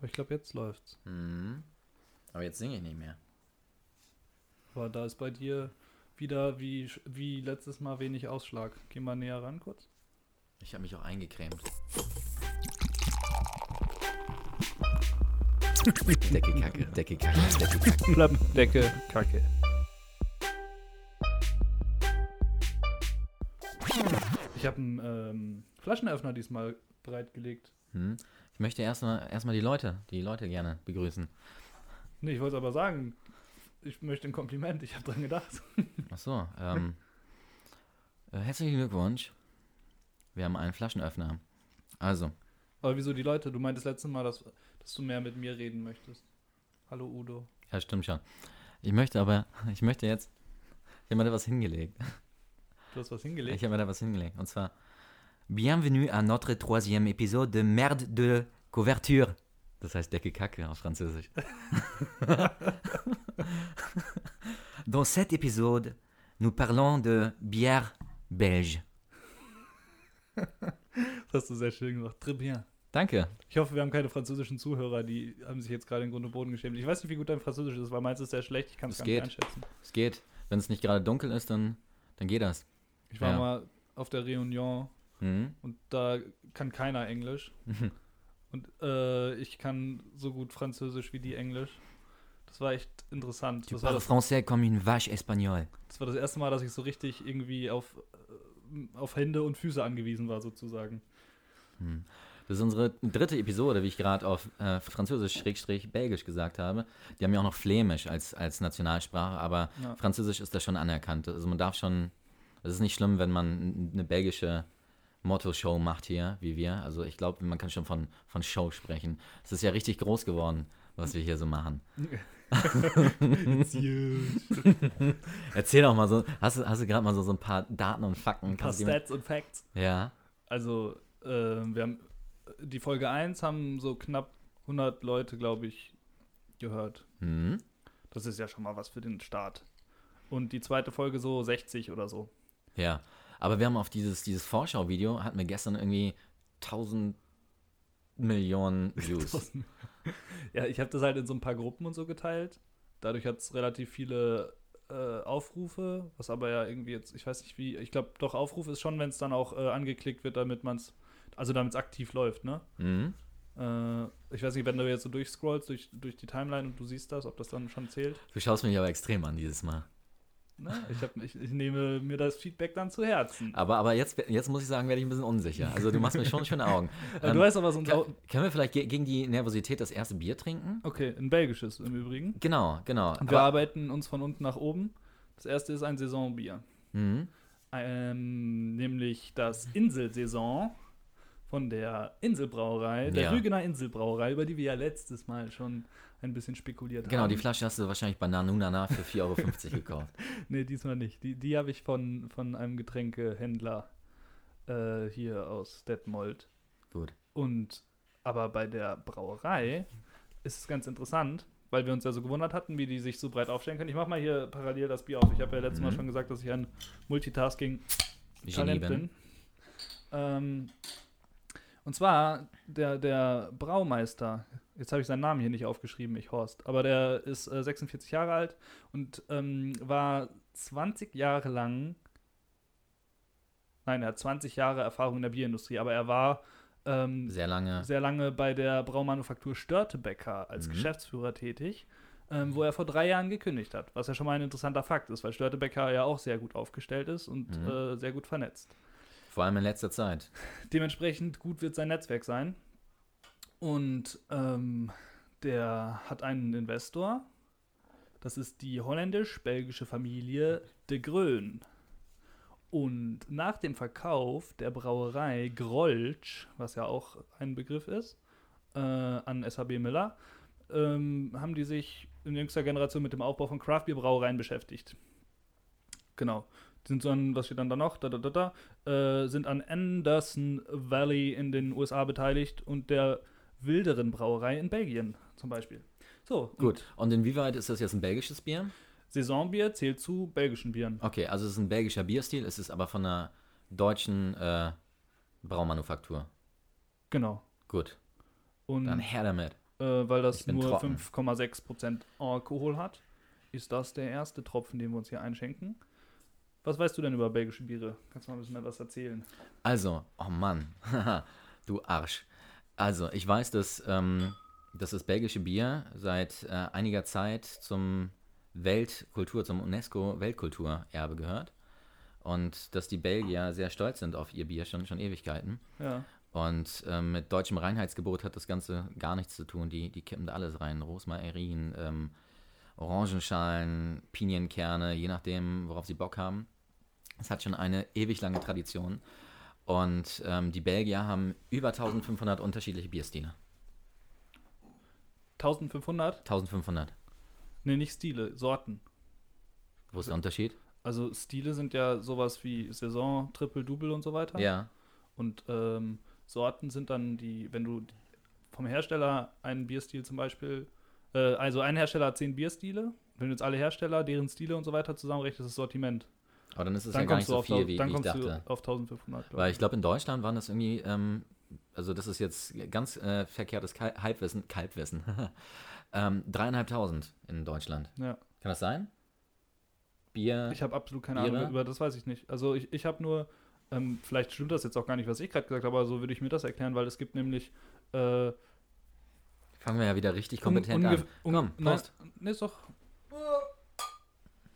Aber ich glaube, jetzt läuft's. Mhm. Aber jetzt singe ich nicht mehr. Aber da ist bei dir wieder wie, wie letztes Mal wenig Ausschlag. Geh mal näher ran kurz. Ich habe mich auch eingecremt. Decke Kacke, Decke Kacke, Decke Kacke. Plapp, Decke, Kacke. Ich habe einen ähm, Flaschenöffner diesmal bereitgelegt. Hm. Ich möchte erstmal erstmal die Leute, die Leute gerne begrüßen. Nee, ich wollte aber sagen, ich möchte ein Kompliment, ich habe dran gedacht. Ach so, ähm, äh, herzlichen Glückwunsch. Wir haben einen Flaschenöffner. Also, Aber wieso die Leute? Du meintest letztes Mal, dass, dass du mehr mit mir reden möchtest. Hallo Udo. ja, stimmt schon. Ich möchte aber, ich möchte jetzt, ich habe mir da was hingelegt. Du hast was Ich hingelegt. habe mir da was hingelegt. Und zwar, Bienvenue à notre troisième épisode de Merde de Couverture. Das heißt Decke Kacke auf Französisch. Dans cet épisode, nous parlons de bière belge. Das hast du sehr schön gemacht. Très bien. Danke. Ich hoffe, wir haben keine französischen Zuhörer, die haben sich jetzt gerade in Grund und Boden geschämt. Ich weiß nicht, wie gut dein Französisch ist, weil meins ist sehr schlecht. Ich kann es gar nicht geht. einschätzen. Es geht. Wenn es nicht gerade dunkel ist, dann, dann geht das. Ich war Ja. mal auf der Réunion Mhm. und da kann keiner Englisch. Und äh, ich kann so gut Französisch wie die Englisch. Das war echt interessant. Tu Das war das, français comme une vache espagnole. das war das erste Mal, dass ich so richtig irgendwie auf, äh, auf Hände und Füße angewiesen war, sozusagen. Hm. Das ist unsere dritte Episode, wie ich gerade auf äh, Französisch-Belgisch gesagt habe. Die haben ja auch noch Flämisch als, als Nationalsprache, aber Ja. Französisch ist da schon anerkannt. Also man darf schon, es ist nicht schlimm, wenn man eine belgische Motto-Show macht hier, wie wir. Also ich glaube, man kann schon von, von Show sprechen. Es ist ja richtig groß geworden, was wir hier so machen. It's huge. Erzähl doch mal so, hast du, hast du gerade mal so, so ein paar Daten und Fakten? Ein paar Stats und Facts. Ja, Also, äh, wir haben die Folge 1 haben so knapp 100 Leute, glaube ich, gehört. hm. Das ist ja schon mal was für den Start. Und die zweite Folge so 60 oder so. Ja, aber wir haben auf dieses, dieses Vorschau-Video, hatten wir gestern irgendwie 1000 Millionen Views. Ja, ich habe das halt in so ein paar Gruppen und so geteilt. Dadurch hat es relativ viele äh, Aufrufe, was aber ja irgendwie jetzt, ich weiß nicht wie, ich glaube doch Aufruf ist schon, wenn es dann auch äh, angeklickt wird, damit man es, also damit es aktiv läuft, ne? Mhm. Äh, ich weiß nicht, wenn du jetzt so durchscrollst durch, durch die Timeline und du siehst das, ob das dann schon zählt. Du schaust mich aber extrem an dieses Mal. Ne? Ich, hab, ich, ich nehme mir das Feedback dann zu Herzen. Aber, aber jetzt, jetzt muss ich sagen, werde ich ein bisschen unsicher. Also du machst mir schon schöne Augen. Äh, Ähm, du weißt aber so Kann, können wir vielleicht ge gegen die Nervosität das erste Bier trinken? Okay, ein belgisches im Übrigen. Genau, genau. Und wir Aber, arbeiten uns von unten nach oben. Das erste ist ein Saisonbier. mhm. Ähm, nämlich das Inselsaison von der Inselbrauerei, der Ja. Rügener Inselbrauerei, über die wir ja letztes Mal schon ein bisschen spekuliert Genau, haben. die Flasche hast du wahrscheinlich bei Nanunana für 4,50 Euro gekauft. Nee, diesmal nicht. Die, die habe ich von, von einem Getränkehändler äh, hier aus Detmold. Gut. Und aber bei der Brauerei ist es ganz interessant, weil wir uns ja so gewundert hatten, wie die sich so breit aufstellen können. Ich mache mal hier parallel das Bier auf. Ich habe ja letztes Mal Mhm. schon gesagt, dass ich ein Multitasking Genie Talent bin. bin. Ähm, und zwar der, der Braumeister, jetzt habe ich seinen Namen hier nicht aufgeschrieben, ich Horst, aber der ist äh, 46 Jahre alt und ähm, war 20 Jahre lang, nein, er hat 20 Jahre Erfahrung in der Bierindustrie, aber er war ähm, Sehr lange. sehr lange bei der Braumanufaktur Störtebecker als Mhm. Geschäftsführer tätig, ähm, wo er vor drei Jahren gekündigt hat. Was ja schon mal ein interessanter Fakt ist, weil Störtebecker ja auch sehr gut aufgestellt ist und Mhm. äh, sehr gut vernetzt. Vor allem in letzter Zeit. Dementsprechend gut wird sein Netzwerk sein. Und ähm, der hat einen Investor. Das ist die holländisch-belgische Familie de Grön. Und nach dem Verkauf der Brauerei Grolsch, was ja auch ein Begriff ist, äh, an SHB Miller, ähm, haben die sich in jüngster Generation mit dem Aufbau von Craftbeer-Brauereien beschäftigt. Genau. Die sind so an, was steht dann da noch? Da, da, da, da äh, sind an Anderson Valley in den USA beteiligt und der Wilderen Brauerei in Belgien zum Beispiel. So, Gut. Und inwieweit ist das jetzt ein belgisches Bier? Saisonbier zählt zu belgischen Bieren. Okay, also es ist ein belgischer Bierstil, es ist aber von einer deutschen äh, Braumanufaktur. Genau. Gut, Und dann her damit. äh, weil das nur trocken. 5,6% Alkohol hat, ist das der erste Tropfen, den wir uns hier einschenken. Was weißt du denn über belgische Biere? Kannst du mal ein bisschen etwas erzählen? Also, oh Mann, du Arsch. Also, ich weiß, dass, ähm, dass das belgische Bier seit äh, einiger Zeit zum Weltkultur, zum UNESCO-Weltkulturerbe gehört. Und dass die Belgier sehr stolz sind auf ihr Bier schon, schon Ewigkeiten. Ja. Und ähm, mit deutschem Reinheitsgebot hat das Ganze gar nichts zu tun. Die, die kippen da alles rein. Rosmarin, ähm, Orangenschalen, Pinienkerne, je nachdem, worauf sie Bock haben. Es hat schon eine ewig lange Tradition. Und ähm, die Belgier haben über 1500 unterschiedliche Bierstile. 1500? 1500. Ne, nicht Stile, Sorten. Wo ist der Unterschied? Also Stile sind ja sowas wie Saison, Triple, Double und so weiter. Ja. Und ähm, Sorten sind dann die, wenn du vom Hersteller einen Bierstil zum Beispiel, äh, also ein Hersteller hat zehn Bierstile, wenn du jetzt alle Hersteller, deren Stile und so weiter zusammenrechnest, das Sortiment. Aber dann ist es dann ja gar nicht so auf, viel, wie, wie ich dachte. auf 1500. glaub Weil ich glaube, in Deutschland waren das irgendwie, ähm, also das ist jetzt ganz äh, verkehrtes Halbwissen, Kalbwissen, ähm, dreieinhalbtausend in Deutschland. Ja. Kann das sein? Bier? Ich habe absolut keine Biere? Ahnung über das weiß ich nicht. Also ich, ich habe nur, ähm, vielleicht stimmt das jetzt auch gar nicht, was ich gerade gesagt habe, aber so würde ich mir das erklären, weil es gibt nämlich äh, Fangen wir ja wieder richtig kompetent an. Komm, Prost. Nee, ist doch.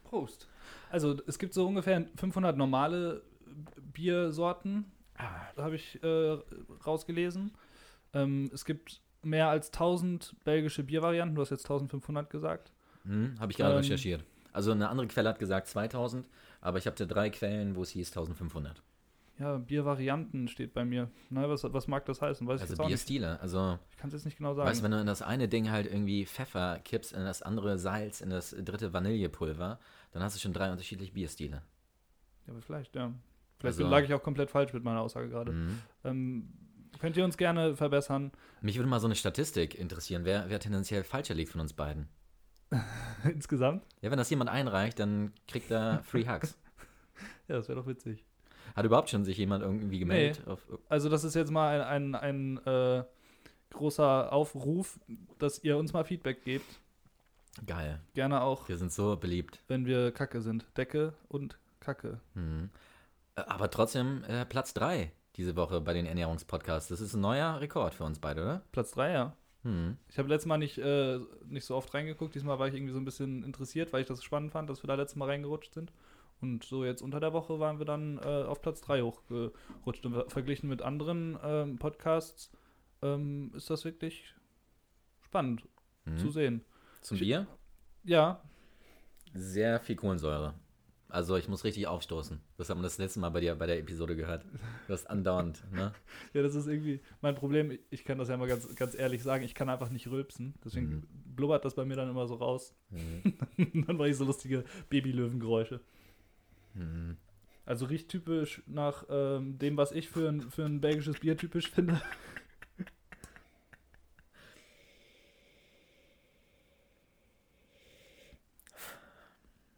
Prost. Also es gibt so ungefähr 500 normale Biersorten, habe ich äh, rausgelesen. Ähm, es gibt mehr als 1000 belgische Biervarianten. Du hast jetzt 1500 gesagt. Hm, habe ich gerade Ähm, recherchiert. Also eine andere Quelle hat gesagt 2000, aber ich habe da drei Quellen, wo es hieß 1500. Ja, Biervarianten steht bei mir. Na, was, was mag das heißen? Weiß Also. Bierstile. Also, Ich kann es jetzt nicht genau sagen. weißt du, wenn du in das eine Ding halt irgendwie Pfeffer kippst, in das andere Salz, in das dritte Vanillepulver, dann hast du schon drei unterschiedliche Bierstile. Ja, aber vielleicht, ja. Vielleicht Also- lag ich auch komplett falsch mit meiner Aussage gerade. Mhm. Ähm, könnt ihr uns gerne verbessern? Mich würde mal so eine Statistik interessieren, wer, wer tendenziell falscher liegt von uns beiden. Insgesamt? Ja, wenn das jemand einreicht, dann kriegt er Free Hugs. Ja, das wäre doch witzig. Hat überhaupt schon sich jemand irgendwie gemeldet? Auf, Also, das ist jetzt mal ein, ein, ein äh, großer Aufruf, dass ihr uns mal Feedback gebt. geil. Gerne auch, Wir sind so beliebt. wenn wir Kacke sind. Decke und Kacke. Mhm. Äh, Aber trotzdem äh, Platz 3 diese Woche bei den Ernährungspodcasts. Das ist ein neuer Rekord für uns beide, oder? Platz 3, ja. Mhm. Ich habe letztes Mal nicht, äh, nicht so oft reingeguckt. Diesmal war ich irgendwie so ein bisschen interessiert, weil ich das spannend fand, dass wir da letztes Mal reingerutscht sind. Und so jetzt unter der Woche waren wir dann äh, auf Platz 3 hochgerutscht. Und ver- verglichen mit anderen ähm, Podcasts ähm, ist das wirklich spannend Mhm. zu sehen. Zum Bier? Ja, Sehr viel Kohlensäure. Also ich muss richtig aufstoßen. Das haben wir das letzte Mal bei dir bei der Episode gehört. Du hast andauernd, ne? ja, das ist irgendwie mein Problem. Ich kann das ja mal ganz, ganz ehrlich sagen. Ich kann einfach nicht rülpsen. Deswegen Mhm. blubbert das bei mir dann immer so raus. Mhm. dann mache ich so lustige Babylöwengeräusche. Mhm. Also riecht typisch nach ähm, dem, was ich für ein, für ein belgisches Bier typisch finde.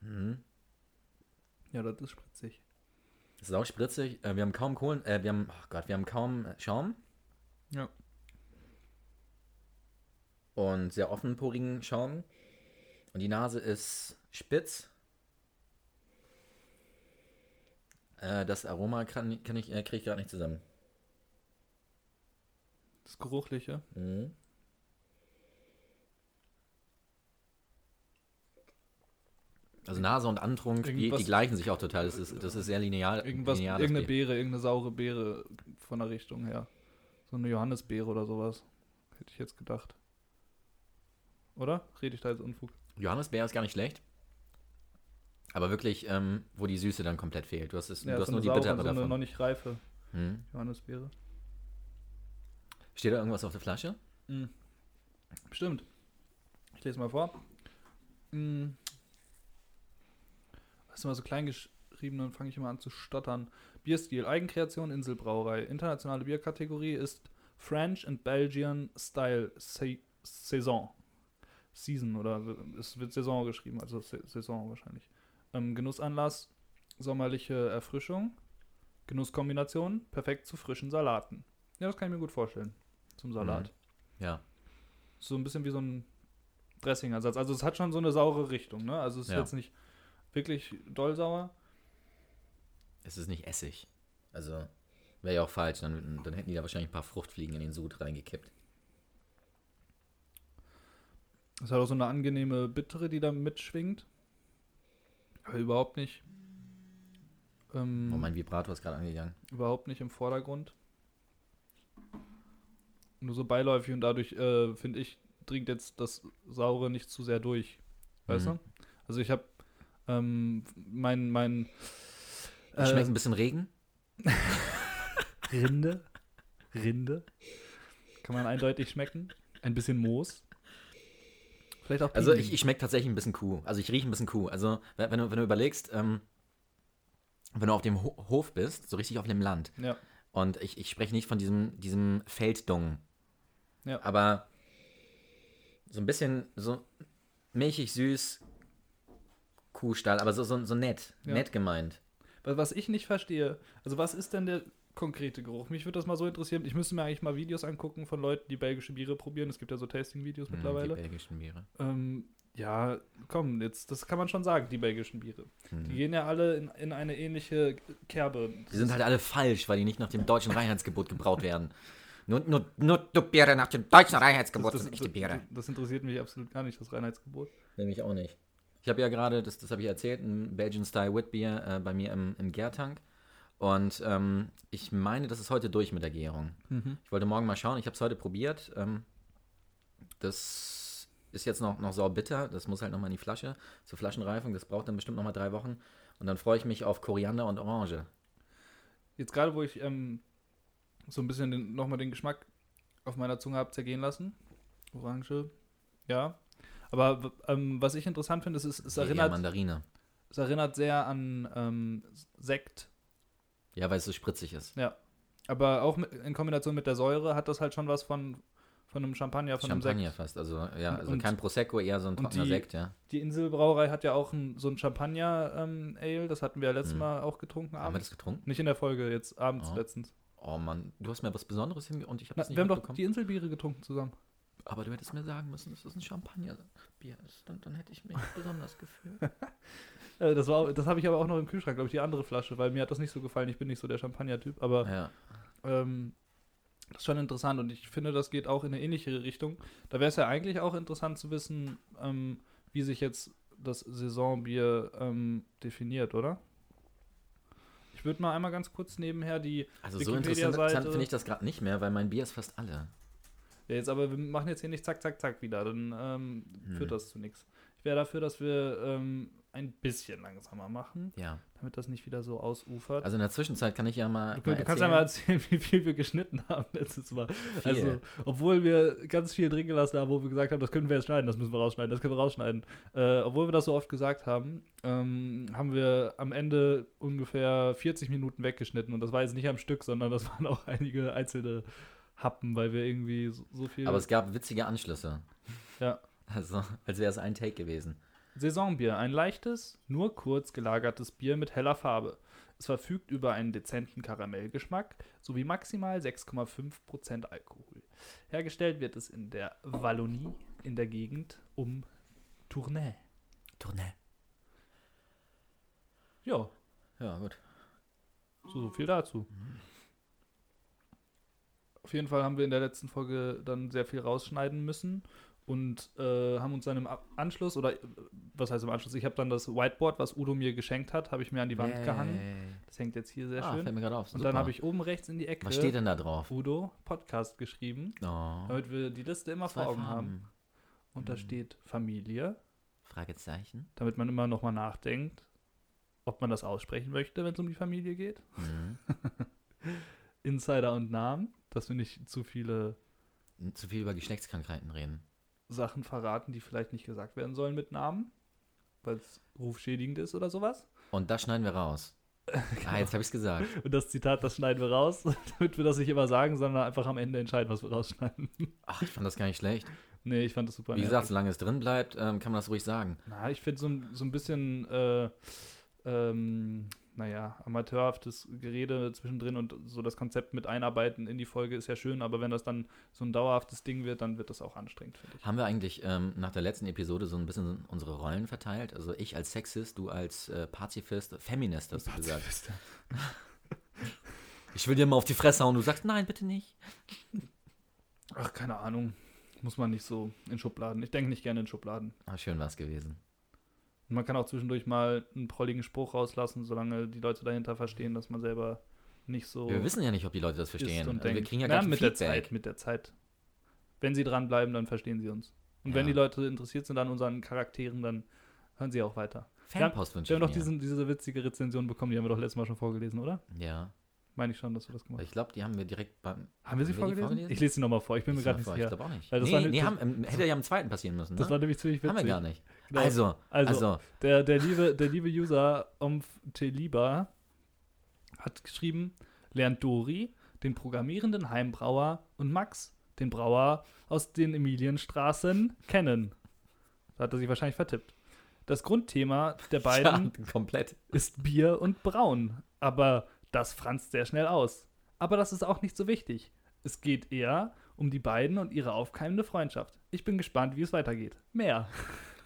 Mhm. Ja, das ist spritzig. Sau spritzig. Äh, wir haben kaum Kohlen, äh, wir haben, oh Gott, wir haben kaum Schaum. Ja. Und sehr offenporigen Schaum. Und die Nase ist spitz. Äh, das Aroma kann, kann ich, äh, kriege ich gerade nicht zusammen. Das Geruchliche. Mhm. Also Nase und Antrunk, die, die gleichen sich auch total. Das ist, das ist sehr lineal. Irgendwas, irgendeine Bier. Beere, irgendeine saure Beere von der Richtung her. So eine Johannisbeere oder sowas. Hätte ich jetzt gedacht. Oder? Rede ich da jetzt Unfug? Johannisbeer ist gar nicht schlecht. Aber wirklich, ähm, wo die Süße dann komplett fehlt. Du hast, es, du hast so nur die saure, Bittere so eine noch davon. nicht reife Hm. Johannisbeere. Steht da irgendwas auf der Flasche? Mhm. Bestimmt. Ich lese mal vor. Mhm. Das ist immer so klein geschrieben, dann fange ich immer an zu stottern. Bierstil, Eigenkreation, Inselbrauerei. Internationale Bierkategorie ist French and Belgian Style Sa- Saison. Season oder es wird Saison geschrieben, also Sa- Saison wahrscheinlich. Ähm, Genussanlass, sommerliche Erfrischung. Genusskombination, perfekt zu frischen Salaten. Ja, das kann ich mir gut vorstellen. Zum Salat. Ja. so ein bisschen wie so ein Dressing-Ersatz. Also es hat schon so eine saure Richtung, ne? Also es ist Ja. jetzt nicht wirklich doll sauer. Es ist nicht Essig. Also wäre ja auch falsch. Dann, dann hätten die da wahrscheinlich ein paar Fruchtfliegen in den Sud reingekippt. Es hat auch so eine angenehme Bittere, die da mitschwingt. Aber überhaupt nicht. Ähm, Oh, mein Vibrator ist gerade angegangen. überhaupt nicht im Vordergrund. Nur so beiläufig und dadurch, äh, finde ich, dringt jetzt das Saure nicht zu sehr durch. Weißt Mhm. du? Also ich habe ähm, mein, mein Es schmeckt ein bisschen Regen. Rinde. Rinde. Kann man eindeutig schmecken. Ein bisschen Moos. Vielleicht auch Also Pinguin. ich, ich schmecke tatsächlich ein bisschen Kuh. Also ich rieche ein bisschen Kuh. Also wenn, wenn, du, wenn du überlegst, ähm, wenn du auf dem Ho Hof bist, so richtig auf dem Land, Ja. und ich, ich spreche nicht von diesem, diesem Felddung, Ja. aber so ein bisschen so milchig süß Kuhstall, aber so, so, so nett, Ja. nett gemeint. Was ich nicht verstehe, also was ist denn der konkrete Geruch? Mich würde das mal so interessieren. Ich müsste mir eigentlich mal Videos angucken von Leuten, die belgische Biere probieren. Es gibt ja so Tasting-Videos Hm, Die mittlerweile. belgischen Biere. Ähm, ja, komm, jetzt, das kann man schon sagen, die belgischen Biere. Hm. Die gehen ja alle in, in eine ähnliche Kerbe. Die sind halt alle falsch, weil die nicht nach dem deutschen Reinheitsgebot gebraut werden. Nur, nur, nur, nur Biere nach dem deutschen Reinheitsgebot das, sind echte Biere. Das, das interessiert mich absolut gar nicht, das Reinheitsgebot. Nämlich auch nicht. Ich habe ja gerade, das, das habe ich erzählt, ein Belgian Style Witbier äh, bei mir im, im Gärtank. Und ähm, ich meine, das ist heute durch mit der Gärung. Ich wollte morgen mal schauen, ich habe es heute probiert. Ähm, das ist jetzt noch, noch saubitter, das muss halt nochmal in die Flasche, zur Flaschenreifung, das braucht dann bestimmt nochmal drei Wochen. Und dann freue ich mich auf Koriander und Orange. Jetzt gerade, wo ich ähm, so ein bisschen den, nochmal den Geschmack auf meiner Zunge habe zergehen lassen. Orange, ja. Aber ähm, was ich interessant finde, ist, es, es, erinnert, Mandarine. es erinnert sehr an ähm, Sekt. Ja, weil es so spritzig ist. Ja. Aber auch mit, in Kombination mit der Säure hat das halt schon was von, von einem Champagner, von Champagner einem Sekt. fast. Also, ja, also Und- kein Prosecco, eher so ein trockener die- Sekt, ja. Die Inselbrauerei hat ja auch ein, so ein Champagner-Ale, das hatten wir ja letztes Hm. Mal auch getrunken Haben wir abends. das getrunken? Nicht in der Folge, jetzt abends Oh. letztens. Oh Mann, du hast mir was Besonderes hinge und ich habe das nicht wir haben doch die Inselbiere getrunken zusammen. Aber du hättest mir sagen müssen, dass das ein Champagnerbier ist. Dann, dann hätte ich mich besonders gefühlt. Äh, das war, das habe ich aber auch noch im Kühlschrank, glaube ich, die andere Flasche, weil mir hat das nicht so gefallen. Ich bin nicht so der Champagner-Typ, aber ja. ähm, das ist schon interessant und ich finde, das geht auch in eine ähnliche Richtung. Da wäre es ja eigentlich auch interessant zu wissen, ähm, wie sich jetzt das Saisonbier ähm, definiert, oder? Ich würde mal einmal ganz kurz nebenher die. Also so interessant finde ich das gerade nicht mehr, weil mein Bier ist fast alle. Ja, jetzt aber, wir machen jetzt hier nicht zack, zack, zack wieder, dann ähm, Hm. führt das zu nichts. Ich wäre dafür, dass wir ähm, ein bisschen langsamer machen, Ja. damit das nicht wieder so ausufert. Also in der Zwischenzeit kann ich ja mal. Du, du kannst ja mal erzählen, wie viel wir geschnitten haben letztes Mal. Viel. Also, obwohl wir ganz viel drin gelassen haben, wo wir gesagt haben, das können wir jetzt schneiden, das müssen wir rausschneiden, das können wir rausschneiden. Äh, obwohl wir das so oft gesagt haben, ähm, haben wir am Ende ungefähr 40 Minuten weggeschnitten. Und das war jetzt nicht am Stück, sondern das waren auch einige einzelne Happen, weil wir irgendwie so, so viel. Aber es gab witzige Anschlüsse. Ja. Also, als wäre es ein Take gewesen. Saisonbier, ein leichtes, nur kurz gelagertes Bier mit heller Farbe. Es verfügt über einen dezenten Karamellgeschmack sowie maximal 6,5% Alkohol. Hergestellt wird es in der Wallonie in der Gegend um Tournai. Tournee. Ja, Ja, gut. so, so viel dazu. Auf jeden Fall haben wir in der letzten Folge dann sehr viel rausschneiden müssen und äh, haben uns dann im Anschluss, oder was heißt im Anschluss, ich habe dann das Whiteboard, was Udo mir geschenkt hat, habe ich mir an die Wand Yay. gehangen. Das hängt jetzt hier sehr ah, schön. fällt mir gerade auf. Und Super. dann habe ich oben rechts in die Ecke Was steht denn da drauf? Udo Podcast geschrieben, Oh, damit wir die Liste immer zwei vor Augen Farben. haben. Und da Mhm. steht Familie, Fragezeichen. damit man immer nochmal nachdenkt, ob man das aussprechen möchte, wenn es um die Familie geht. Mhm. Insider und Namen, dass wir nicht zu viele Zu viel über Geschlechtskrankheiten reden. Sachen verraten, die vielleicht nicht gesagt werden sollen mit Namen, weil es rufschädigend ist oder sowas. Und das schneiden wir raus. Ah, jetzt habe ich es gesagt. Und das Zitat, das schneiden wir raus, damit wir das nicht immer sagen, sondern einfach am Ende entscheiden, was wir rausschneiden. Ach, ich fand das gar nicht schlecht. nee, ich fand das super. Wie nervig. gesagt, solange es drin bleibt, ähm, kann man das ruhig sagen. Na, ich finde so, ein- so ein bisschen, äh, ähm, naja, amateurhaftes Gerede zwischendrin und so das Konzept mit einarbeiten in die Folge ist ja schön, aber wenn das dann so ein dauerhaftes Ding wird, dann wird das auch anstrengend, finde ich. Haben wir eigentlich ähm, nach der letzten Episode so ein bisschen unsere Rollen verteilt? Also ich als Sexist, du als äh, Pazifist, Feminist hast du gesagt. Ich will dir mal auf die Fresse hauen, du sagst, nein, bitte nicht. Ach, keine Ahnung. Muss man nicht so in Schubladen. Ich denke nicht gerne in Schubladen. Ah, schön war es gewesen. Und man kann auch zwischendurch mal einen prolligen Spruch rauslassen, solange die Leute dahinter verstehen, dass man selber nicht so. Wir wissen ja nicht, ob die Leute das verstehen. Und Also wir kriegen ja gar kein mit der Feedback. Zeit, mit der Zeit. Wenn sie dranbleiben, dann verstehen sie uns. Und wenn Ja. die Leute interessiert sind an unseren Charakteren, dann hören sie auch weiter. Fanpost Wir haben ich doch mir. diesen, diese witzige Rezension bekommen, die haben wir doch letztes Mal schon vorgelesen, oder? Ja, Meine ich schon, dass wir das gemacht haben. ich glaube, die haben wir direkt beim. Haben wir sie die vorgelesen? Ich lese sie nochmal vor, ich bin mir Lies gerade nicht vor, sicher. Ich glaube auch nicht. Weil das nee, war nee haben, hätte ja am zweiten passieren müssen. Ne? Das war nämlich ziemlich witzig. haben wir gar nicht. Genau. Also, Also, also, Der, der, liebe, der liebe User Omf Teliba hat geschrieben, lernt Dori, den programmierenden Heimbrauer, und Max, den Brauer aus den Emilienstraßen, kennen. Da hat er sich wahrscheinlich vertippt. Das Grundthema der beiden ja, komplett. ist Bier und Brauen. Aber das franzt sehr schnell aus. Aber das ist auch nicht so wichtig. Es geht eher um die beiden und ihre aufkeimende Freundschaft. Ich bin gespannt, wie es weitergeht. Mehr.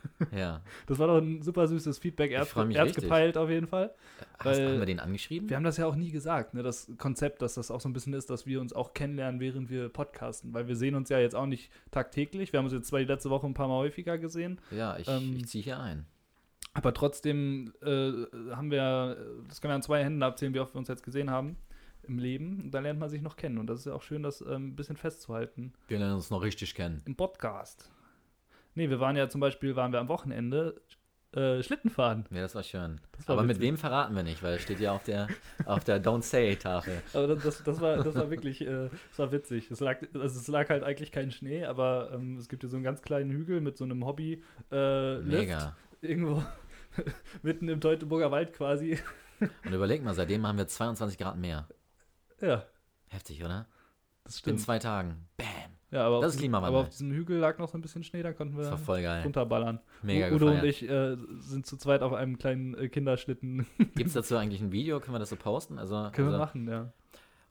Ja. Das war doch ein super süßes Feedback. Er hat gepeilt auf jeden Fall. Hast, haben wir den angeschrieben? Wir haben das ja auch nie gesagt, ne? das Konzept, dass das auch so ein bisschen ist, dass wir uns auch kennenlernen, während wir podcasten. Weil wir sehen uns ja jetzt auch nicht tagtäglich. Wir haben uns jetzt zwar die letzte Woche ein paar Mal häufiger gesehen. ja, ich, ähm, ich ziehe hier ein. Aber trotzdem äh, haben wir, das können wir an zwei Händen abzählen, wie oft wir uns jetzt gesehen haben im Leben. Und da lernt man sich noch kennen. Und das ist ja auch schön, das ähm, ein bisschen festzuhalten Wir lernen uns noch richtig kennen. im Podcast. Nee, wir waren ja zum Beispiel, waren wir am Wochenende äh, Schlitten fahren. Ja, das war schön. Das war Aber mit witzig. wem verraten wir nicht, weil es steht ja auf der, auf der Don't Say-Tafel. Aber das, das, das, war, das war wirklich, äh, das war witzig. Es lag, also es lag halt eigentlich kein Schnee, aber ähm, es gibt hier so einen ganz kleinen Hügel mit so einem Hobby. Äh, Mega. Irgendwo mitten im Teutoburger Wald quasi. Und überleg mal, seitdem haben wir 22 Grad mehr. Ja, Heftig, oder? das In stimmt. zwei Tagen. Bam. Ja, aber, Das auf ist diesem- Klimawandel. aber auf diesem Hügel lag noch so ein bisschen Schnee, da konnten Das wir voll geil. runterballern. Mega Udo und gefeiert. ich äh, sind zu zweit auf einem kleinen äh, Kinderschlitten. Gibt es dazu eigentlich ein Video? Können wir das so posten? Also, Können wir also machen, ja.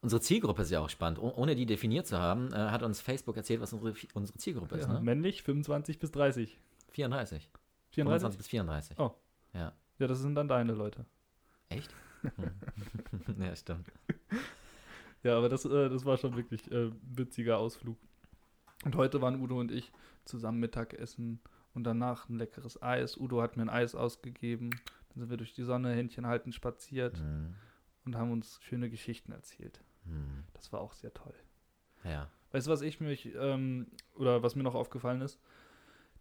unsere Zielgruppe ist ja auch spannend. Oh, ohne die definiert zu haben, äh, hat uns Facebook erzählt, was unsere, unsere Zielgruppe ist. ja Ne? Männlich 25 bis 30. 34. 34? 25 bis 34. Oh. Ja. Ja, das sind dann deine Leute. Echt? Hm. ja, stimmt. Ja, aber das, äh, das war schon wirklich äh, witziger Ausflug. Und heute waren Udo und ich zusammen Mittagessen und danach ein leckeres Eis. Udo hat mir ein Eis ausgegeben. Dann sind wir durch die Sonne Händchen halten spaziert Hm. und haben uns schöne Geschichten erzählt. Hm. Das war auch sehr toll. Ja. Weißt du, was ich mich, ähm, oder was mir noch aufgefallen ist?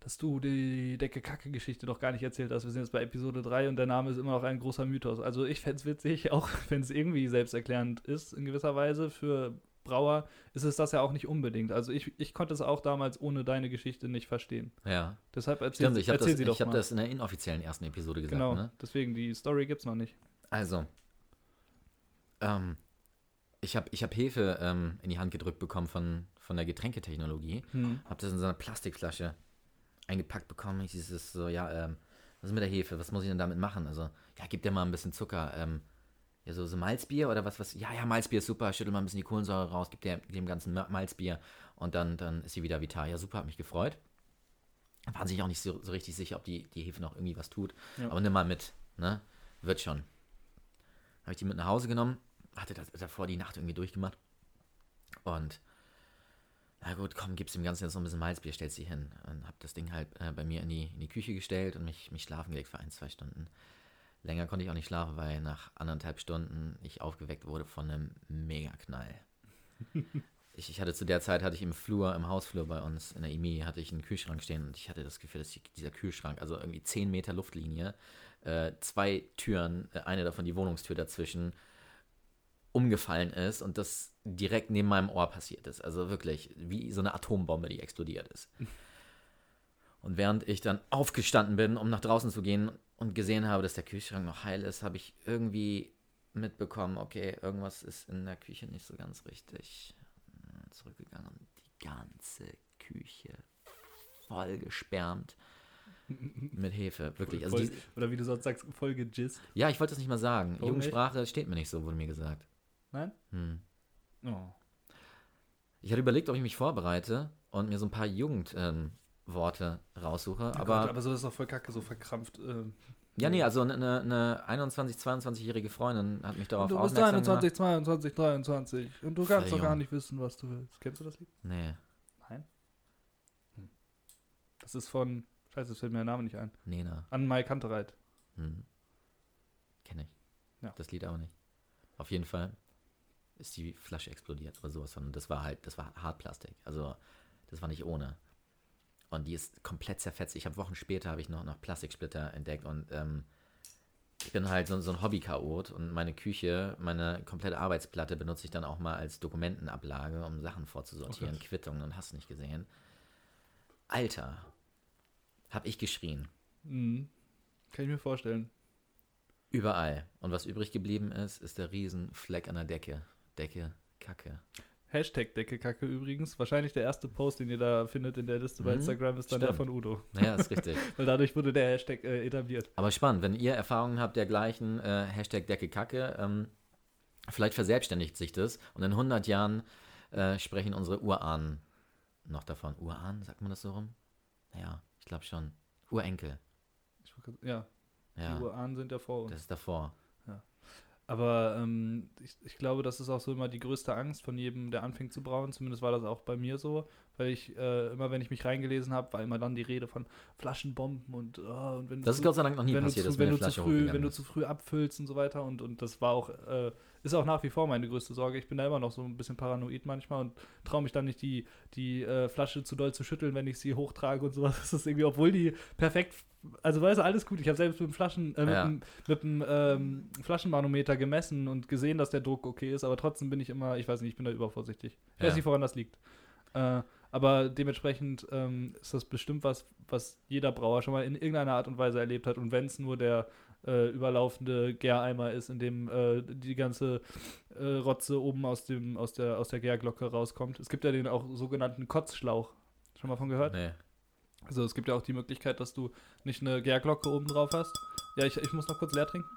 Dass du die Decke-Kacke-Geschichte noch gar nicht erzählt hast. Wir sind jetzt bei Episode 3 und der Name ist immer noch ein großer Mythos. Also ich fände es witzig, auch wenn es irgendwie selbsterklärend ist, in gewisser Weise für Brauer, ist es das ja auch nicht unbedingt. Also ich, ich konnte es auch damals ohne deine Geschichte nicht verstehen. Ja. Deshalb erzähl, Stimmt, ich habe erzähl das, sie doch ich hab mal. das in der inoffiziellen ersten Episode gesagt. genau, Ne? deswegen, die Story gibt es noch nicht. Also, ähm, ich habe ich hab Hefe ähm, in die Hand gedrückt bekommen von, von der Getränketechnologie. Hm. Habe das in so einer Plastikflasche eingepackt bekommen. Ich dieses so, ja, ähm, was ist mit der Hefe? Was muss ich denn damit machen? Also, ja, gib dir mal ein bisschen Zucker. Ähm, ja, so, so Malzbier oder was, was? Ja, ja, Malzbier ist super. Schüttel mal ein bisschen die Kohlensäure raus, gib dem ganzen Ma- Malzbier und dann, dann ist sie wieder vital. Ja, super, hat mich gefreut. Waren sich auch nicht so, so richtig sicher, ob die, die Hefe noch irgendwie was tut. Ja. Aber nimm mal mit, ne? Wird schon. Habe ich die mit nach Hause genommen, hatte das davor die Nacht irgendwie durchgemacht. Und na gut, komm, gib's dem Ganzen jetzt noch ein bisschen Malzbier, stellst sie hin. Und hab das Ding halt äh, bei mir in die, in die Küche gestellt und mich, mich schlafen gelegt für ein, zwei Stunden. Länger konnte ich auch nicht schlafen, weil nach anderthalb Stunden ich aufgeweckt wurde von einem Megaknall. ich, ich hatte zu der Zeit, hatte ich im Flur, im Hausflur bei uns in der IMI, hatte ich einen Kühlschrank stehen und ich hatte das Gefühl, dass die, dieser Kühlschrank, also irgendwie 10 Meter Luftlinie, äh, zwei Türen, äh, eine davon die Wohnungstür dazwischen, umgefallen ist und das direkt neben meinem Ohr passiert ist. Also wirklich wie so eine Atombombe, die explodiert ist. Und während ich dann aufgestanden bin, um nach draußen zu gehen und gesehen habe, dass der Kühlschrank noch heil ist, habe ich irgendwie mitbekommen, okay, irgendwas ist in der Küche nicht so ganz richtig. Zurückgegangen und die ganze Küche voll gesperrt mit Hefe, wirklich. Also Voll, die, oder wie du sonst sagst, Folge Gist. ja, ich wollte das nicht mal sagen. Warum Jugendsprache steht mir nicht so, wurde mir gesagt. Nein? Hm. Oh. Ich hatte überlegt, ob ich mich vorbereite und mir so ein paar Jugendworte ähm, Worte raussuche, Oh aber Gott, aber so ist doch voll kacke, so verkrampft. Ähm. Ja, nee, also eine, eine 21, 22-jährige Freundin hat mich darauf Und du bist aufmerksam 21, 22, 23 und du kannst doch gar nicht wissen, was du willst. Kennst du das Lied? gemacht. Nee, Nein. Das ist von, scheiße, es fällt mir der Name nicht ein. Nena. An Mai Kantereit. Hm. Kenne ich. Ja. Das Lied aber nicht. Auf jeden Fall ist die Flasche explodiert oder sowas. Und das war halt, das war Hartplastik. Also, das war nicht ohne. Und die ist komplett zerfetzt. Ich habe Wochen später habe ich noch, noch Plastiksplitter entdeckt und ähm, ich bin halt so, so ein Hobby-Chaot und meine Küche, meine komplette Arbeitsplatte benutze ich dann auch mal als Dokumentenablage, um Sachen vorzusortieren, Okay. Quittungen und hast nicht gesehen. Alter, hab ich geschrien. Mhm. Kann ich mir vorstellen. Überall. Und was übrig geblieben ist, ist der Riesenfleck an der Decke. Decke, Kacke. Hashtag Decke Kacke übrigens. Wahrscheinlich der erste Post, den ihr da findet in der Liste bei Mhm, Instagram, ist dann der stimmt. von Udo. Naja, ist richtig. Weil dadurch wurde der Hashtag äh, etabliert. Aber spannend, wenn ihr Erfahrungen habt dergleichen, äh, Hashtag Decke Kacke, ähm, vielleicht verselbstständigt sich das und in 100 Jahren äh, sprechen unsere Urahnen noch davon. Urahnen, sagt man das so rum? Naja, ich glaube schon. Urenkel. Ich ja, Ja, die Urahnen sind ja vor uns. das ist davor. Aber ähm, ich, ich glaube, das ist auch so immer die größte Angst von jedem, der anfängt zu brauen. Zumindest war das auch bei mir so, weil ich äh, immer, wenn ich mich reingelesen habe, war immer dann die Rede von Flaschenbomben und, oh, und wenn Das ist Gott sei Dank noch nie wenn passiert, du zu, wenn du zu früh, wenn du zu früh abfüllst und so weiter und, und das war auch äh, ist auch nach wie vor meine größte Sorge. Ich bin da immer noch so ein bisschen paranoid manchmal und traue mich dann nicht die die äh, Flasche zu doll zu schütteln, wenn ich sie hochtrage und sowas. Das ist irgendwie, obwohl die perfekt, also weißt du, alles gut. Ich habe selbst mit dem Flaschen äh, mit, Ja. dem, mit dem ähm, Flaschenmanometer gemessen und gesehen, dass der Druck okay ist, aber trotzdem bin ich immer, ich weiß nicht, ich bin da übervorsichtig. Ich weiß Ja. nicht, woran das liegt. Äh, aber dementsprechend ähm, ist das bestimmt was, was jeder Brauer schon mal in irgendeiner Art und Weise erlebt hat. Und wenn es nur der äh, überlaufende Gäreimer ist, in dem äh, die ganze äh, Rotze oben aus, dem, aus, der, aus der Gärglocke rauskommt. Es gibt ja den auch sogenannten Kotzschlauch. Schon mal von gehört? Nee. Also es gibt ja auch die Möglichkeit, dass du nicht eine Gärglocke oben drauf hast. Ja, ich, ich muss noch kurz leer trinken.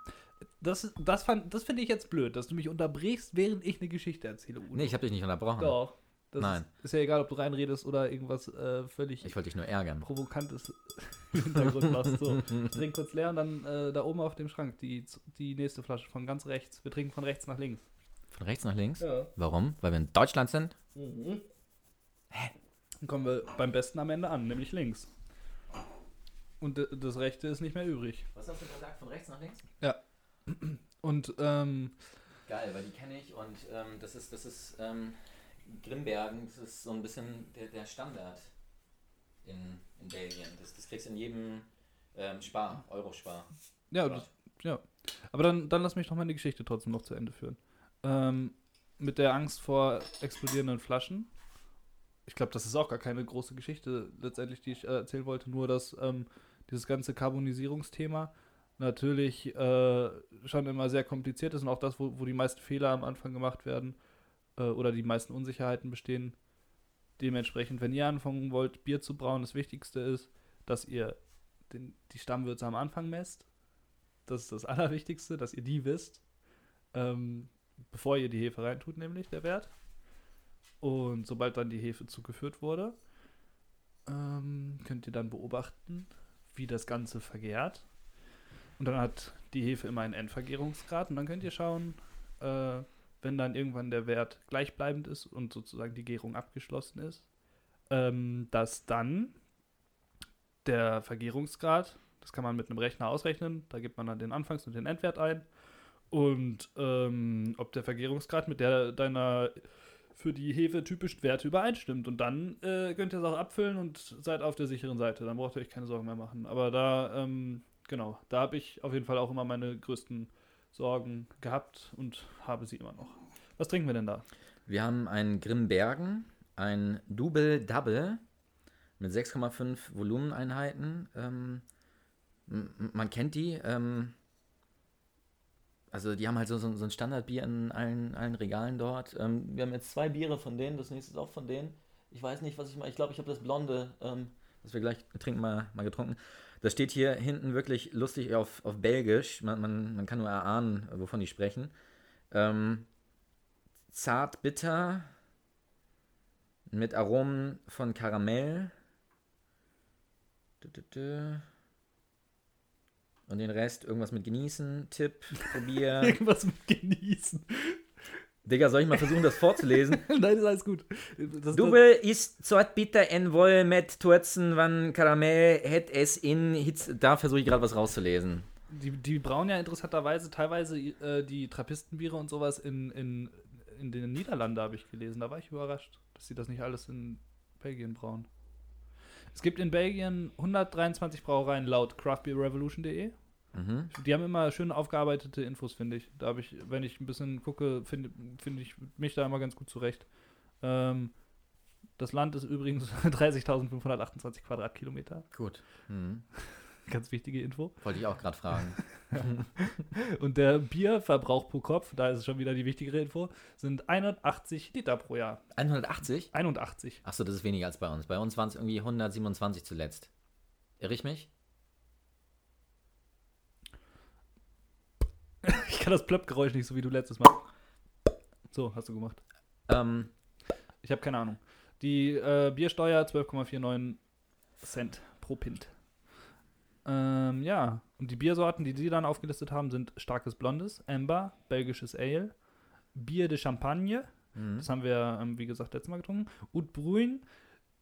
Das, das, fand- das finde ich jetzt blöd, dass du mich unterbrichst, während ich eine Geschichte erzähle. Udo. Nee, ich habe dich nicht unterbrochen. Doch. Das Nein. Ist, ist ja egal, ob du reinredest oder irgendwas äh, völlig Ich wollte dich nur ärgern. Provokantes im Hintergrund machst. So, ich kurz leer und dann äh, da oben auf dem Schrank die, die nächste Flasche von ganz rechts. Wir trinken von rechts nach links. Von rechts nach links? Ja. Warum? Weil wir in Deutschland sind? Dann kommen wir beim besten am Ende an, nämlich links. Und das rechte ist nicht mehr übrig. Was hast du gesagt? Von rechts nach links? Und ähm, Geil, weil die kenne ich und ähm, das ist, das ist ähm, Grimbergen, das ist so ein bisschen der, der Standard in, in Belgien. Das, das kriegst du in jedem ähm, Spar, Eurospar. ja, ja. Aber dann, dann lass mich doch meine Geschichte trotzdem noch zu Ende führen. Ähm, mit der Angst vor explodierenden Flaschen. Ich glaube, das ist auch gar keine große Geschichte letztendlich, die ich äh, erzählen wollte. Nur, dass ähm, dieses ganze Karbonisierungsthema natürlich äh, schon immer sehr kompliziert ist und auch das, wo, wo die meisten Fehler am Anfang gemacht werden äh, oder die meisten Unsicherheiten bestehen. Dementsprechend, wenn ihr anfangen wollt, Bier zu brauen, das Wichtigste ist, dass ihr den, die Stammwürze am Anfang messt. Das ist das Allerwichtigste, dass ihr die wisst, ähm, bevor ihr die Hefe reintut, nämlich der Wert. Und sobald dann die Hefe zugeführt wurde, ähm, könnt ihr dann beobachten, wie das Ganze vergärt. Und dann hat die Hefe immer einen Endvergärungsgrad und dann könnt ihr schauen, äh, wenn dann irgendwann der Wert gleichbleibend ist und sozusagen die Gärung abgeschlossen ist, ähm, dass dann der Vergärungsgrad, das kann man mit einem Rechner ausrechnen, da gibt man dann den Anfangs- und den Endwert ein und ähm, ob der Vergärungsgrad mit der deiner für die Hefe typischen Werte übereinstimmt. Und dann äh, könnt ihr es auch abfüllen und seid auf der sicheren Seite. Dann braucht ihr euch keine Sorgen mehr machen. Aber da, ähm, genau, da habe ich auf jeden Fall auch immer meine größten Sorgen gehabt und habe sie immer noch. Was trinken wir denn da? Wir haben einen Grimbergen, ein Double Double mit 6,5 Volumeneinheiten. Ähm, man kennt die. Ähm, also die haben halt so, so, so ein Standardbier in allen, allen Regalen dort. Ähm, wir haben jetzt zwei Biere von denen, das nächste ist auch von denen. Ich weiß nicht, was ich mal. Ich glaube, ich habe das blonde ähm, das wir gleich trinken, mal, mal getrunken. Das steht hier hinten wirklich lustig auf, auf Belgisch. Man, man, man kann nur erahnen, wovon die sprechen. Ähm, zart bitter mit Aromen von Karamell. Und den Rest irgendwas mit genießen, Tipp, probier. Irgendwas mit genießen. Digga, soll ich mal versuchen, das vorzulesen? Nein, ist alles gut. Das, Double ist zart bitter en wohl mit Turzen, wann Karamell het es in Hitz. Da versuche ich gerade was rauszulesen. die, die brauen ja interessanterweise teilweise äh, die Trappistenbiere und sowas in, in, in den Niederlanden, habe ich gelesen. Da war ich überrascht, dass sie das nicht alles in Belgien brauen. Es gibt in Belgien 123 Brauereien laut craftbeerrevolution.de. Mhm. Die haben immer schön aufgearbeitete Infos, finde ich. Da habe ich, wenn ich ein bisschen gucke, finde finde ich mich da immer ganz gut zurecht. Ähm, das Land ist übrigens 30.528 Quadratkilometer. Gut. Mhm. Ganz wichtige Info. Wollte ich auch gerade fragen. Und der Bierverbrauch pro Kopf, da ist schon wieder die wichtigere Info, sind 180 Liter pro Jahr. 180? 81. Achso, das ist weniger als bei uns. Bei uns waren es irgendwie 127 zuletzt. Irre ich mich? Ich kann das Plöppgeräusch nicht so wie du letztes Mal. So, hast du gemacht. Ähm, Ich habe keine Ahnung. Die äh, Biersteuer 12,49 Cent pro Pint. Ähm, ja, und die Biersorten, die die dann aufgelistet haben, sind starkes Blondes, Amber, belgisches Ale, Bier de Champagne, mhm. das haben wir, ähm, wie gesagt, letztes Mal getrunken, Ut Bruin,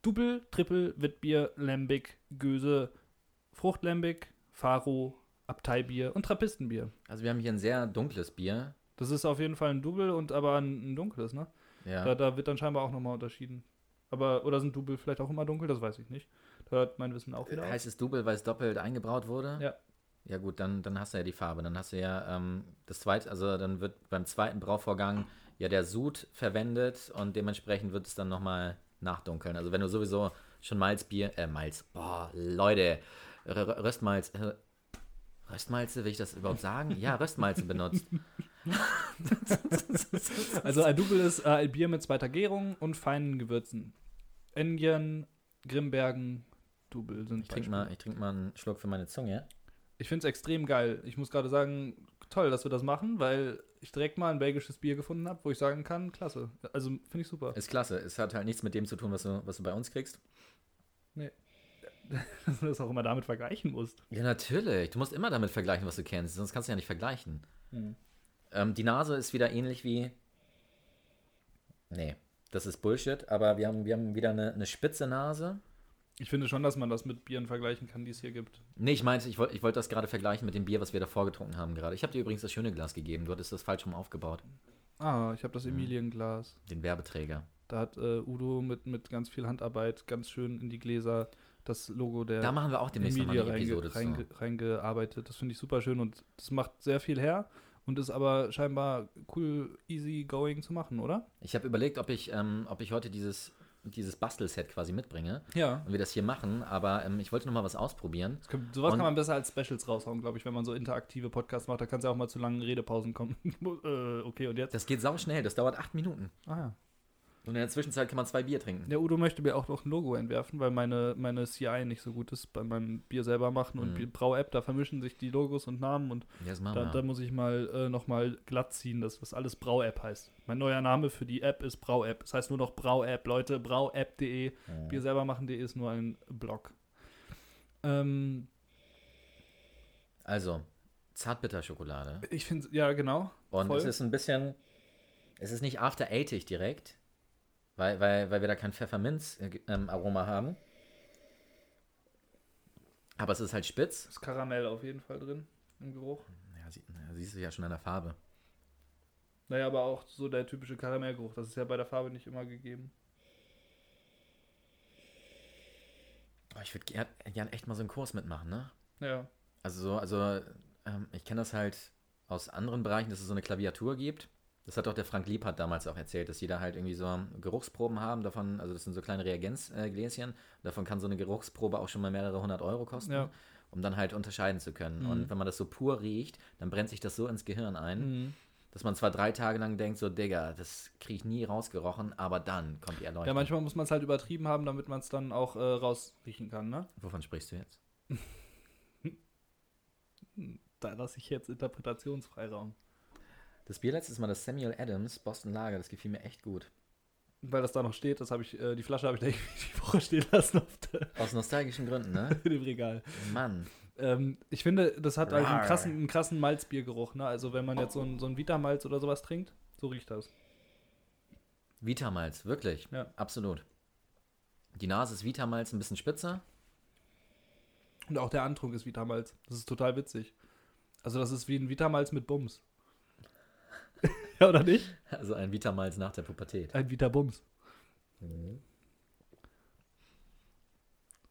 Double, Triple, Witbier, Lambic, Göse, Fruchtlambic, Faro, Abteibier und Trappistenbier. Also wir haben hier ein sehr dunkles Bier. Das ist auf jeden Fall ein Double und aber ein, ein dunkles, ne? Ja. Da, da wird dann scheinbar auch nochmal unterschieden. Aber, oder sind Double vielleicht auch immer dunkel? Das weiß ich nicht. Da hört mein Wissen auch wieder auf. Heißt es Double, weil es doppelt eingebraut wurde? Ja. Ja gut, dann, dann hast du ja die Farbe. Dann hast du ja ähm, das zweite, also dann wird beim zweiten Brauvorgang ja der Sud verwendet und dementsprechend wird es dann nochmal nachdunkeln. Also wenn du sowieso schon Malzbier, äh Malz, boah, Leute, R Röstmalz, Röstmalze, will ich das überhaupt sagen? Ja, Röstmalze benutzt. Also ein Double ist äh, ein Bier mit zweiter Gärung und feinen Gewürzen. Engen, Grimbergen, Double sind Ich trinke mal, ich trink mal einen Schluck für meine Zunge. Ich finde es extrem geil. Ich muss gerade sagen, toll, dass wir das machen, weil ich direkt mal ein belgisches Bier gefunden habe, wo ich sagen kann, klasse. Also finde ich super. Ist klasse. Es hat halt nichts mit dem zu tun, was du, was du bei uns kriegst. Dass du das auch immer damit vergleichen musst. Ja, natürlich. Du musst immer damit vergleichen, was du kennst. Sonst kannst du ja nicht vergleichen. Hm. Ähm, die Nase ist wieder ähnlich wie. Nee, das ist Bullshit, aber wir haben, wir haben wieder eine, eine spitze Nase. Ich finde schon, dass man das mit Bieren vergleichen kann, die es hier gibt. Nee, ich meinte, ich wollte ich wollt das gerade vergleichen mit dem Bier, was wir davor getrunken haben gerade. Ich habe dir übrigens das schöne Glas gegeben. Du hattest das falsch rum aufgebaut. Ah, ich habe das Emilienglas. Den Werbeträger. Da hat äh, Udo mit, mit ganz viel Handarbeit ganz schön in die Gläser das Logo der Da machen wir auch demnächst nochmal Emilie eine Episode reinge, zu. reinge, reingearbeitet. Das finde ich super schön und das macht sehr viel her und ist aber scheinbar cool, easy going zu machen, oder? Ich habe überlegt, ob ich, ähm, ob ich heute dieses, dieses Bastelset quasi mitbringe Ja. und wir das hier machen, aber ähm, ich wollte noch mal was ausprobieren. Kann, sowas Und- kann man besser als Specials raushauen, glaube ich, wenn man so interaktive Podcasts macht. Da kann es ja auch mal zu langen Redepausen kommen. äh, okay, und jetzt? Das geht sau schnell, das dauert acht Minuten. Ah ja. Und in der Zwischenzeit kann man zwei Bier trinken. Der Udo möchte mir auch noch ein Logo entwerfen, weil meine, meine CI nicht so gut ist bei meinem Bier selber machen und Mhm. Brau-App, da vermischen sich die Logos und Namen und machen da, da muss ich mal äh, nochmal glatt ziehen, dass das alles Brau-App heißt. Mein neuer Name für die App ist Brau-App. Das heißt nur noch Brau-App, Leute. Brau-App.de. Mhm. Bier selber machen.de ist nur ein Blog. Ähm, Also, Zartbitterschokolade. ich finde, ja, genau. Und Voll. es ist ein bisschen, es ist nicht After 80 direkt, weil, weil, weil wir da kein Pfefferminz-Aroma haben. Aber es ist halt spitz. Ist Karamell auf jeden Fall drin im Geruch. Ja, sie, ja, siehst du ja schon an der Farbe. Naja, aber auch so der typische Karamellgeruch. Das ist ja bei der Farbe nicht immer gegeben. Oh, ich würde gern, gern echt mal so einen Kurs mitmachen, ne? Ja. Also, so, also ähm, ich kenne das halt aus anderen Bereichen, dass es so eine Klaviatur gibt. Das hat doch der Frank Liebhardt damals auch erzählt, dass die da halt irgendwie so Geruchsproben haben. Davon, also das sind so kleine Reagenzgläschen. davon kann so eine Geruchsprobe auch schon mal mehrere hundert Euro kosten, Ja. um dann halt unterscheiden zu können. Mhm. Und wenn man das so pur riecht, dann brennt sich das so ins Gehirn ein. Mhm. dass man zwar drei Tage lang denkt, so, Digga, das kriege ich nie rausgerochen, aber dann kommt die Erleuchtung. Ja, manchmal muss man es halt übertrieben haben, damit man es dann auch äh, rausriechen kann, ne? Wovon sprichst du jetzt? Da lasse ich jetzt Interpretationsfreiraum. Das Bier letztes Mal, das Samuel Adams Boston Lager, das gefiel mir echt gut. Weil das da noch steht, das habe ich, äh, die Flasche habe ich da irgendwie die Woche stehen lassen Aus nostalgischen Gründen, ne? in dem Regal. Mann. Ähm, ich finde, das hat halt einen krassen, einen krassen Malzbiergeruch, ne? Also wenn man jetzt so ein, so ein Vitamalz oder sowas trinkt, so riecht das. Vitamalz, wirklich. Ja. Absolut. Die Nase ist Vitamalz ein bisschen spitzer. Und auch der Antrunk ist Vitamalz. Das ist total witzig. Also das ist wie ein Vitamalz mit Bums. Ja, oder nicht? Also ein Vitamalz nach der Pubertät. Ein Vitabums. Mhm.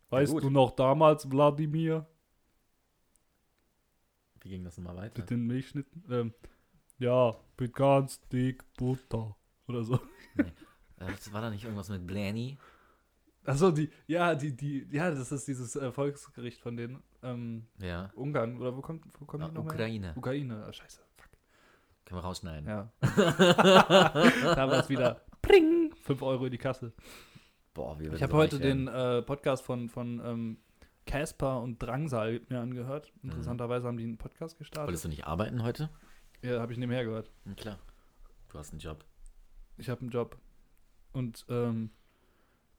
Weißt gut. du noch damals, Wladimir, Wie ging das nochmal weiter? mit den Milchschnitten? Ähm, ja, mit ganz dick Butter. Oder so. Äh, Das war da nicht irgendwas mit Blanny? Achso, die, ja, die, die, ja, das ist dieses äh, Volksgericht von den ähm, Ja. Ungarn. Oder wo kommt, wo kommt Ah, die nochmal? Ukraine. Ukraine. Ah, scheiße. Können wir rausschneiden. Ja. da war es wieder. Pring! 5 Euro in die Kasse. Boah, wie Ich habe heute den äh, Podcast von von ähm, Casper und Drangsal mir angehört. Interessanterweise haben die einen Podcast gestartet. Wolltest du nicht arbeiten heute? Ja, habe ich nebenher gehört. Klar. Du hast einen Job. Ich habe einen Job. Und ähm,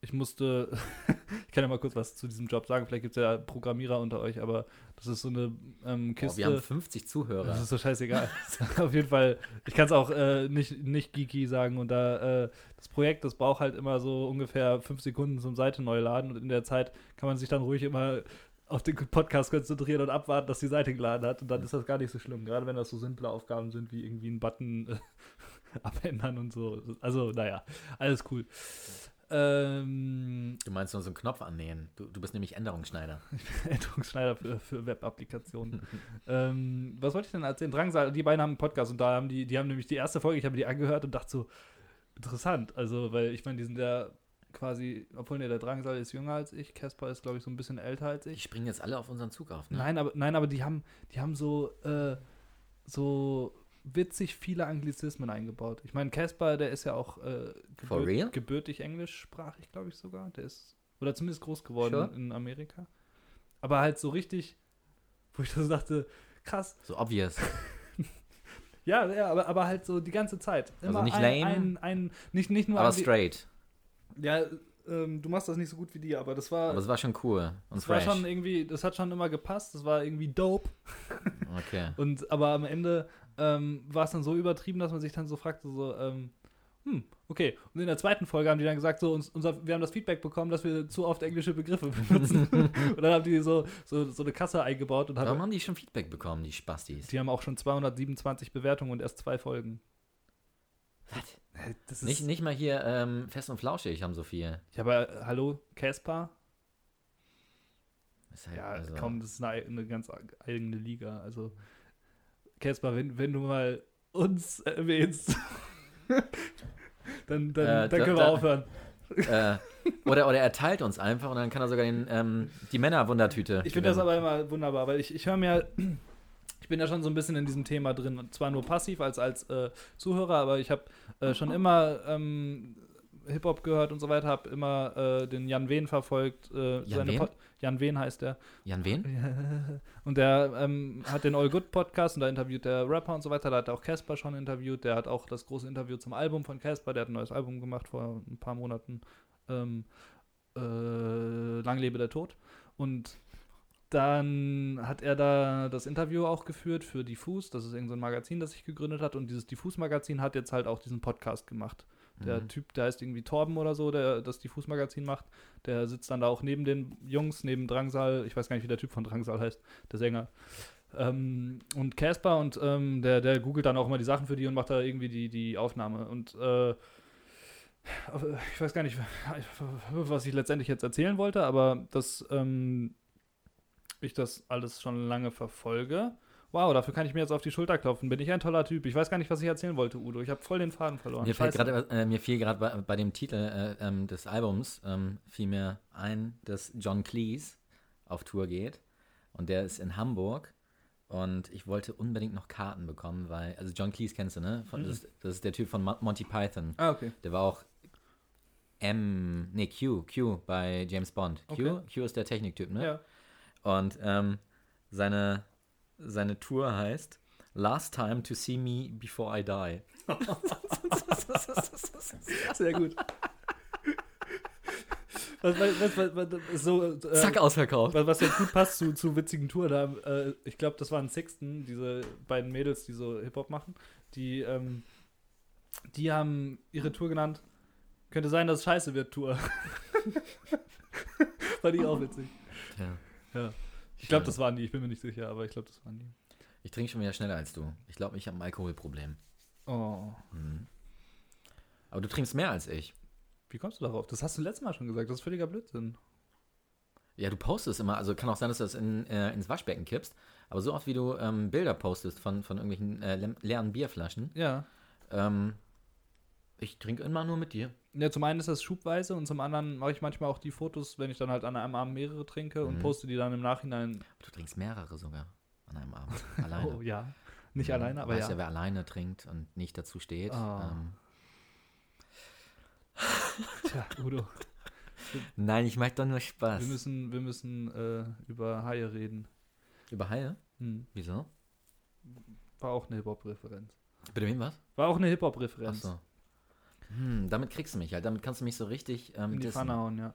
ich musste, ich kann ja mal kurz was zu diesem Job sagen. Vielleicht gibt es ja Programmierer unter euch, aber das ist so eine ähm, Boah, Kiste. wir haben 50 Zuhörer. Das ist so scheißegal. Auf jeden Fall, ich kann es auch äh, nicht, nicht geeky sagen. Und da, äh, das Projekt, das braucht halt immer so ungefähr fünf Sekunden zum Seite neu laden. Und in der Zeit kann man sich dann ruhig immer auf den Podcast konzentrieren und abwarten, dass die Seite geladen hat. Und dann ist das gar nicht so schlimm. Gerade wenn das so simple Aufgaben sind, wie irgendwie einen Button äh, abändern und so. Also, naja, alles cool. Ähm, Du meinst nur so einen Knopf annähen. Du, du bist nämlich Änderungsschneider. Änderungsschneider für, für Web-Applikationen. ähm, was wollte ich denn erzählen? Drangsal, die beiden haben einen Podcast und da haben die, die haben nämlich die erste Folge, ich habe die angehört und dachte so, interessant. Also, weil ich meine, die sind ja quasi, obwohl ne, der Drangsal ist jünger als ich, Casper ist, glaube ich, so ein bisschen älter als Die ich. springen jetzt alle auf unseren Zug auf, ne? Nein, aber, nein, aber die haben, die haben so, äh, so witzig viele Anglizismen eingebaut. Ich meine, Casper, der ist ja auch äh, real? gebürtig englischsprachig, glaube ich sogar. Der ist, oder zumindest groß geworden Sure. in Amerika. Aber halt so richtig, wo ich so dachte, krass. So obvious. Ja, ja, aber, aber halt so die ganze Zeit. Also nicht ein, lame? Ein, ein, nicht, nicht nur Aber straight. Ja, ähm, du machst das nicht so gut wie die, aber das war, Aber es war schon cool. Und das war fresh. schon irgendwie, das hat schon immer gepasst, das war irgendwie dope. Okay. Und aber am Ende ähm, war es dann so übertrieben, dass man sich dann so fragte, so, ähm, hm, okay. Und in der zweiten Folge haben die dann gesagt, so, uns, unser, wir haben das Feedback bekommen, dass wir zu oft englische Begriffe benutzen. und dann haben die so, so, so eine Kasse eingebaut und Warum haben, haben die schon Feedback bekommen, die Spastis? die haben auch schon 227 Bewertungen und erst zwei Folgen. Was? Das Nicht, nicht mal hier ähm, fest und flauschig haben so viel. Ja, aber äh, hallo, Casper? Ist halt, Ja, also, kaum, das ist eine, eine ganz eigene Liga. Also, Casper, wenn, wenn du mal uns erwähnst, dann, dann, Äh, dann da- können wir da- aufhören. äh, oder, oder er teilt uns einfach und dann kann er sogar den, ähm, die Männerwundertüte. Ich finde das aber immer wunderbar, weil ich, ich höre mir, ich bin ja schon so ein bisschen in diesem Thema drin. Und zwar nur passiv als, als äh, Zuhörer, aber ich habe äh, schon immer ähm, Hip-Hop gehört und so weiter, habe immer äh, den Jan Wehn verfolgt. Äh, Jan Wehn? Pod- Jan Wehn heißt der. Jan wen? Und der ähm, hat den All Good Podcast und da interviewt der Rapper und so weiter. Da hat er auch Casper schon interviewt. Der hat auch das große Interview zum Album von Casper. Der hat ein neues Album gemacht vor ein paar Monaten. Ähm, äh, Lang lebe der Tod. Und dann hat er da das Interview auch geführt für Diffus. Das ist irgendein so ein Magazin, das sich gegründet hat. Und dieses Diffus-Magazin hat jetzt halt auch diesen Podcast gemacht. Der Mhm. Typ, der heißt irgendwie Torben oder so, der das Diffus-Magazin macht, der sitzt dann da auch neben den Jungs, neben Drangsal, ich weiß gar nicht, wie der Typ von Drangsal heißt, der Sänger. Ähm, und Casper und ähm, der, der googelt dann auch immer die Sachen für die und macht da irgendwie die, die Aufnahme. Und äh, ich weiß gar nicht, was ich letztendlich jetzt erzählen wollte, aber dass ähm, ich das alles schon lange verfolge. Wow, dafür kann ich mir jetzt auf die Schulter klopfen. Bin ich ein toller Typ. Ich weiß gar nicht, was ich erzählen wollte, Udo. Ich habe voll den Faden verloren. Mir, fällt grad, äh, mir fiel gerade bei, bei dem Titel äh, ähm, des Albums ähm, fiel mir ein, dass John Cleese auf Tour geht und der ist in Hamburg Und ich wollte unbedingt noch Karten bekommen, weil, also John Cleese kennst du, ne? Von, Mhm. das, ist- das ist der Typ von Mon- Monty Python. Ah, okay. Der war auch M, nee, Q, Q bei James Bond. Q, Okay. Q ist der Techniktyp, ne? Ja. Und ähm, seine, seine Tour heißt Last Time to See Me Before I Die. Sehr gut. Was, was, was, so, äh, Zack, ausverkauft. was, was jetzt gut passt zu, zu witzigen Touren, äh, ich glaube, das waren Sixten, diese beiden Mädels, die so Hip-Hop machen, die, ähm, die haben ihre Tour genannt, könnte sein, dass es scheiße wird, Tour. Fand ich auch witzig. Ja. Ich glaube, das waren die, ich bin mir nicht sicher, aber ich glaube, das waren die. Ich trinke schon wieder schneller als du. Ich glaube, ich habe ein Alkoholproblem. Oh. Mhm. Aber du trinkst mehr als ich. Wie kommst du darauf? Das hast du letztes Mal schon gesagt, das ist völliger Blödsinn. Ja, du postest immer, also kann auch sein, dass du das in, äh, ins Waschbecken kippst, aber so oft wie du ähm, Bilder postest von, von irgendwelchen äh, leeren Bierflaschen, Ja. ähm, ich trinke immer nur mit dir. Ja, zum einen ist das schubweise und zum anderen mache ich manchmal auch die Fotos, wenn ich dann halt an einem Abend mehrere trinke und Mhm. poste die dann im Nachhinein. Du trinkst mehrere sogar an einem Abend. Alleine. Oh ja. Nicht Mhm. alleine, aber weißt ja. ja, wer alleine trinkt und nicht dazu steht. Ah. Ähm, Tja, Udo. nein, ich mag doch nur Spaß. Wir müssen, wir müssen äh, über Haie reden. Über Haie? Hm. Wieso? War auch eine Hip-Hop-Referenz. Bitte wem was? War auch eine Hip-Hop-Referenz. so. Hm, damit kriegst du mich halt. Damit kannst du mich so richtig ähm, In die dissen. Pfanne hauen, ja.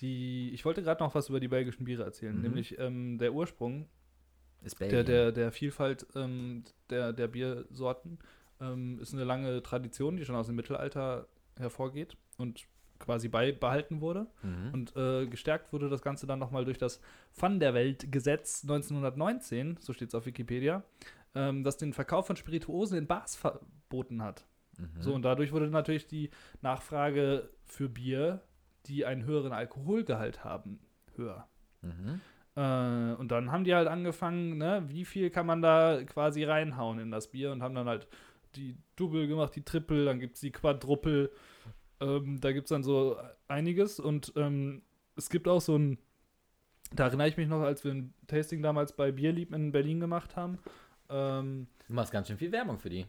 Die, ich wollte gerade noch was über die belgischen Biere erzählen, Mhm. nämlich ähm, der Ursprung Ist der, der, der Vielfalt ähm, der, der Biersorten ähm, ist eine lange Tradition, die schon aus dem Mittelalter hervorgeht und quasi beibehalten wurde. Mhm. Und äh, gestärkt wurde das Ganze dann nochmal durch das Van der Welt-Gesetz 1919, so steht es auf Wikipedia, ähm, das den Verkauf von Spirituosen in Bars verboten hat. So, und dadurch wurde natürlich die Nachfrage für Bier, die einen höheren Alkoholgehalt haben, höher. Mhm. Äh, und dann haben die halt angefangen, ne, wie viel kann man da quasi reinhauen in das Bier und haben dann halt die Double gemacht, die Triple, dann gibt es die Quadruple. Ähm, da gibt es dann so einiges und ähm, es gibt auch so ein, da erinnere ich mich noch, als wir ein Tasting damals bei Bierlieb in Berlin gemacht haben. Ähm, Du machst ganz schön viel Werbung für die.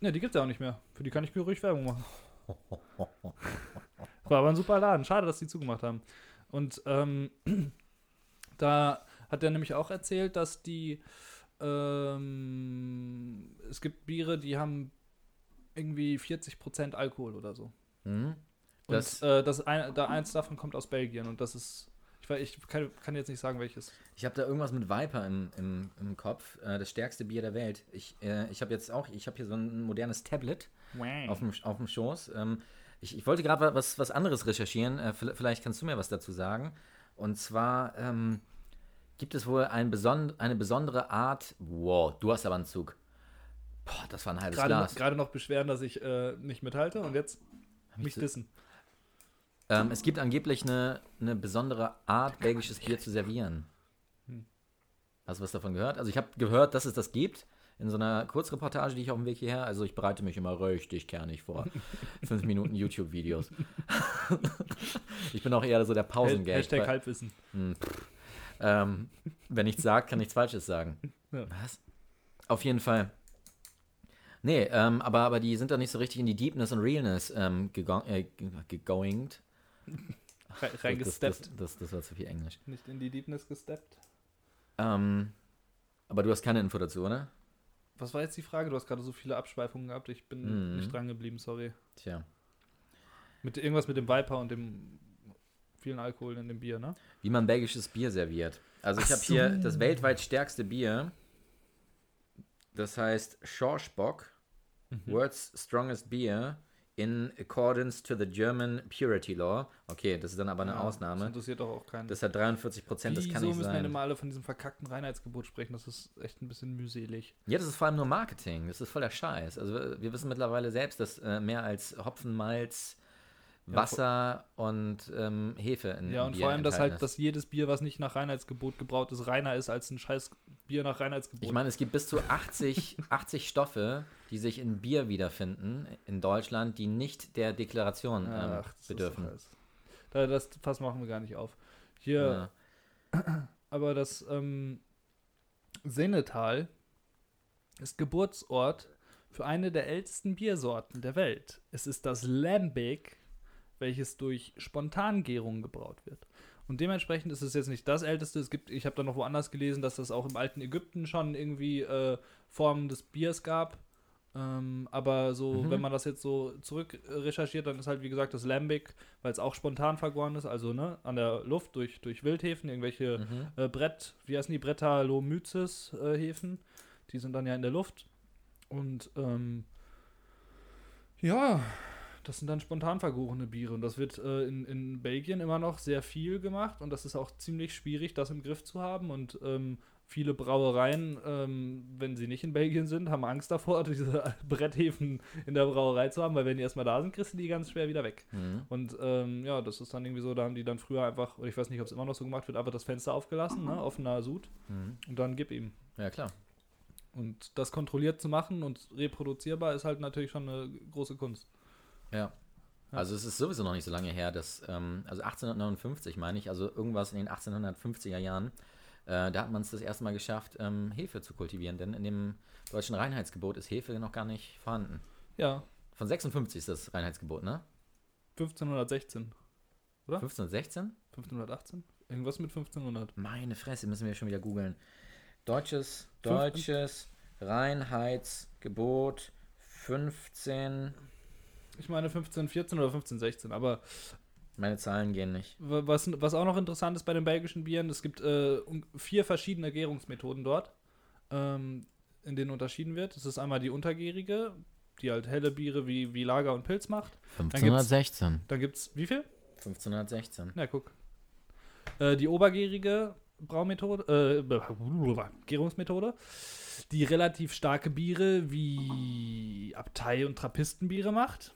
Ne, die gibt es ja auch nicht mehr. Für die kann ich mir ruhig Werbung machen. War aber ein super Laden. Schade, dass die zugemacht haben. Und ähm, da hat er nämlich auch erzählt, dass die ähm, es gibt Biere, die haben irgendwie 40% Alkohol oder so. Mhm. Und Das- äh, das ein, da eins davon kommt aus Belgien und das ist ich, kann, kann jetzt nicht sagen, welches. Ich habe da irgendwas mit Viper im, im, im Kopf. Äh, das stärkste Bier der Welt. Ich, äh, ich habe jetzt auch, ich habe hier so ein modernes Tablet auf dem, auf dem Schoß. Ähm, ich, ich wollte gerade was, was anderes recherchieren. Äh, vi- vielleicht kannst du mir was dazu sagen. Und zwar ähm, gibt es wohl ein beson eine besondere Art. Wow, du hast aber einen Zug. Boah, das war ein halbes Gerade Glas. gerade noch beschweren, dass ich äh, nicht mithalte und jetzt mich dissen. Ähm, es gibt angeblich eine, eine besondere Art, belgisches Bier zu servieren. Hast du was davon gehört? Also ich habe gehört, dass es das gibt in so einer Kurzreportage, die ich auf dem Weg hierher. Also ich bereite mich immer richtig kernig vor. Fünf Minuten YouTube-Videos. ich bin auch eher so der Pausengag. Hashtag Halbwissen. hm, ähm, wer nichts sagt, kann nichts Falsches sagen. Ja. Was? Auf jeden Fall. Nee, ähm, aber, aber die sind da nicht so richtig in die Deepness und Realness ähm. Äh, gegoingt. Reingesteppt. das, das, das war zu viel Englisch. Nicht in die Deepness gesteppt. Ähm, aber du hast keine Info dazu, oder? Was war jetzt die Frage? Du hast gerade so viele Abschweifungen gehabt. Ich bin Mhm. nicht dran geblieben, sorry. Tja. Mit irgendwas mit dem Viper und dem vielen Alkohol in dem Bier, ne? Wie man belgisches Bier serviert. Also ich Ach habe hier so. das weltweit stärkste Bier. Das heißt Schorschbock, World's Strongest Beer in accordance to the German Purity Law. Okay, das ist dann aber eine Ja, Das Ausnahme. interessiert doch auch keinen. Das hat 43 Prozent, das kann Wieso nicht müssen wir sein. immer alle von diesem verkackten Reinheitsgebot sprechen? Das ist echt ein bisschen mühselig. Ja, das ist vor allem nur Marketing. Das ist voll der Scheiß. Also wir wir wissen mittlerweile selbst, dass äh, mehr als Hopfen, Malz, Ja, Wasser und ähm, Hefe in Ja, und Bier vor allem, dass halt, ist. dass jedes Bier, was nicht nach Reinheitsgebot gebraut ist, reiner ist als ein scheiß Bier nach Reinheitsgebot. Ich meine, es gibt bis zu 80, 80 Stoffe, die sich in Bier wiederfinden in Deutschland, die nicht der Deklaration ähm, Ach, bedürfen. Da, das Fass machen wir gar nicht auf. Hier, Ja. aber das, ähm, Sennetal ist Geburtsort für eine der ältesten Biersorten der Welt. Es ist das Lambic, welches durch Spontangärung gebraut wird. Und dementsprechend ist es jetzt nicht das älteste. Es gibt, ich habe da noch woanders gelesen, dass das auch im alten Ägypten schon irgendwie äh, Formen des Biers gab. Ähm, aber so, Mhm. wenn man das jetzt so zurück recherchiert, dann ist halt wie gesagt das Lambic, weil es auch spontan vergoren ist, also ne, an der Luft durch, durch Wildhefen, irgendwelche Mhm. äh, Brett, wie heißen die Brettanomyces äh, die sind dann ja in der Luft. Und ähm, ja, das sind dann spontan vergorene Biere. Und das wird äh, in, in Belgien immer noch sehr viel gemacht. Und das ist auch ziemlich schwierig, das im Griff zu haben. Und ähm, viele Brauereien, ähm, wenn sie nicht in Belgien sind, haben Angst davor, diese Bretthäfen in der Brauerei zu haben, weil wenn die erstmal da sind, kriegst du die ganz schwer wieder weg. Mhm. Und ähm, ja, das ist dann irgendwie so, da haben die dann früher einfach, ich weiß nicht, ob es immer noch so gemacht wird, einfach das Fenster aufgelassen, ne, offener Sud. Mhm. Und dann gib ihm. Ja, klar. Und das kontrolliert zu machen und reproduzierbar ist halt natürlich schon eine große Kunst. Ja. Also es ist sowieso noch nicht so lange her, dass, ähm, also 1859 meine ich, also irgendwas in den 1850er Jahren, äh, da hat man es das erste Mal geschafft, ähm, Hefe zu kultivieren, denn in dem deutschen Reinheitsgebot ist Hefe noch gar nicht vorhanden. Ja, Von 56 ist das Reinheitsgebot, ne? 1516. Oder? 1516? 1518? Irgendwas mit 1500. Meine Fresse, müssen wir schon wieder googeln. Deutsches, deutsches Reinheitsgebot 15. Ich meine 1514 oder 1516, aber Meine Zahlen gehen nicht. wa- was, was auch noch interessant ist bei den belgischen Bieren, es gibt äh, vier verschiedene Gärungsmethoden dort, ähm, in denen unterschieden wird. Das ist einmal die untergärige, die halt helle Biere wie, wie Lager und Pilz macht. 1516. Dann gibt es, wie viel? 1516. Na, guck. Äh, die obergärige Braumethode, äh, Gärungsmethode, die relativ starke Biere wie Abtei- und Trappistenbiere macht.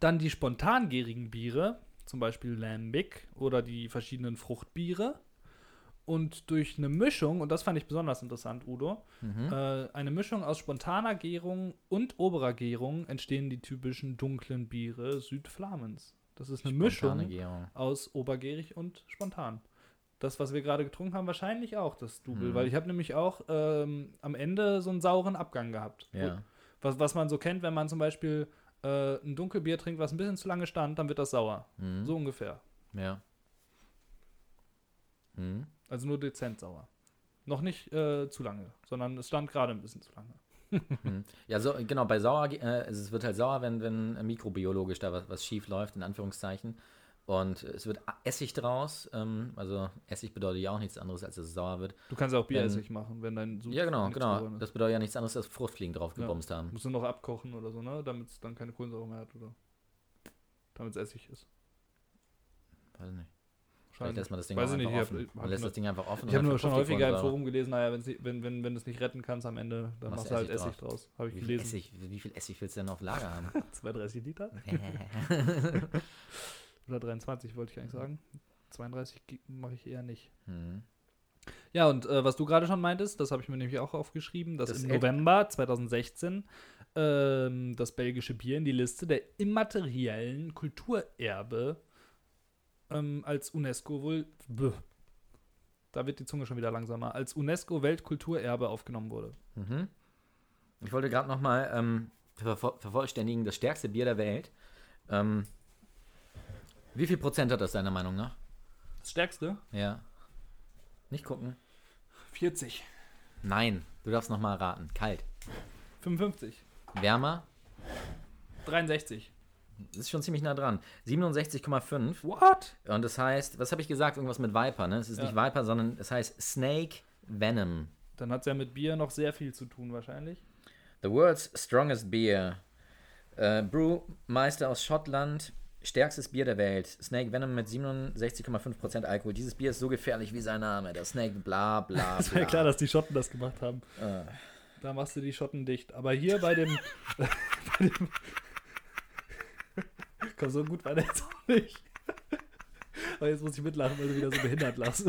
Dann die spontangärigen Biere, zum Beispiel Lambic oder die verschiedenen Fruchtbiere. Und durch eine Mischung, und das fand ich besonders interessant, Udo, Mhm. äh, eine Mischung aus spontaner Gärung und oberer Gärung entstehen die typischen dunklen Biere Südflamens. Das ist eine Spontane Mischung Gärung. aus obergärig und spontan. Das, was wir gerade getrunken haben, wahrscheinlich auch das Double, Mhm. weil ich habe nämlich auch ähm, am Ende so einen sauren Abgang gehabt. Ja. Was, was man so kennt, wenn man zum Beispiel äh, ein Dunkelbier trinkt, was ein bisschen zu lange stand, dann wird das sauer. Mhm. So ungefähr. Ja. Mhm. Also nur dezent sauer. Noch nicht äh, zu lange, sondern es stand gerade ein bisschen zu lange. Mhm. Ja, so, genau, bei sauer, äh, es wird halt sauer, wenn, wenn mikrobiologisch da was, was schief läuft, in Anführungszeichen. Und es wird Essig draus, ähm, also Essig bedeutet ja auch nichts anderes, als dass es sauer wird. Du kannst ja auch Wenn- Bieressig machen, wenn dein Sud ja, genau, genau. Das bedeutet ja nichts anderes, als Fruchtfliegen drauf Ja. gebomst haben. Musst du noch abkochen oder so, ne? Damit es dann keine Kohlensäure mehr hat oder damit es Essig ist. Weiß nicht. Vielleicht lässt man das Ding Weiß auch ich nicht, einfach ich hab- offen. ich hab Man lässt das Ding einfach offen. Ich habe nur schon häufiger im. Forum gelesen, naja, wenn, wenn, wenn, wenn du es nicht retten kannst am Ende, dann Machst machst du halt Essig Essig draus. Habe ich Wie viel, gelesen. Essig, wie viel Essig willst du denn auf Lager haben? 32 Liter? Oder 23 wollte ich eigentlich sagen. 32 mache ich eher nicht. hm. Ja, und äh, was du gerade schon meintest, das habe ich mir nämlich auch aufgeschrieben, dass Das im November 2016 ähm, das belgische Bier in die Liste der immateriellen Kulturerbe ähm, als UNESCO wohl. Bäh. Da wird die Zunge schon wieder langsamer. Als UNESCO-Weltkulturerbe aufgenommen wurde. Mhm. Ich wollte gerade nochmal ähm, vervo- vervollständigen, das stärkste Bier der Welt. Ähm, wie viel Prozent hat das deiner Meinung nach? Das stärkste? Ja. Nicht gucken. 40. Nein, du darfst nochmal raten. Kalt. 55. Wärmer? 63. Das ist schon ziemlich nah dran. 67,5. What? Und das heißt, was habe ich gesagt? Irgendwas mit Viper, ne? Es ist Ja. nicht Viper, sondern es heißt Snake Venom. Dann hat es ja mit Bier noch sehr viel zu tun, wahrscheinlich. The world's strongest beer. Äh, Brewmeister aus Schottland. Stärkstes Bier der Welt. Snake Venom mit 67,5% Alkohol. Dieses Bier ist so gefährlich wie sein Name. Der Snake bla bla Es war ja klar, dass die Schotten das gemacht haben. Äh, Da machst du die Schotten dicht. Aber hier bei dem. bei dem Komm, so gut war der jetzt auch nicht. Aber jetzt muss ich mitlachen, weil du wieder so behindert lachst.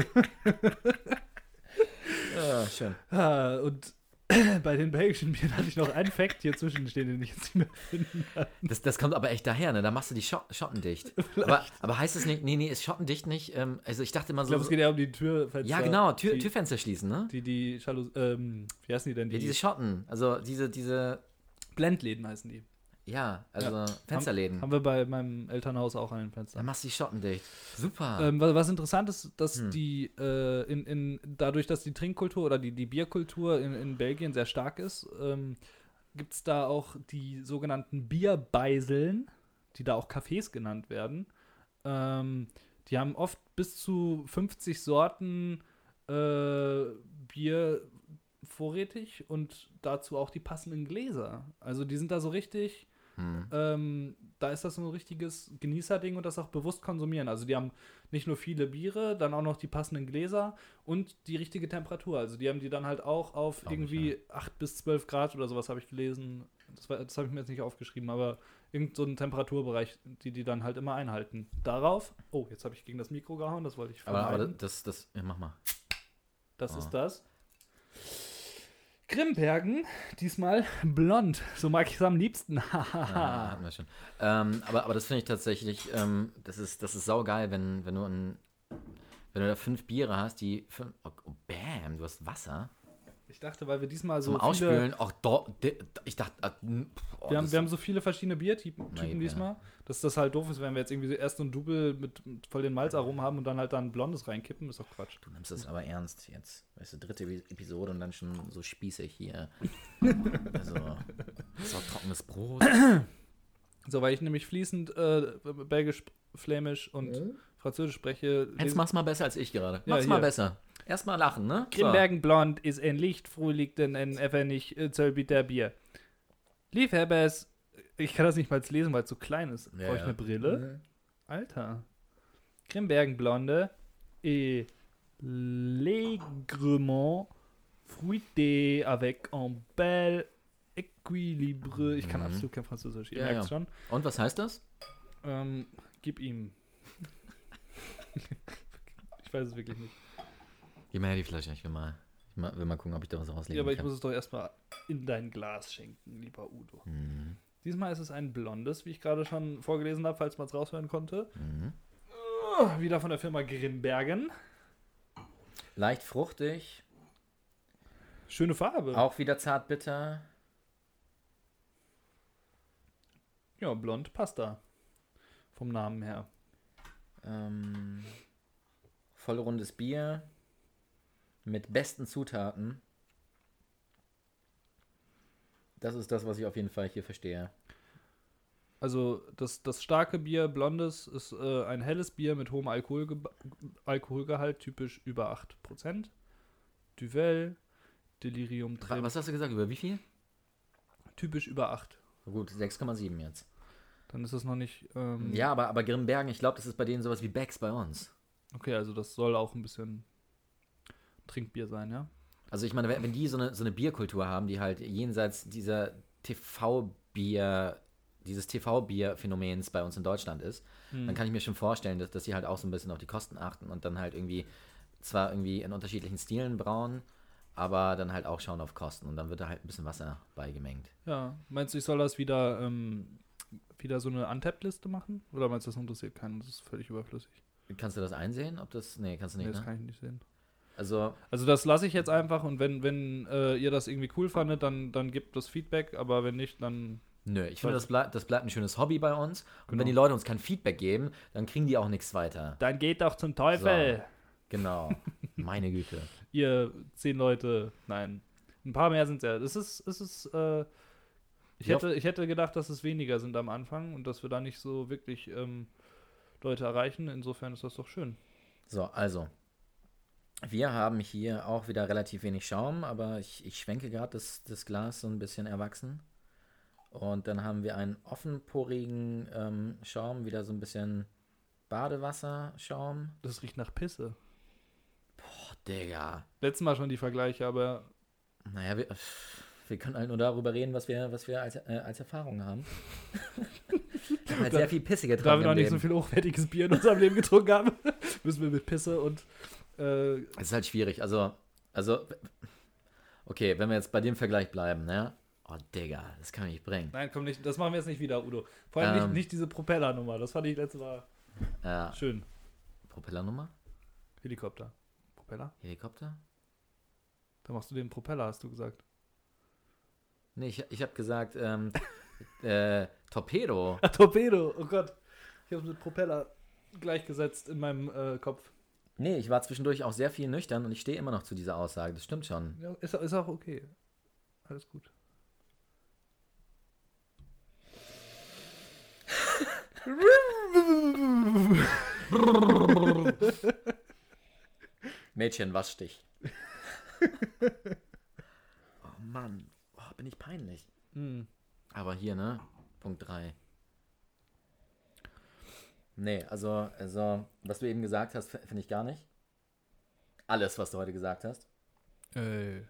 ja, schön. Ah, und bei den belgischen Bieren hatte ich noch einen Fact hier zwischenstehen, den ich jetzt nicht mehr finden kann. Das, das kommt aber echt daher, ne? Da machst du die Schot Schotten dicht. Aber, aber heißt es nicht, nee, nee, ist Schotten dicht nicht? Ähm, also ich dachte immer Ich so. glaube, es geht ja um die Türfenster. ja, genau, Tür, die, Türfenster schließen, ne? Die, die Jalous, ähm, wie heißen die denn? Die Ja, diese Schotten. Also diese, diese, Blendläden heißen die. Ja, also Fensterläden. Haben wir bei meinem Elternhaus auch an den Dann machst du die Schotten dicht. Super. Ähm, was, was interessant ist, dass Hm. die äh, in, in, dadurch, dass die Trinkkultur oder die, die Bierkultur in, in Belgien sehr stark ist, ähm, gibt es da auch die sogenannten Bierbeiseln, die da auch Cafés genannt werden. Ähm, die haben oft bis zu 50 Sorten äh, Bier vorrätig und dazu auch die passenden Gläser. Also die sind da so richtig Hm. ähm, da ist das so ein richtiges Genießerding und das auch bewusst konsumieren. Also die haben nicht nur viele Biere, dann auch noch die passenden Gläser und die richtige Temperatur. Also die haben die dann halt auch auf Glaub ich, irgendwie 8 bis 12 Grad oder sowas habe ich gelesen. Das, das habe ich mir jetzt nicht aufgeschrieben, aber irgend so einen Temperaturbereich, die die dann halt immer einhalten. Darauf, oh, jetzt habe ich gegen das Mikro gehauen, das wollte ich aber, vermeiden. aber das, das, ja, mach mal. das ah. ist das. Grimbergen, diesmal blond. So mag ich es am liebsten. Ja, schon. Ähm, aber, aber das finde ich tatsächlich, ähm, das ist, das ist saugeil, wenn, wenn du ein, wenn du da fünf Biere hast, die fünf, oh, oh, bam, du hast Wasser Ich dachte, weil wir diesmal so zum Ausspülen. Auch do, de, ich dachte, äh, oh, wir haben, wir haben so viele verschiedene Biertypen Typen ja. Dass das halt doof ist, wenn wir jetzt irgendwie erst so ein Double mit, mit voll den Malzaromen haben und dann halt dann ein blondes reinkippen, ist doch Quatsch. Du nimmst das aber ernst jetzt. Weißt du, dritte Epi- Episode und dann schon so spießig hier. also, das trockenes Brot. So, weil ich nämlich fließend äh, Belgisch, Flämisch und Französisch spreche. Jetzt mach's mal besser als ich gerade. Ja, Mach's mal hier. besser. Erstmal lachen, ne? So. Grimbergen blond ist ein lichtfröhlichen ein Effenich äh, Zöllbieter Bier. Liefhebbers, ich kann das nicht mal lesen, weil es so klein ist. Ja, Brauche ich ja. eine Brille? Alter. Grimbergen blonde et légèrement fruité avec un bel équilibre. Ich kann Mhm. absolut kein Französisch, ihr Ja, merkt's ja. schon. Und was heißt das? Ähm, gib ihm. ich weiß es wirklich nicht. Gib mir her die Flasche, ich will mal, ich will mal gucken, ob ich da was rauslegen Ja, aber ich kann. muss es doch erstmal in dein Glas schenken, lieber Udo. Mhm. Diesmal ist es ein blondes, wie ich gerade schon vorgelesen habe, falls man es raushören konnte. Mhm. Oh, wieder von der Firma Grimbergen. Leicht fruchtig, Schöne Farbe. auch wieder zart bitter. Ja, blond passt da. Vom Namen her. Ähm, vollrundes Bier mit besten Zutaten. Das ist das, was ich auf jeden Fall hier verstehe. Also das, das starke Bier, blondes, ist äh, ein helles Bier mit hohem Alkoholge Alkoholgehalt, typisch über 8%. Duvel, Delirium Wa- Trem, Was hast du gesagt? Über wie viel? typisch über 8. Gut, 6,7 jetzt. Dann ist es noch nicht. Ähm, Ja, aber, aber Grimbergen, ich glaube, das ist bei denen sowas wie Becks bei uns. Okay, also das soll auch ein bisschen Trinkbier sein, ja? Also ich meine, wenn die so eine, so eine Bierkultur haben, die halt jenseits dieser TV-Bier, dieses TV-Bier-Phänomens bei uns in Deutschland ist, Hm. dann kann ich mir schon vorstellen, dass, dass sie halt auch so ein bisschen auf die Kosten achten und dann halt irgendwie zwar irgendwie in unterschiedlichen Stilen brauen, aber dann halt auch schauen auf Kosten und dann wird da halt ein bisschen Wasser beigemengt. Ja. Meinst du, ich soll das wieder, ähm, wieder so eine Untapped-Liste machen? Oder meinst du, das interessiert keinen? Das ist völlig überflüssig. Kannst du das einsehen? Ob das. Nee, kannst du Nee, nicht, das ne? kann ich nicht sehen. Also, Also das lasse ich jetzt einfach und wenn, wenn äh, ihr das irgendwie cool fandet, dann, dann gebt das Feedback, aber wenn nicht, dann nö, ich finde, das, bleib, das bleibt ein schönes Hobby bei uns. Und Genau. wenn die Leute uns kein Feedback geben, dann kriegen die auch nichts weiter. dann geht doch zum Teufel. Genau. Meine Güte. Ihr zehn Leute, nein. Ein paar mehr sind ja. Das ist, es ist, äh, ich, Ja. hätte, ich hätte gedacht, dass es weniger sind am Anfang und dass wir da nicht so wirklich ähm, Leute erreichen. Insofern ist das doch schön. So, also. Wir haben hier auch wieder relativ wenig Schaum, aber ich, ich schwenke gerade das, das Glas so ein bisschen erwachsen. Und dann haben wir einen offenporigen ähm, Schaum, wieder so ein bisschen Badewasserschaum. Das riecht nach Pisse. Oh, Digga. Letztes Mal schon die Vergleiche, aber Naja, wir, wir können halt nur darüber reden, was wir, was wir als, äh, als Erfahrung haben. wir haben halt sehr viel Pisse getrunken. da wir noch nicht so Leben. viel hochwertiges Bier in unserem Leben getrunken haben, müssen wir mit Pisse und äh, Es ist halt schwierig. Also, also Okay, wenn wir jetzt bei dem Vergleich bleiben, ne? Oh, Digga, das kann ich nicht bringen. Nein, komm nicht, das machen wir jetzt nicht wieder, Udo. Vor allem Ähm. nicht, nicht diese Propellernummer. Das fand ich letztes Mal Ja, schön. Propellernummer? Helikopter. Propeller? Helikopter? Da machst du den Propeller, hast du gesagt. Nee, ich, ich habe gesagt, ähm, äh, Torpedo. Torpedo, oh Gott. Ich habe mit Propeller gleichgesetzt in meinem äh, Kopf. Nee, ich war zwischendurch auch sehr viel nüchtern und ich stehe immer noch zu dieser Aussage. Das stimmt schon. Ja, ist, ist auch okay. Alles gut. Mädchen, wasch dich. oh Mann, oh, bin ich peinlich. Hm. Aber hier, ne? Punkt 3. Nee, also, also, was du eben gesagt hast, finde ich gar nicht. Alles, was du heute gesagt hast. Ey.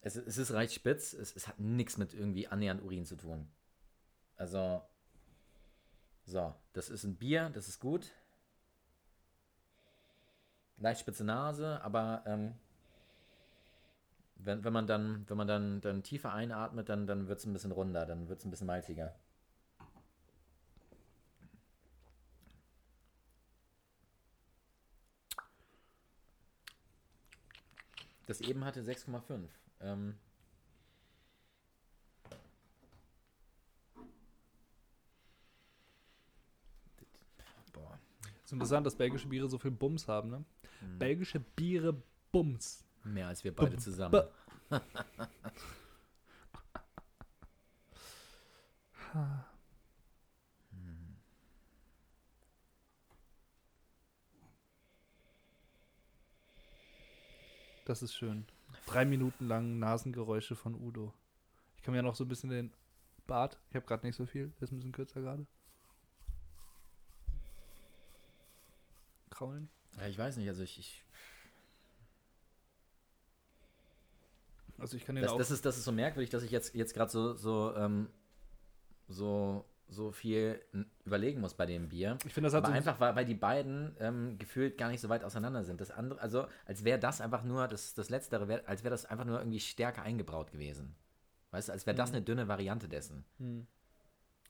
Es, es ist recht spitz, es, es hat nichts mit irgendwie annähernd Urin zu tun. Also, so, das ist ein Bier, das ist gut. Leicht spitze Nase, aber ähm, wenn, wenn man dann, wenn man dann, dann tiefer einatmet, dann, dann wird es ein bisschen runder, dann wird es ein bisschen malziger. Das eben hatte 6,5. Ähm, boah. ist interessant, dass belgische Biere so viel Bums haben, ne? Belgische Biere Bums. Mehr als wir beide B- zusammen. Das ist schön. Drei Minuten lang Nasengeräusche von Udo. Ich kann mir noch so ein bisschen den Bart. Ich habe gerade nicht so viel. Der ist ein bisschen kürzer gerade. Kraulen. Ja, ich weiß nicht, also ich, ich Also ich kann den das, auch. das, ist, das ist so merkwürdig, dass ich jetzt, jetzt gerade so, so, ähm, so, so viel überlegen muss bei dem Bier. ich finde, das hat Aber so einfach, weil, weil die beiden ähm, gefühlt gar nicht so weit auseinander sind. Das andere, also als wäre das einfach nur, das, das Letztere, wär, als wäre das einfach nur irgendwie stärker eingebraut gewesen. Weißt du, als wäre das Mhm. eine dünne Variante dessen. Hm.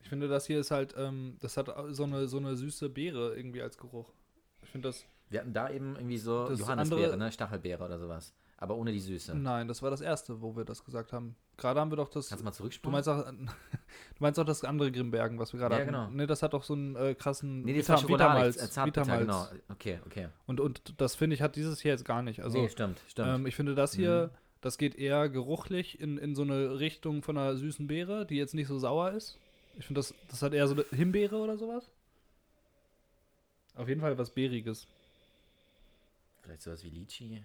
Ich finde, das hier ist halt, ähm, das hat so eine, so eine süße Beere irgendwie als Geruch. Ich finde das. Wir hatten da eben irgendwie so Johannisbeere, andere- ne? Stachelbeere oder sowas. Aber ohne die Süße. Nein, das war das erste, wo wir das gesagt haben. Gerade haben wir doch das. Kannst du mal Du zurückspulen? meinst auch, du meinst auch das andere Grimbergen, was wir gerade Ja, hatten. genau. Ne, das hat doch so einen äh, krassen nee, die war Schokolade, äh, Zartbitter, Vitamalz. genau. Okay, okay. Und, und das finde ich hat dieses hier jetzt gar nicht. Also nee, stimmt, stimmt. ähm, ich finde das hier, Mhm. das geht eher geruchlich in, in so eine Richtung von einer süßen Beere, die jetzt nicht so sauer ist. Ich finde das, das hat eher so eine Himbeere oder sowas. Auf jeden Fall was Beeriges. Vielleicht sowas wie Litchi.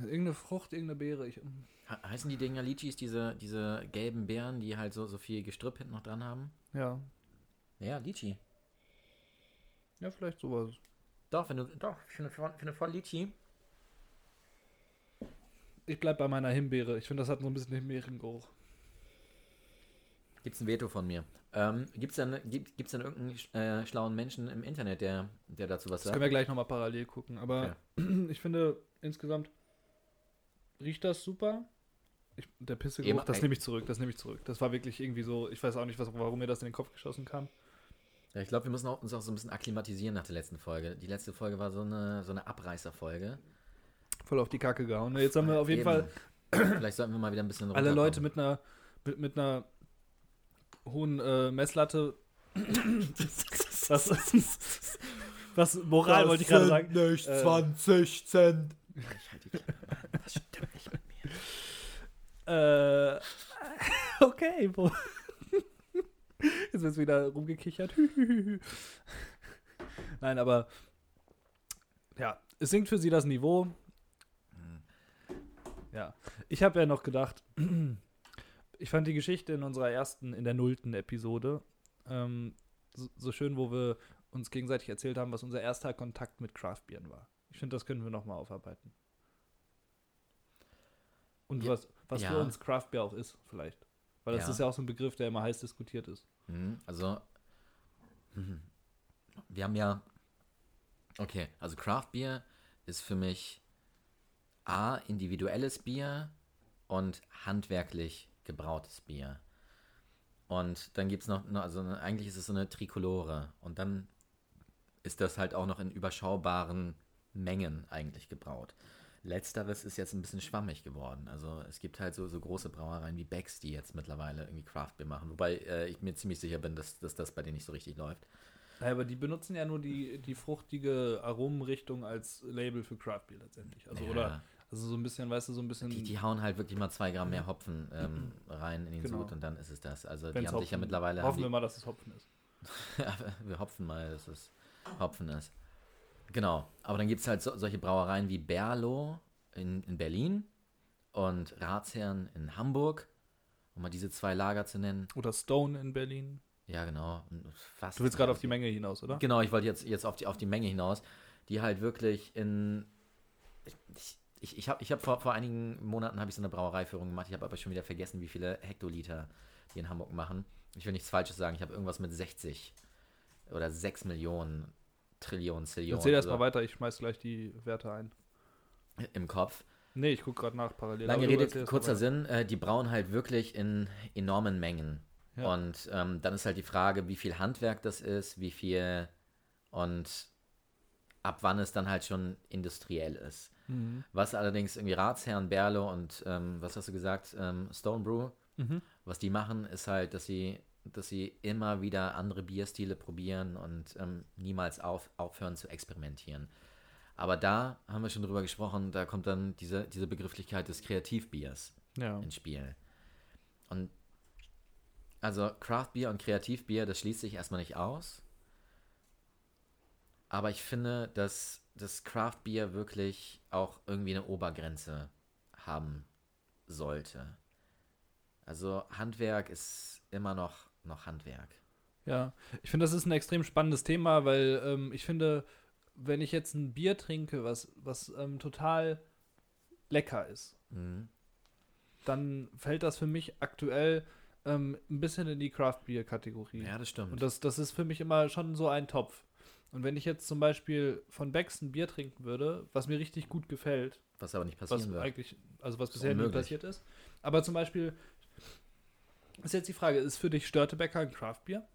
Irgendeine Frucht, irgendeine Beere. Ich, He- Heißen die Dinger Litchis diese, diese gelben Beeren, die halt so, so viel Gestrüpp hinten noch dran haben? ja. Ja, Litchi. Ja, vielleicht sowas. Doch, wenn du, doch, ich finde voll, finde voll Litchi. Ich bleib bei meiner Himbeere. Ich finde, das hat so ein bisschen Himbeerengeruch. Gibt's ein Veto von mir. Ähm, gibt's denn, gibt, gibt's denn irgendeinen äh, schlauen Menschen im Internet, der, der dazu was Das können sagt? wir gleich nochmal parallel gucken. Aber ich finde, insgesamt riecht das super. Ich, der Pissegeruch, Eben, das nehme ich zurück. Das nehme ich zurück. Das war wirklich irgendwie so, ich weiß auch nicht, was, warum mir das in den Kopf geschossen kam. Ja, ich glaube, wir müssen auch, uns auch so ein bisschen akklimatisieren nach der letzten Folge. Die letzte Folge war so eine, so eine Abreißerfolge. Voll auf die Kacke gehauen. Ne, Jetzt haben wir auf jeden Eben. Fall Vielleicht sollten wir mal wieder ein bisschen alle. Leute mit einer, mit, mit einer hohen äh, Messlatte. was, was Moral wollte ich gerade sagen. Nicht Äh, 20 Cent. Ich halte die Klappe. Das stimmt nicht mit mir. Äh, okay, wo. Jetzt wird wieder rumgekichert. Nein, aber ja, es sinkt für sie das Niveau. Ja, ich habe ja noch gedacht, ich fand die Geschichte in unserer ersten, in der nullten Episode ähm, so, so schön, wo wir uns gegenseitig erzählt haben, was unser erster Kontakt mit Craftbieren war. Ich finde, das können wir noch mal aufarbeiten. Und Ja, was, was für ja. uns Craftbeer auch ist, vielleicht. Weil das Ja. ist ja auch so ein Begriff, der immer heiß diskutiert ist. Mhm, Also, mhm. wir haben ja, okay, also Craft Beer ist für mich A, individuelles Bier und handwerklich gebrautes Bier. Und dann gibt es noch, also eigentlich ist es so eine Trikolore. Und dann ist das halt auch noch in überschaubaren Mengen eigentlich gebraut. Letzteres ist jetzt ein bisschen schwammig geworden. Also es gibt halt so, so große Brauereien wie Becks, die jetzt mittlerweile irgendwie Craftbeer machen. Wobei äh, ich mir ziemlich sicher bin, dass, dass das bei denen nicht so richtig läuft. Ja, aber die benutzen ja nur die, die fruchtige Aromenrichtung als Label für Craftbeer letztendlich. Also Ja. oder also so ein bisschen, weißt du, so ein bisschen. Die, die hauen halt wirklich mal zwei Gramm mehr Hopfen ähm, rein in den Genau. Sud und dann ist es das. Also die wenn's haben sich ja Hopfen- mittlerweile... Hoffen die, wir mal, dass es Hopfen ist. wir hopfen mal, dass es Hopfen ist. Genau, aber dann gibt es halt so, solche Brauereien wie Berlo in, in Berlin und Ratsherrn in Hamburg, um mal diese zwei Lager zu nennen. Oder Stone in Berlin. Ja, genau. Fast Du willst gerade auf die Menge hinaus, oder? Genau, ich wollte jetzt, jetzt auf, die, auf die Menge hinaus, die halt wirklich in. Ich, ich, ich habe ich hab vor, vor einigen Monaten habe ich so eine Brauereiführung gemacht. Ich habe aber schon wieder vergessen, wie viele Hektoliter die in Hamburg machen. Ich will nichts Falsches sagen. Ich habe irgendwas mit 60 oder 6 Millionen Trillionen, Zillionen Erzähl erst also mal weiter, ich schmeiß gleich die Werte ein. im Kopf. Nee, ich gucke gerade nach parallel. Lange Rede, kurzer Sinn, äh, die brauen halt wirklich in enormen Mengen. Ja. Und ähm, dann ist halt die Frage, wie viel Handwerk das ist, wie viel und ab wann es dann halt schon industriell ist. Mhm. Was allerdings irgendwie Ratsherren, Berlo und ähm, was hast du gesagt, ähm, Stone Brew, Mhm. was die machen, ist halt, dass sie, dass sie immer wieder andere Bierstile probieren und ähm, niemals auf, aufhören zu experimentieren. Aber da haben wir schon drüber gesprochen, da kommt dann diese, diese Begrifflichkeit des Kreativbiers Ja. ins Spiel. Und also Craftbier und Kreativbier, das schließt sich erstmal nicht aus. Aber ich finde, dass das Craftbier wirklich auch irgendwie eine Obergrenze haben sollte. Also Handwerk ist immer noch, noch Handwerk. Ja, ich finde, das ist ein extrem spannendes Thema, weil ähm, ich finde, wenn ich jetzt ein Bier trinke, was, was ähm, total lecker ist, Mhm. dann fällt das für mich aktuell ähm, ein bisschen in die Craft-Bier-Kategorie. Ja, das stimmt. Und das, das ist für mich immer schon so ein Topf. Und wenn ich jetzt zum Beispiel von Becks ein Bier trinken würde, was mir richtig gut gefällt, was aber nicht was passieren wird. eigentlich, also was bisher nie passiert ist. Aber zum Beispiel ist jetzt die Frage, ist für dich Störtebecker ein Craftbier?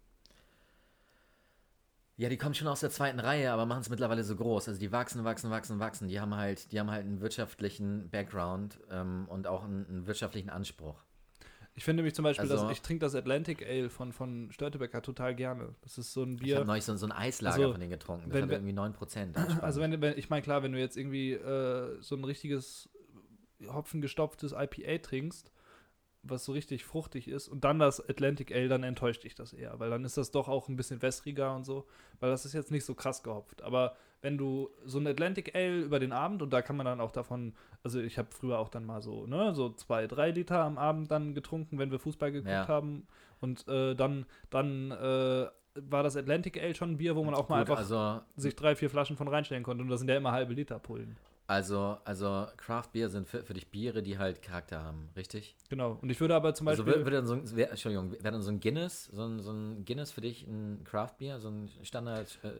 Ja, die kommen schon aus der zweiten Reihe, aber machen es mittlerweile so groß. Also die wachsen, wachsen, wachsen, wachsen. Die haben halt, die haben halt einen wirtschaftlichen Background ähm, und auch einen, einen wirtschaftlichen Anspruch. Ich finde mich zum Beispiel, Also- dass ich trinke das Atlantic Ale von, von Störtebecker total gerne. Das ist so ein Ich Bier. habe neulich so, so ein Eislager Also, von denen getrunken. Das wenn hat wir- irgendwie 9%. Also wenn, wenn ich meine, klar, wenn du jetzt irgendwie äh, so ein richtiges hopfengestopftes IPA trinkst, was so richtig fruchtig ist, und dann das Atlantic Ale, dann enttäuscht dich das eher, weil dann ist das doch auch ein bisschen wässriger und so, weil das ist jetzt nicht so krass gehopft. Aber wenn du so ein Atlantic Ale über den Abend, und da kann man dann auch davon, also ich habe früher auch dann mal so, ne, so zwei, drei Liter am Abend dann getrunken, wenn wir Fußball geguckt Ja. haben, und äh, dann, dann äh, war das Atlantic Ale schon ein Bier, wo man auch mal Gut, einfach also, sich drei, vier Flaschen von reinstellen konnte. Und das sind ja immer halbe Liter Pullen. Also, also Craft Beer sind für, für dich Biere, die halt Charakter haben, richtig? Genau. Und ich würde aber zum Also Beispiel. wird, wird dann so ein, wär, Entschuldigung, wäre dann so ein Guinness, so ein, so ein Guinness für dich ein Craft Beer, so ein Standard äh,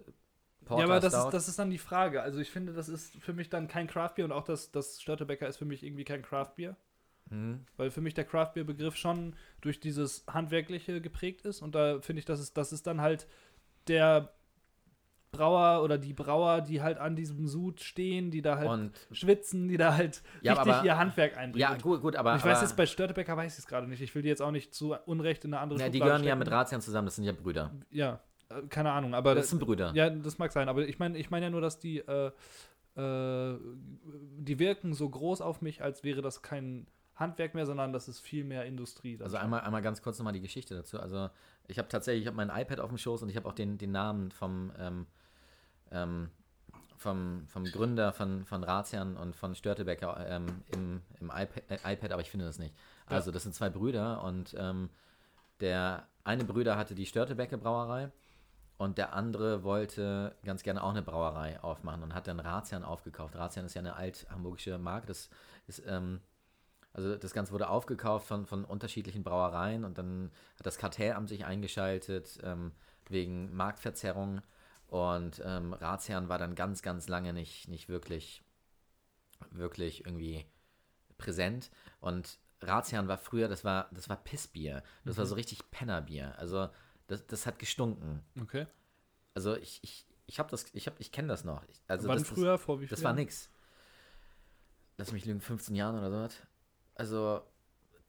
Porter ja, aber das ist, das ist dann die Frage. Also ich finde, das ist für mich dann kein Craftbier und auch das, das Störtebecker ist für mich irgendwie kein Craftbier. Hm? Weil für mich der Craftbier-Begriff schon durch dieses Handwerkliche geprägt ist. Und da finde ich, das ist, das ist dann halt der Brauer oder die Brauer, die halt an diesem Sud stehen, die da halt Und schwitzen, die da halt Ja, richtig aber- ihr Handwerk einbringen. ja, Und gut, gut, aber, ich weiß aber jetzt bei Störtebecker weiß ich es gerade nicht. Ich will die jetzt auch nicht zu Unrecht in eine andere ja, die gehören ja stecken. mit Ratsherren zusammen, das sind ja Brüder. Ja, äh, keine Ahnung, aber Das sind Brüder. ja, das mag sein, aber ich meine, ich meine ja nur, dass die äh, äh, die wirken so groß auf mich, als wäre das kein Handwerk mehr, sondern das ist viel mehr Industrie. Also einmal, einmal ganz kurz nochmal die Geschichte dazu. Also ich habe tatsächlich, ich habe mein iPad auf dem Schoß und ich habe auch den, den Namen vom, ähm, ähm, vom, vom Gründer von, von Ratsherrn und von Störtebecker ähm, im, im iPad, äh, iPad, aber ich finde das nicht. Ja. Also das sind zwei Brüder und ähm, der eine Brüder hatte die Störtebecker Brauerei und der andere wollte ganz gerne auch eine Brauerei aufmachen und hat dann Ratsherrn aufgekauft. Ratsherrn ist ja eine alt-hamburgische Marke, das ist ähm, also das Ganze wurde aufgekauft von, von unterschiedlichen Brauereien und dann hat das Kartellamt sich eingeschaltet ähm, wegen Marktverzerrung und ähm, Ratsherrn war dann ganz, ganz lange nicht, nicht wirklich wirklich irgendwie präsent. Und Ratsherrn war früher, das war, das war Pissbier. Das war so richtig Pennerbier. Also das, das hat gestunken. Okay. Also ich, ich, ich habe das, ich habe, ich kenne das noch. Ich, also Wann das, früher, vor wie Das, viel das war nix. Lass mich lügen, 15 Jahren oder so. Also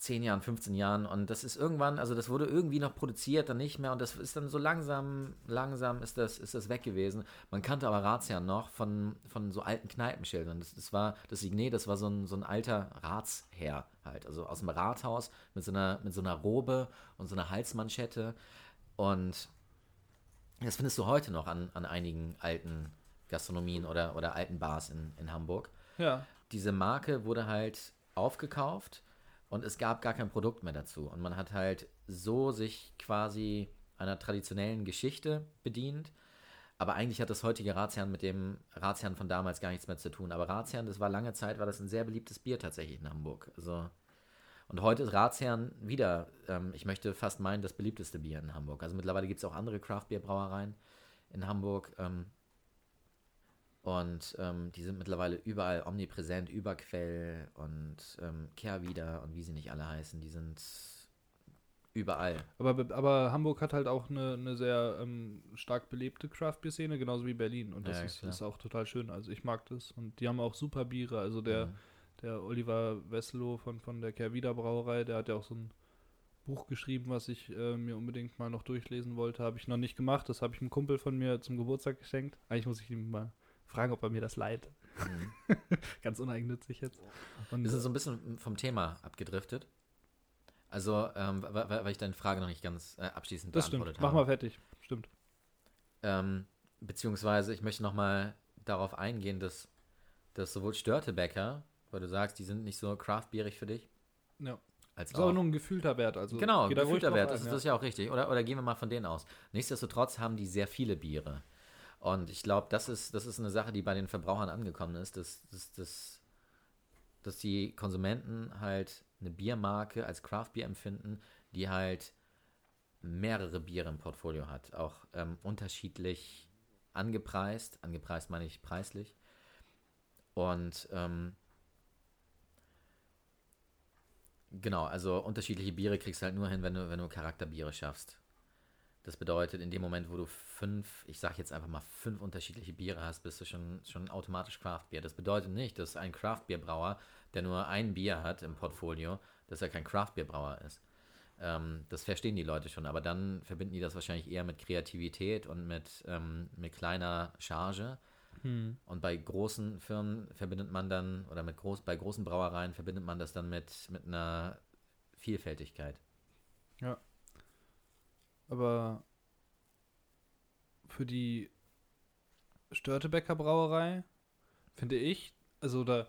10 Jahren, 15 Jahren. Und das ist irgendwann, also das wurde irgendwie noch produziert, dann nicht mehr. Und das ist dann so langsam, langsam ist das, ist das weg gewesen. Man kannte aber Ratsherrn noch von, von so alten Kneipenschildern. Das, das war, das Signet, das war so ein, so ein alter Ratsherr halt. Also aus dem Rathaus mit so einer, mit so einer Robe und so einer Halsmanschette. Und das findest du heute noch an, an einigen alten Gastronomien oder, oder alten Bars in, in Hamburg. Ja. Diese Marke wurde halt aufgekauft und es gab gar kein Produkt mehr dazu. Und man hat halt so sich quasi einer traditionellen Geschichte bedient. Aber eigentlich hat das heutige Ratsherrn mit dem Ratsherrn von damals gar nichts mehr zu tun. Aber Ratsherrn, das war lange Zeit, war das ein sehr beliebtes Bier tatsächlich in Hamburg. Also, und heute ist Ratsherrn wieder, ähm, ich möchte fast meinen, das beliebteste Bier in Hamburg. Also mittlerweile gibt es auch andere Craft-Bier-Brauereien in Hamburg. Ähm, und ähm, die sind mittlerweile überall omnipräsent, Überquell und ähm, Kehrwieder und wie sie nicht alle heißen. Die sind überall. Aber, aber Hamburg hat halt auch eine, eine sehr ähm, stark belebte Craft-Bier-Szene, genauso wie Berlin. Und das Ja, ist, ist auch total schön. Also ich mag das. Und die haben auch super Biere. Also der, Mhm. der Oliver Wesselow von, von der Kehrwieder Brauerei, der hat ja auch so ein Buch geschrieben, was ich äh, mir unbedingt mal noch durchlesen wollte. Habe ich noch nicht gemacht. Das habe ich einem Kumpel von mir zum Geburtstag geschenkt. Eigentlich muss ich ihn mal fragen, ob er mir das leiht. Mhm. Ganz uneigennützig jetzt. Und, Wir sind so ein bisschen vom Thema abgedriftet. Also, ähm, weil, ich deine Frage noch nicht ganz äh, abschließend das stimmt. beantwortet Mach habe. mal fertig. Stimmt. Ähm, beziehungsweise, ich möchte nochmal darauf eingehen, dass, dass sowohl Störtebecker, weil du sagst, die sind nicht so craftbierig für dich, Ja. als Ist aber auch nur ein gefühlter Wert. Also Genau, gefühlter Wert, ein, das, ist- ja. das ist ja auch richtig. Oder, oder gehen wir mal von denen aus. Nichtsdestotrotz haben die sehr viele Biere. Und ich glaube, das ist, das ist eine Sache, die bei den Verbrauchern angekommen ist, dass, dass, dass, dass die Konsumenten halt eine Biermarke als Craftbier empfinden, die halt mehrere Biere im Portfolio hat. Auch ähm, unterschiedlich angepreist. Angepreist meine ich preislich. Und ähm, Genau, also unterschiedliche Biere kriegst du halt nur hin, wenn du, wenn du Charakterbiere schaffst. Das bedeutet, in dem Moment, wo du fünf, ich sag jetzt einfach mal fünf unterschiedliche Biere hast, bist du schon, schon automatisch Craftbier. Das bedeutet nicht, dass ein Craftbierbrauer, der nur ein Bier hat im Portfolio, dass er kein Craftbierbrauer ist. Ähm, das verstehen die Leute schon, aber dann verbinden die das wahrscheinlich eher mit Kreativität und mit, ähm, mit kleiner Charge. Hm. Und bei großen Firmen verbindet man dann, oder mit groß, bei großen Brauereien verbindet man das dann mit, mit einer Vielfältigkeit. Aber für die Störtebecker Brauerei finde ich, also da,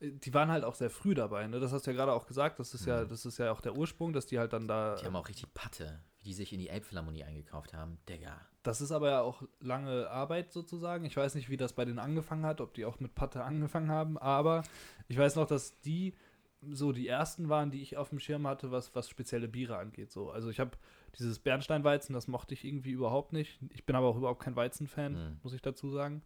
die waren halt auch sehr früh dabei, ne? Das hast du ja gerade auch gesagt, das ist ja, Mhm. das ist ja auch der Ursprung, dass die halt dann da. Die haben auch richtig Patte, wie die sich in die Elbphilharmonie eingekauft haben. Digga. Das ist aber ja auch lange Arbeit sozusagen. Ich weiß nicht, wie das bei denen angefangen hat, ob die auch mit Patte angefangen haben, aber ich weiß noch, dass die so die ersten waren, die ich auf dem Schirm hatte, was, was spezielle Biere angeht. So. Also ich habe dieses Bernsteinweizen, das mochte ich irgendwie überhaupt nicht. Ich bin aber auch überhaupt kein Weizenfan, Mhm. muss ich dazu sagen.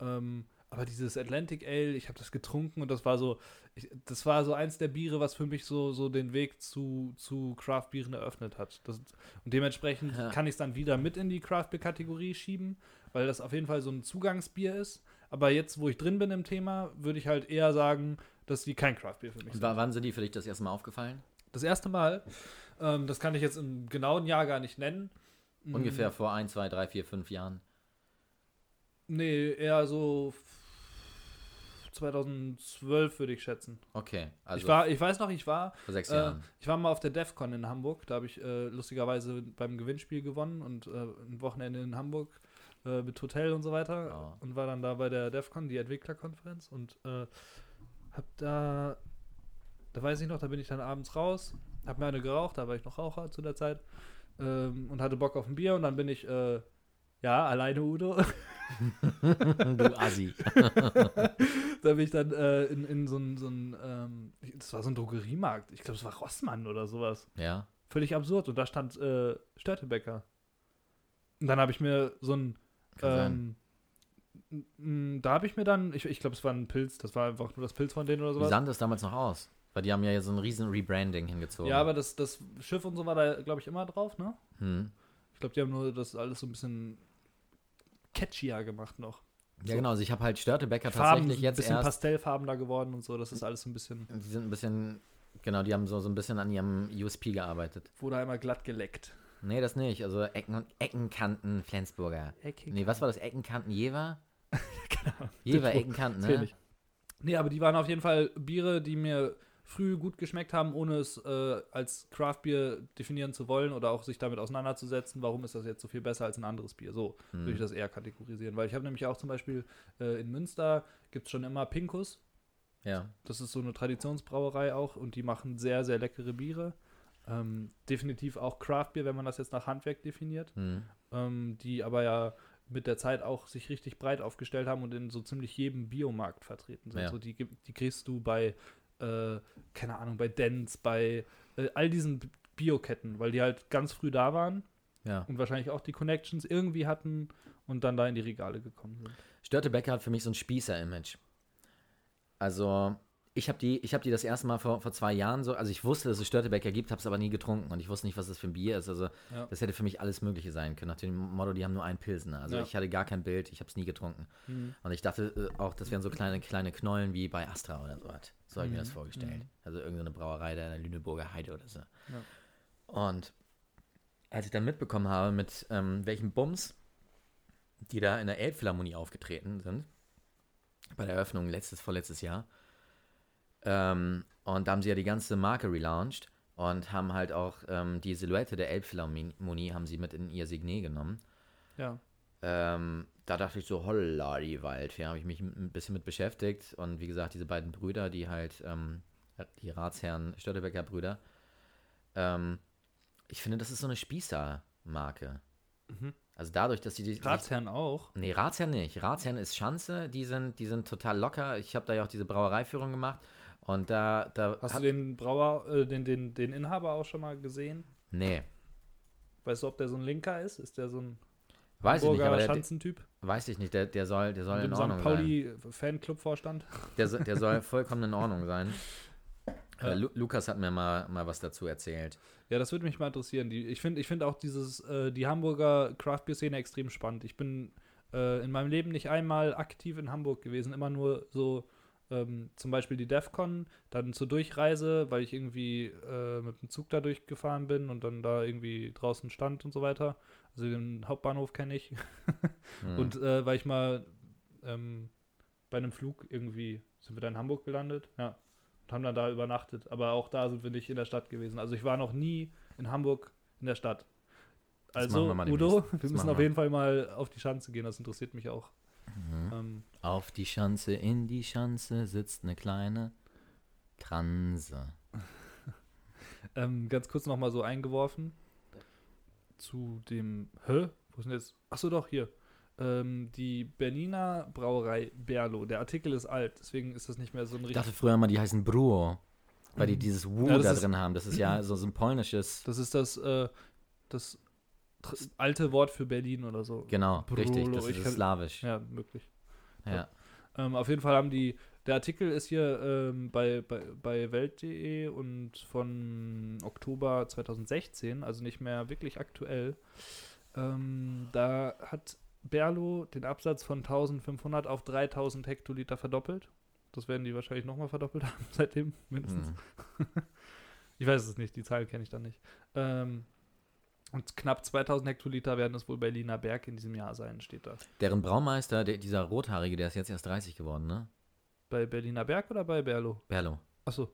Ähm, aber dieses Atlantic Ale, ich habe das getrunken und das war so, ich, das war so eins der Biere, was für mich so, so den Weg zu, zu Craft-Bieren eröffnet hat. Das, und dementsprechend Ja. kann ich es dann wieder mit in die Craft-Bier-Kategorie schieben, weil das auf jeden Fall so ein Zugangsbier ist. Aber jetzt, wo ich drin bin im Thema, würde ich halt eher sagen, dass die kein Craft-Bier für mich sind. wa- wann sind die für dich das erste Mal aufgefallen? Das erste Mal, ähm, das kann ich jetzt im genauen Jahr gar nicht nennen. Mm, Ungefähr vor ein, zwei, drei, vier, fünf Jahren. Nee, eher so 2012 würde ich schätzen. Okay, also ich, war, ich weiß noch, ich war, vor sechs äh, Jahren. ich war mal auf der DEFCON in Hamburg. Da habe ich äh, lustigerweise beim Gewinnspiel gewonnen und äh, ein Wochenende in Hamburg äh, mit Hotel und so weiter. Oh. Und war dann da bei der DEFCON, die Entwicklerkonferenz. Und äh, hab da, da weiß ich noch, da bin ich dann abends raus, hab mir eine geraucht, da war ich noch Raucher zu der Zeit. Ähm, und hatte Bock auf ein Bier und dann bin ich, äh, ja, alleine Udo. du Assi. da bin ich dann äh, in, in so ein, so ein ähm, das war so ein Drogeriemarkt. Ich glaube, es war Rossmann oder sowas. ja. Völlig absurd. Und da stand äh, Störtebecker. Und dann habe ich mir so ein, ähm, Da habe ich mir dann, ich, ich glaube, es war ein Pilz, das war einfach nur das Pilz von denen oder Wie sowas. sah das damals noch aus? Weil die haben ja so ein riesen Rebranding hingezogen. Ja, aber das, das Schiff und so war da, glaube ich, immer drauf, ne? Hm. Ich glaube, die haben nur das alles so ein bisschen catchier gemacht noch. Ja, So. genau. Also ich habe halt Störtebecker Farben, tatsächlich ein jetzt bisschen erst. pastellfarbener geworden und so, das ist alles so ein bisschen, Die sind ein bisschen. Genau, die haben so, so ein bisschen an ihrem USP gearbeitet. wurde einmal glatt geleckt. Nee, das nicht. Also Ecken und Eckenkanten Flensburger. Nee, was war das? Eckenkanten Jever? Jever, Eckenkanten, ne? ich. Nee, aber die waren auf jeden Fall Biere, die mir früh gut geschmeckt haben, ohne es äh, als Craft-Bier definieren zu wollen oder auch sich damit auseinanderzusetzen, warum ist das jetzt so viel besser als ein anderes Bier. So Hm. würde ich das eher kategorisieren. Weil ich habe nämlich auch zum Beispiel äh, in Münster gibt es schon immer Pinkus. Ja. Das ist so eine Traditionsbrauerei auch und die machen sehr, sehr leckere Biere. Ähm, definitiv auch Craft-Bier, wenn man das jetzt nach Handwerk definiert Hm. ähm, die aber ja mit der Zeit auch sich richtig breit aufgestellt haben und in so ziemlich jedem Biomarkt vertreten sind. Ja. So die, die kriegst du bei, äh, keine Ahnung, bei Dents, bei äh, all diesen Bioketten, weil die halt ganz früh da waren Ja. und wahrscheinlich auch die Connections irgendwie hatten und dann da in die Regale gekommen sind. Störtebecker hat für mich so ein Spießer-Image. Also, ich habe die, ich hab die das erste Mal vor, vor zwei Jahren so, also ich wusste, dass es Störtebecker gibt, habe es aber nie getrunken und ich wusste nicht, was das für ein Bier ist. Also, Ja. das hätte für mich alles Mögliche sein können. Nach dem Motto, die haben nur einen Pilsner. Also, Ja. ich hatte gar kein Bild, ich habe es nie getrunken. Und ich dachte äh, auch, das wären so kleine, kleine Knollen wie bei Astra oder so. was. So habe ich mir Mhm. das vorgestellt. Mhm. Also, irgendeine Brauerei da in der Lüneburger Heide oder so. Ja. Und als ich dann mitbekommen habe, mit ähm, welchen Bums die da in der Elbphilharmonie aufgetreten sind, bei der Eröffnung letztes, vorletztes Jahr, ähm, und da haben sie ja die ganze Marke relaunched und haben halt auch ähm, die Silhouette der Elbphilharmonie haben sie mit in ihr Signet genommen. Ja. Ähm, da dachte ich so, holla die Waldfee, habe ich mich ein bisschen mit beschäftigt. Und wie gesagt, diese beiden Brüder, die halt, ähm, die Ratsherren Störtebecker Brüder, ähm, ich finde, das ist so eine Spießer-Marke. Mhm. Also dadurch, dass die... die Ratsherren auch. Nee, Ratsherren nicht. Ratsherren ist Schanze, die sind, die sind total locker. Ich habe da ja auch diese Brauereiführung gemacht. Und da, da Hast hat- du den Brauer, äh, den, den, den Inhaber auch schon mal gesehen? Nee, Weißt du, ob der so ein Linker ist? Ist der so ein weiß ich nicht, aber der, Schanzentyp? weiß ich nicht, der, der soll, der soll in Ordnung St. sein. Pauli Fanclub-Vorstand? Der, der soll vollkommen in Ordnung sein. Ja. Äh, Lu Lukas hat mir mal, mal was dazu erzählt. Ja, das würde mich mal interessieren. Die, ich finde ich find auch dieses, äh, die Hamburger Craft-Bier-Szene extrem spannend. Ich bin äh, in meinem Leben nicht einmal aktiv in Hamburg gewesen, immer nur so ähm, zum Beispiel die DEFCON, dann zur Durchreise, weil ich irgendwie äh, mit dem Zug da durchgefahren bin und dann da irgendwie draußen stand und so weiter. Also den Hauptbahnhof kenne ich. Hm. Und äh, weil ich mal ähm, bei einem Flug irgendwie, sind wir da in Hamburg gelandet? Ja. Und haben dann da übernachtet. Aber auch da sind wir nicht in der Stadt gewesen. Also ich war noch nie in Hamburg in der Stadt. Also, wir Udo, wir müssen auf jeden Fall mal auf die Schanze gehen. Das interessiert mich auch. Mhm. Ähm, Auf die Schanze, in die Schanze sitzt eine kleine Transe. ähm, ganz kurz noch mal so eingeworfen zu dem. Hä? Wo ist denn jetzt? Achso, doch, hier. Ähm, die Berliner Brauerei Berlo. Der Artikel ist alt, deswegen ist das nicht mehr so ein Ich richtig. dachte früher mal, die heißen Bruo, weil die dieses Wu Mhm. Ja, da ist- drin haben. Das ist ja so, so ein polnisches. Das ist das, äh, das alte Wort für Berlin oder so. Genau, Brulo, richtig. Das ich ist kann- slawisch. Ja, möglich. Ja. Ähm, auf jeden Fall haben die, der Artikel ist hier ähm, bei, bei, bei Welt.de und von Oktober 2016, also nicht mehr wirklich aktuell. Ähm, da hat Berlo den Absatz von 1500 auf 3000 Hektoliter verdoppelt. Das werden die wahrscheinlich nochmal verdoppelt haben seitdem, mindestens. Hm. Ich weiß es nicht, die Zahl kenne ich dann nicht. Ähm, und knapp 2000 Hektoliter werden es wohl Berliner Berg in diesem Jahr sein, steht da. Deren Braumeister, der, dieser Rothaarige, der ist jetzt erst 30 geworden, ne? Bei Berliner Berg oder bei Berlo? Berlo. Achso.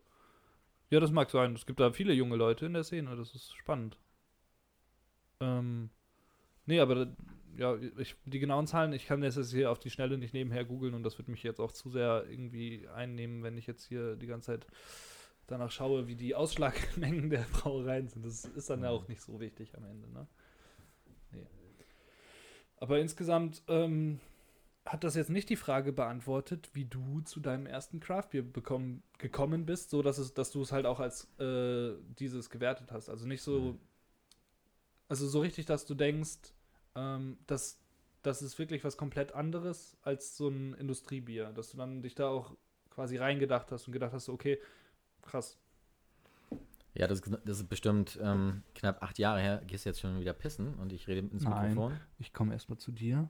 Ja, das mag sein. Es gibt da viele junge Leute in der Szene. Das ist spannend. Ähm, nee, aber ja, ich, die genauen Zahlen, ich kann das jetzt hier auf die Schnelle nicht nebenher googeln und das wird mich jetzt auch zu sehr irgendwie einnehmen, wenn ich jetzt hier die ganze Zeit danach schaue, wie die Ausschlagmengen der Brauereien sind. Das ist dann ja auch nicht so wichtig am Ende, ne? Nee. Aber insgesamt ähm, hat das jetzt nicht die Frage beantwortet, wie du zu deinem ersten Craftbier bekommen, gekommen bist, so dass es, dass du es halt auch als äh, dieses gewertet hast. Also nicht so, Mhm. also so richtig, dass du denkst, ähm, dass das ist wirklich was komplett anderes als so ein Industriebier. Dass du dann dich da auch quasi reingedacht hast und gedacht hast, okay, krass. Ja, das, das ist bestimmt ähm, knapp acht Jahre her. Gehst jetzt schon wieder pissen und ich rede ins Nein. Mikrofon. Ich komme erstmal zu dir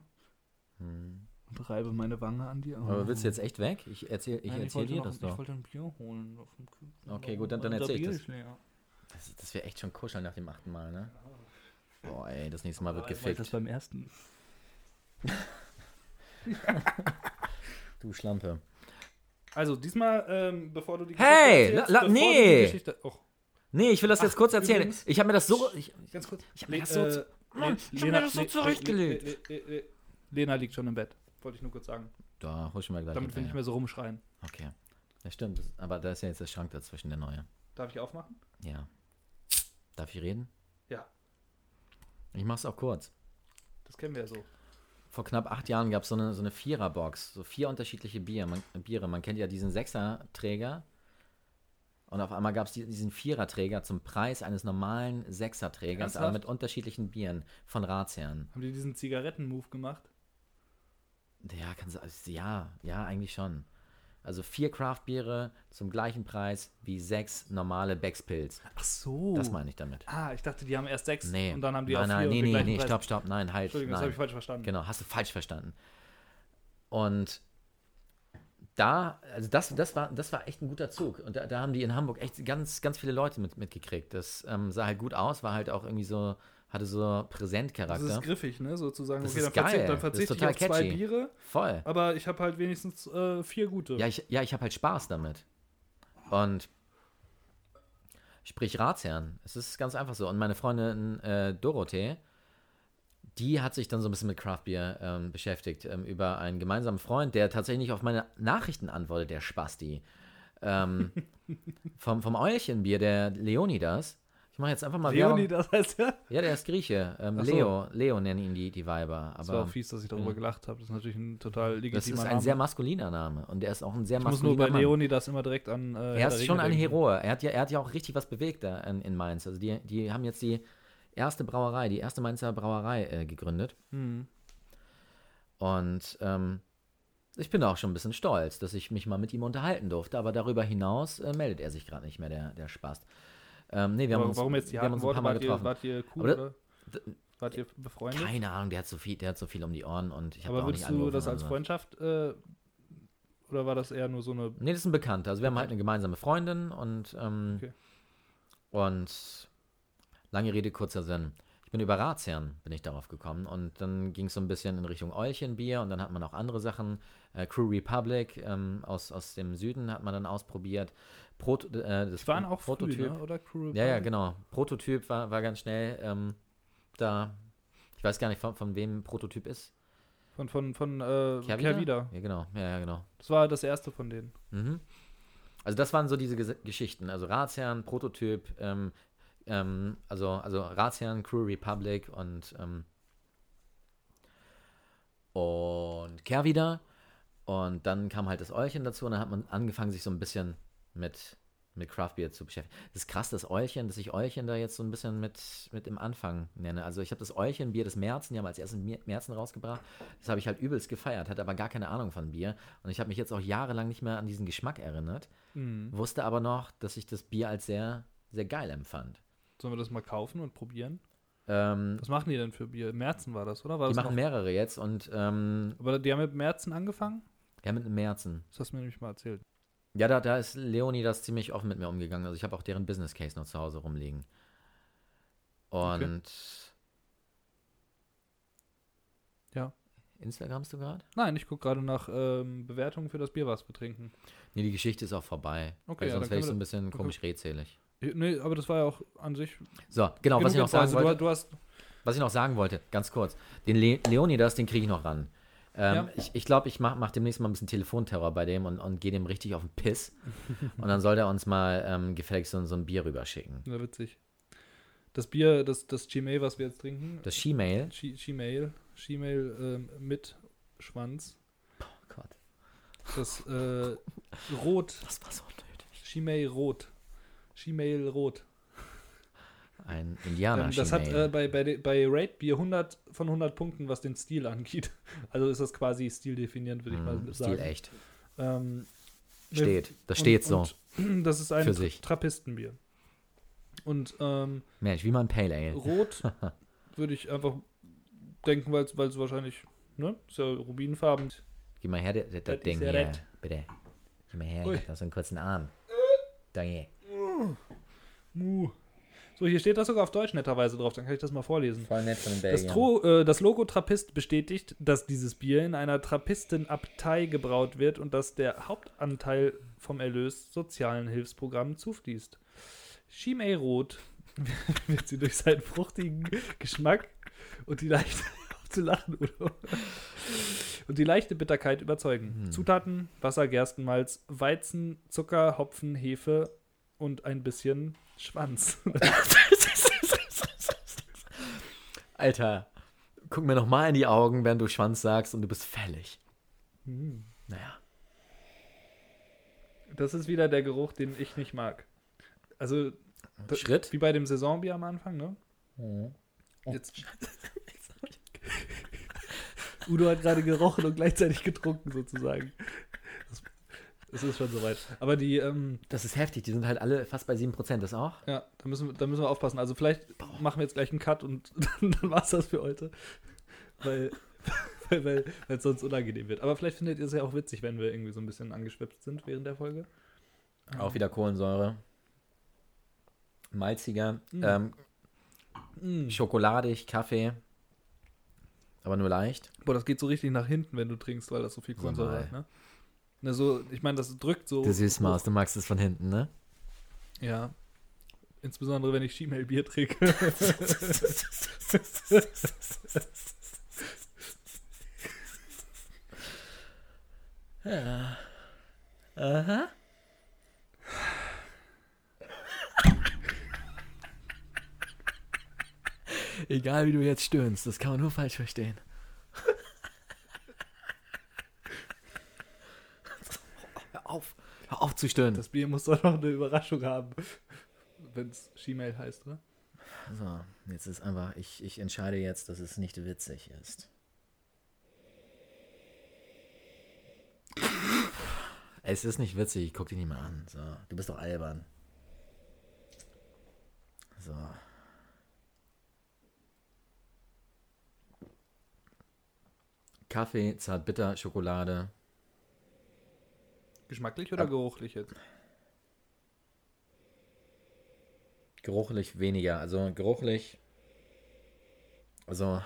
Hm. und reibe meine Wange an dir. Aber willst du jetzt echt weg? Ich erzähle ich Nein, erzähl wollte dir noch- das Ich doch. wollte ein Bier holen. Auf dem Kühl- Okay, gut, dann- dann erzähl ich das. Das, das wäre echt schon kuscheln nach dem achten Mal, ne? Boah, ey, das nächste Mal wird Aber ich wollte Das gefickt. beim ersten. Du Schlampe. Also, diesmal, ähm, bevor du die Hey, erzählst, la- la- bevor du nee. die Geschichte, oh, Nee, ich will das jetzt Ach, kurz erzählen. übrigens- Ich habe mir das so. Ich, ganz kurz. Ich hab mir Le- das so äh, Mann, ich hab Lena- mir das so Le- zurechtgelegt. Le- Le- Le- Le- Lena liegt schon im Bett. Wollte ich nur kurz sagen. da huschen wir gleich. Damit wir nicht hinterher. mehr so rumschreien. Okay. Ja, stimmt. Das, aber da ist ja jetzt der Schrank dazwischen, der neue. Darf ich aufmachen? Ja. Darf ich reden? Ja. Ich mach's auch kurz. Das kennen wir ja so. Vor knapp acht Jahren gab es so eine, so eine Viererbox, so vier unterschiedliche Bier, man, Biere. Man kennt ja diesen Sechserträger. Und auf einmal gab es diesen Viererträger zum Preis eines normalen Sechserträgers, aber mit unterschiedlichen Bieren von Ratsherren. Haben die diesen Zigaretten-Move gemacht? Ja, kannst du, also, ja, ja, eigentlich schon. Also vier Craftbiere zum gleichen Preis wie sechs normale Beckspilz. Ach so. Das meine ich damit. Ah, ich dachte, die haben erst sechs Nee. und dann haben die nein, nein, vier nee, und den nee, nee, Preis. stopp, stopp, nein, halt. Entschuldigung, das nein. habe ich falsch verstanden. Genau, hast du falsch verstanden. Und da, also das, das, war, das war echt ein guter Zug. Und da, da haben die in Hamburg echt ganz, ganz viele Leute mit, mitgekriegt. Das ähm, sah halt gut aus, war halt auch irgendwie so, hatte so Das Präsentcharakter. ist griffig, ne? Sozusagen. Das okay, ist dann verzichte, geil. dann Das ist verzichte ich total auf zwei catchy. Biere, Voll. aber ich habe halt wenigstens äh, vier gute. Ja, ich, ja, ich habe halt Spaß damit. Und sprich Ratsherren. Es ist ganz einfach so. Und meine Freundin äh, Dorothee, die hat sich dann so ein bisschen mit Craftbeer ähm, beschäftigt. Ähm, über einen gemeinsamen Freund, der tatsächlich nicht auf meine Nachrichten antwortet, der Spasti. Ähm, vom, vom Eulchenbier, der Leonidas. Ich mache jetzt einfach mal Leonie, Werbung. das heißt ja. Ja, der ist Grieche. Ähm, so. Leo. Leo nennen ihn die, die Weiber. Das war Aber auch fies, dass ich darüber gelacht habe. Das ist natürlich ein total das legitimer ist ein Name. sehr maskuliner Name. Und der ist auch ein sehr ich muss nur maskuliner bei. Leonie das immer direkt an. Äh, Er ist schon ein. Heroe. Er hat ja, er hat ja auch richtig was bewegt da in, in Mainz. Also die, die haben jetzt die erste Brauerei, die erste Mainzer Brauerei äh, gegründet. Hm. Und ähm, ich bin auch schon ein bisschen stolz, dass ich mich mal mit ihm unterhalten durfte. Aber darüber hinaus äh, meldet er sich gerade nicht mehr, der, der Spaß. Ähm, nee, wir haben Aber uns, warum jetzt die haben uns ein paar Mal Wart ihr, getroffen. wart ihr cool Aber oder? Wart ihr befreundet? Keine Ahnung, der hat so viel, der hat so viel um die Ohren und ich habe Aber auch nicht würdest du das als. Freundschaft äh, oder war das eher nur so eine. Nee, das ist ein Bekannter. Also wir haben halt eine gemeinsame Freundin und ähm, Okay. und lange Rede, kurzer Sinn. Ich bin über Ratsherren bin ich darauf gekommen und dann ging es so ein bisschen in Richtung Eulchenbier und dann hat man auch andere Sachen. Äh, Crew Republic ähm, aus, aus dem Süden hat man dann ausprobiert. Proto, äh, das Die waren auch Prototyp. früh, ne? oder? Crew Ja, ja, genau. Prototyp war, war ganz schnell ähm, da. Ich weiß gar nicht, von, von wem Prototyp ist. Von, von, von äh? Kehrwieder. Ja, genau. Ja, ja, genau. Das war das erste von denen. Mhm. Also das waren so diese Ges Geschichten. Also Ratsherren, Prototyp, ähm, ähm, also, also Ratsherren, Crew Republic und ähm, und Kehrwieder. Und dann kam halt das Eulchen dazu und dann hat man angefangen, sich so ein bisschen mit, mit Craftbeer zu beschäftigen. Das ist krass, das Eulchen, dass ich Eulchen da jetzt so ein bisschen mit, mit im Anfang nenne. Also ich habe das Eulchen-Bier des Märzen, die haben als erstes Märzen rausgebracht. Das habe ich halt übelst gefeiert, hatte aber gar keine Ahnung von Bier. Und ich habe mich jetzt auch jahrelang nicht mehr an diesen Geschmack erinnert. Mhm. Wusste aber noch, dass ich das Bier als sehr, sehr geil empfand. Sollen wir das mal kaufen und probieren? Ähm, Was machen die denn für Bier? Märzen war das, oder? War die das machen noch? mehrere jetzt und ähm, Aber die haben mit Märzen angefangen? ja, mit Märzen. Das hast du mir nämlich mal erzählt. Ja, da, da ist Leonie das ziemlich offen mit mir umgegangen. Also ich habe auch deren Business Case noch zu Hause rumliegen. Und Ja. Instagramst du gerade? Nein, ich gucke gerade nach ähm, Bewertungen für das Bier, was wir trinken. Nee, die Geschichte ist auch vorbei. Okay, weil sonst wäre ich so ein bisschen okay. komisch redselig. Nee, aber das war ja auch an sich. So, genau, was ich, noch sagen also, wollte, du, du was ich noch sagen wollte, ganz kurz. Den Le Leonidas, den kriege ich noch ran. Ähm, Ja. Ich, ich glaube, ich mache mach demnächst mal ein bisschen Telefonterror bei dem und, und gehe dem richtig auf den Piss. und dann soll der uns mal ähm, gefälligst so, so ein Bier rüberschicken. Ja, witzig. Das Bier, das, das Gmail, was wir jetzt trinken. Das She-Mail. G- Gmail. Gmail ähm, mit Schwanz. Oh Gott, Das äh, Rot. das war so nötig. Gmail Rot. Gmail Rot. Ein Indianer Ähm, das hat äh, bei, bei, bei Raid Beer 100 von 100 Punkten, was den Stil angeht. Also ist das quasi stildefinierend, würde ich mal Mm, sagen. Stil echt. Ähm, Steht. Das und- steht so. Das ist ein Für sich. Trappistenbier. Und ähm, Mensch, wie man Pale Ale. rot würde ich einfach denken, weil es wahrscheinlich, ne, ist ja rubinfarben. Gib mal her, das, das, Das Ding ja hier. red. Bitte. Gib mal her, Ui. ich hab so einen kurzen Arm. Danke. Muh. So, hier steht das sogar auf Deutsch netterweise drauf, dann kann ich das mal vorlesen. Voll nett von den Das, Belgiern. Tro äh, das Logo Trappist bestätigt, dass dieses Bier in einer Trappistenabtei gebraut wird und dass der Hauptanteil vom Erlös sozialen Hilfsprogrammen zufließt. Chimay Rot wird sie durch seinen fruchtigen Geschmack und die leichte zu lachen, Udo. und die leichte Bitterkeit überzeugen. Hm. Zutaten: Wasser, Gerstenmalz, Weizen, Zucker, Hopfen, Hefe und ein bisschen Schwanz. Alter, guck mir noch mal in die Augen, wenn du Schwanz sagst und du bist fällig. Hm. Naja. Das ist wieder der Geruch, den ich nicht mag. Also, Schritt. wie bei dem Saisonbier am Anfang, ne? Mhm. Jetzt. Udo hat gerade gerochen und gleichzeitig getrunken, sozusagen. Das, das ist schon soweit. Aber die, ähm, Das ist heftig, die sind halt alle fast bei 7%, das auch? ja, da müssen, wir- da müssen wir aufpassen. Also, vielleicht machen wir jetzt gleich einen Cut und dann, dann war es das für heute. Weil. Weil weil es sonst unangenehm wird. Aber vielleicht findet ihr es ja auch witzig, wenn wir irgendwie so ein bisschen angeschwipst sind während der Folge. Auch wieder Kohlensäure. Malziger. Mhm. Ähm, Mm. schokoladig, Kaffee. Aber nur leicht. Boah, das geht so richtig nach hinten, wenn du trinkst, weil das so viel Kohlensäure hat, ne? Ne, so, ich meine, das drückt so. Der Süßmaus, du magst es von hinten, ne? Ja. Insbesondere, wenn ich Schiemel-Bier trinke. Ja. Aha. Egal wie du jetzt stöhnst, das kann man nur falsch verstehen. Auf, hör auf zu stöhnen. Das Bier muss doch noch eine Überraschung haben. Wenn es Schiemel heißt, oder? So, jetzt ist einfach, ich, ich entscheide jetzt, dass es nicht witzig ist. Es ist nicht witzig, ich guck dich nicht mal an. So, du bist doch albern. So. Kaffee, Zartbitter, Schokolade. Geschmacklich oder Ab- geruchlich jetzt? Geruchlich weniger. Also geruchlich. Also,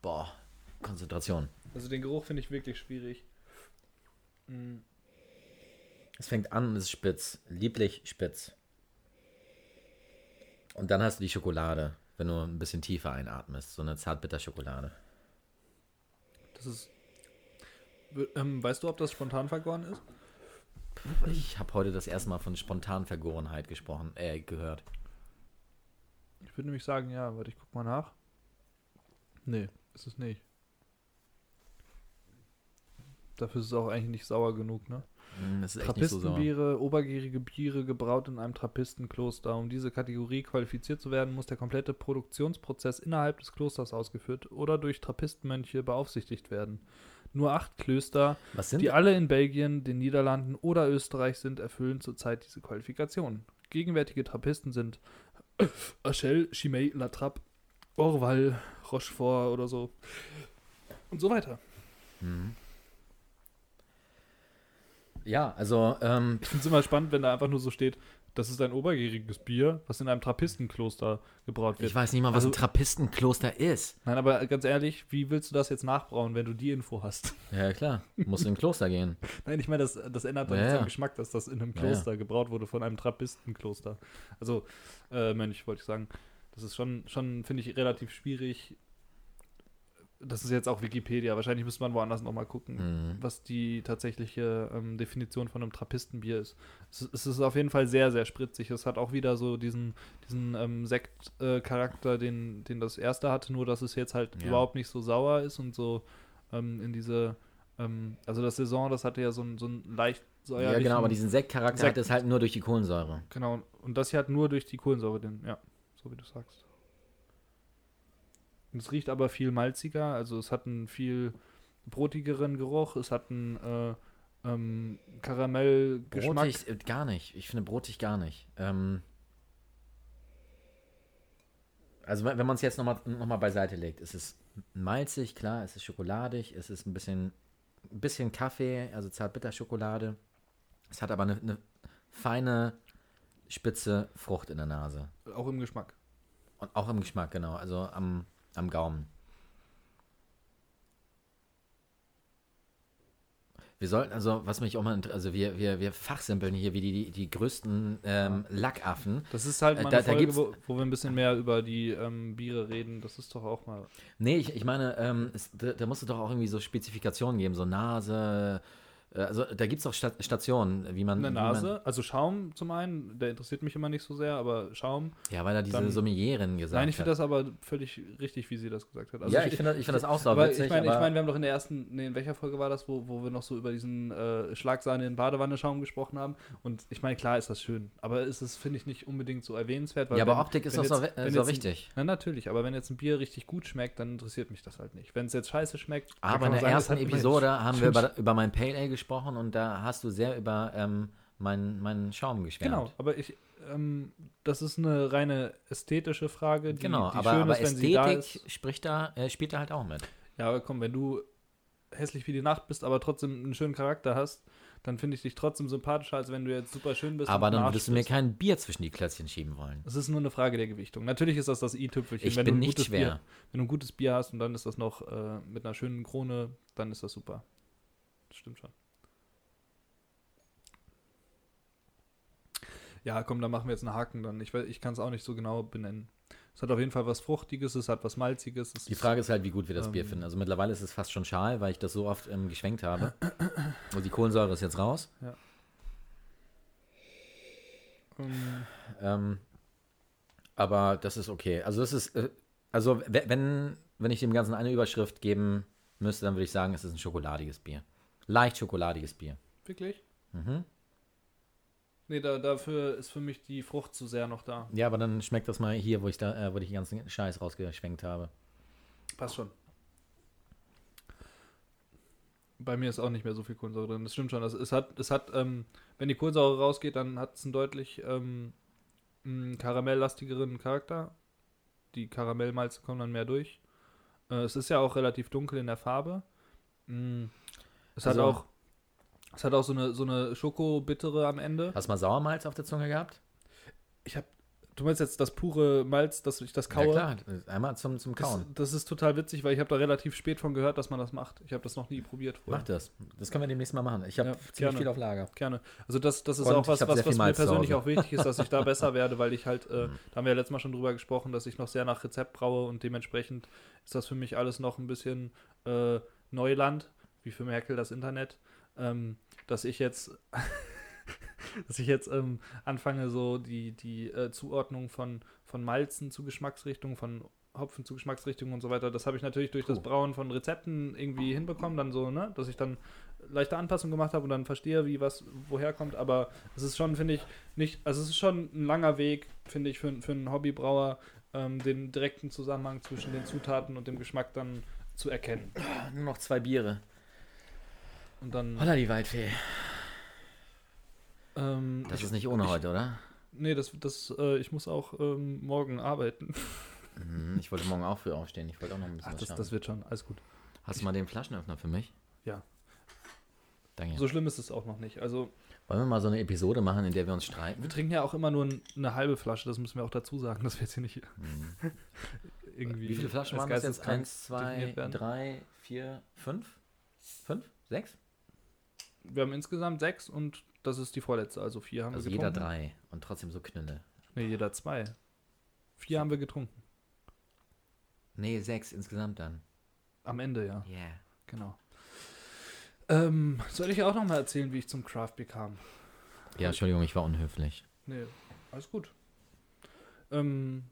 boah, Konzentration. Also den Geruch finde ich wirklich schwierig. Mm, Es fängt an und ist spitz. Lieblich spitz. Und dann hast du die Schokolade, wenn du ein bisschen tiefer einatmest. So eine Zartbitter-Schokolade. Das ist. Ähm, weißt du, ob das spontan vergoren ist? Ich habe heute das erste Mal von Spontanvergorenheit gesprochen, äh, gehört. Ich würde nämlich sagen, ja, warte, ich guck mal nach. Nee, ist es nicht. Dafür ist es auch eigentlich nicht sauer genug, ne? Das ist echt nicht so. Trappistenbiere, obergärige Biere gebraut in einem Trappistenkloster. Um diese Kategorie qualifiziert zu werden, muss der komplette Produktionsprozess innerhalb des Klosters ausgeführt oder durch Trappistenmönche beaufsichtigt werden. Nur acht Klöster, die alle in Belgien, den Niederlanden oder Österreich sind, erfüllen zurzeit diese Qualifikation. Gegenwärtige Trappisten sind Achel, Chimay, La Trappe, Orval, Rochefort oder so. Und so weiter. Mhm. Ja, also, ähm, Ich finde es immer spannend, wenn da einfach nur so steht, das ist ein obergäriges Bier, was in einem Trappistenkloster gebraut wird. ich weiß nicht mal, was Also- ein Trappistenkloster ist. Nein, aber ganz ehrlich, wie willst du das jetzt nachbrauen, wenn du die Info hast? Ja, klar. Muss in ein Kloster gehen. Nein, ich meine, das, das ändert doch Ja, nichts ja. am Geschmack, dass das in einem Ja, Kloster gebraut wurde, von einem Trappistenkloster. Also, äh, Mönch, wollte ich sagen. Das ist schon, schon finde ich, relativ schwierig. Das ist jetzt auch Wikipedia. Wahrscheinlich müsste man woanders nochmal gucken, Mhm. was die tatsächliche ähm, Definition von einem Trappistenbier ist. Es, es ist auf jeden Fall sehr, sehr spritzig. Es hat auch wieder so diesen, diesen ähm, Sekt-Charakter, den, den das erste hatte, nur dass es jetzt halt Ja. überhaupt nicht so sauer ist und so ähm, in diese, ähm, also das Saison, das hatte ja so ein, so ein leicht Ja, säuerlichen, genau, aber diesen Sektcharakter Sekt- hat es halt nur durch die Kohlensäure. Genau, und das hier hat nur durch die Kohlensäure den, ja, so wie du sagst. Es riecht aber viel malziger, also es hat einen viel brotigeren Geruch, es hat einen äh, ähm, Karamellgeschmack. Brotig äh, gar nicht. Ich finde brotig gar nicht. Ähm, also wenn man es jetzt nochmal noch mal beiseite legt, es ist malzig, klar, es ist schokoladig, es ist ein bisschen, ein bisschen Kaffee, also Zartbitterschokolade. Es hat aber eine, eine feine, spitze Frucht in der Nase. Auch im Geschmack. Und auch im Geschmack, genau, also am, am Gaumen. Wir sollten, also, was mich auch mal, inter- also wir, wir, wir fachsimpeln hier wie die, die, die größten ähm, Lackaffen. Das ist halt Äh, mal da- eine da Folge, gibt's- wo, wo wir ein bisschen mehr über die ähm, Biere reden. Das ist doch auch mal. Nee, ich, ich meine, ähm, es, da, da musst du doch auch irgendwie so Spezifikationen geben, so Nase. Äh, also da gibt es auch Sta Stationen, wie man. Eine wie man- Nase, also Schaum zum einen, der interessiert mich immer nicht so sehr, aber Schaum. Ja, weil er diese Dann- Sommelierin gesagt Nein, ich hat. finde das aber völlig richtig, wie sie das gesagt hat. Also ja, ich finde das, ich find das auch so aber witzig. ich meine, ich mein, wir haben doch in der ersten, nee, in welcher Folge war das, wo, wo wir noch so über diesen äh, Schlagsahne in Badewanne-Schaum gesprochen haben? Und ich meine, klar ist das schön, aber ist es, finde ich, nicht unbedingt so erwähnenswert. Weil ja, aber wenn- Optik ist doch so, wenn so jetzt ein- wichtig. Na, natürlich, aber wenn jetzt ein Bier richtig gut schmeckt, dann interessiert mich das halt nicht. Wenn es jetzt scheiße schmeckt. Aber in der sagen, ersten hat immerhin Episode haben wir über, über mein Pale Ale gesprochen und da hast du sehr über ähm, meinen, meinen Schaum geschwärmt. Genau, aber ich, ähm, das ist eine reine ästhetische Frage, die, Genau, die aber, schön aber ist, wenn sie da Ästhetik ist. spricht da, äh, spielt da halt auch mit. Ja, aber komm, wenn du hässlich wie die Nacht bist, aber trotzdem einen schönen Charakter hast, dann finde ich dich trotzdem sympathischer, als wenn du jetzt super schön bist. Aber dann würdest du mir kein Bier zwischen die Klötzchen schieben wollen. Es ist nur eine Frage der Gewichtung. Natürlich ist das das i-Tüpfelchen. Ich wenn bin nicht schwer. Bier, wenn du ein gutes Bier hast und dann ist das noch äh, mit einer schönen Krone, dann ist das super. Das stimmt schon. Ja, komm, da machen wir jetzt einen Haken dann. Ich, ich kann es auch nicht so genau benennen. Es hat auf jeden Fall was Fruchtiges, es hat was Malziges. Es Die Frage ist halt, wie gut wir das Bier Ähm. finden. Also mittlerweile ist es fast schon schal, weil ich das so oft ähm, geschwenkt habe. Und die Kohlensäure ist jetzt raus. ähm, Ähm, aber das ist okay. Also das ist, äh, also we- wenn, wenn ich dem Ganzen eine Überschrift geben müsste, dann würde ich sagen, es ist ein schokoladiges Bier. Leicht schokoladiges Bier. wirklich? Mhm. Nee, da, dafür ist für mich die Frucht zu sehr noch da. Ja, aber dann schmeckt das mal hier, wo ich da, äh, wo ich den ganzen Scheiß rausgeschwenkt habe. Passt schon. Bei mir ist auch nicht mehr so viel Kohlensäure drin. Das stimmt schon. Also es hat, es hat, ähm, wenn die Kohlensäure rausgeht, dann hat es einen deutlich ähm, einen karamelllastigeren Charakter. Die Karamellmalze kommen dann mehr durch. Äh, es ist ja auch relativ dunkel in der Farbe. Mm, es Also- hat auch, es hat auch so eine, so eine Schokobittere am Ende. Hast du mal Sauermalz auf der Zunge gehabt? Ich habe, du meinst jetzt das pure Malz, dass ich das kaue? Ja klar, einmal zum, zum Das, Kauen. das ist total witzig, weil ich habe da relativ spät von gehört, dass man das macht. Ich habe das noch nie probiert vorher. Mach das. Das können wir demnächst mal machen. Ich habe Ja, ziemlich gerne. viel auf Lager. Gerne. Also das, das ist Und auch was, was, was mir persönlich auch wichtig ist, dass ich da besser werde, weil ich halt, äh, da haben wir ja letztes Mal schon drüber gesprochen, dass ich noch sehr nach Rezept braue und dementsprechend ist das für mich alles noch ein bisschen äh, Neuland, wie für Merkel das Internet, ähm, dass ich jetzt dass ich jetzt ähm, anfange, so die, die äh, Zuordnung von, von Malzen zu Geschmacksrichtungen, von Hopfen zu Geschmacksrichtungen und so weiter. Das habe ich natürlich durch das. Brauen von Rezepten irgendwie hinbekommen, dann so, ne, dass ich dann leichte Anpassungen gemacht habe und dann verstehe, wie was woher kommt. Aber es ist schon, finde ich, nicht, also es ist schon ein langer Weg, finde ich, für, für einen Hobbybrauer, ähm, den direkten Zusammenhang zwischen den Zutaten und dem Geschmack dann zu erkennen. Nur noch zwei Biere. Und dann. Holla die Waldfee. Ähm, Das ich, ist nicht ohne ich- heute, oder? Nee, das, das, äh, ich muss auch ähm, morgen arbeiten. Mhm, Ich wollte morgen auch früh aufstehen. Ich wollte auch noch ein bisschen Ach, was das, das wird schon, alles gut. Hast du mal den Flaschenöffner für mich? Ja. Danke. So schlimm ist es auch noch nicht. Also, Wollen wir mal so eine Episode machen, in der wir uns streiten? wir trinken ja auch immer nur eine halbe Flasche, das müssen wir auch dazu sagen, dass wir jetzt hier nicht Mhm. irgendwie. Wie viele Flaschen waren das jetzt? Eins, zwei, drei, vier, fünf? Fünf? Sechs? Wir haben insgesamt sechs und das ist die vorletzte, also vier haben Also wir jeder getrunken. drei und trotzdem so Knülle. Nee, jeder zwei. Vier haben wir getrunken. Nee, sechs insgesamt dann. Am Ende, ja, Yeah. genau. Ähm, soll ich auch noch mal erzählen, wie ich zum Craft Beer kam? Ja, Entschuldigung, ich war unhöflich. Nee, alles gut. Ähm,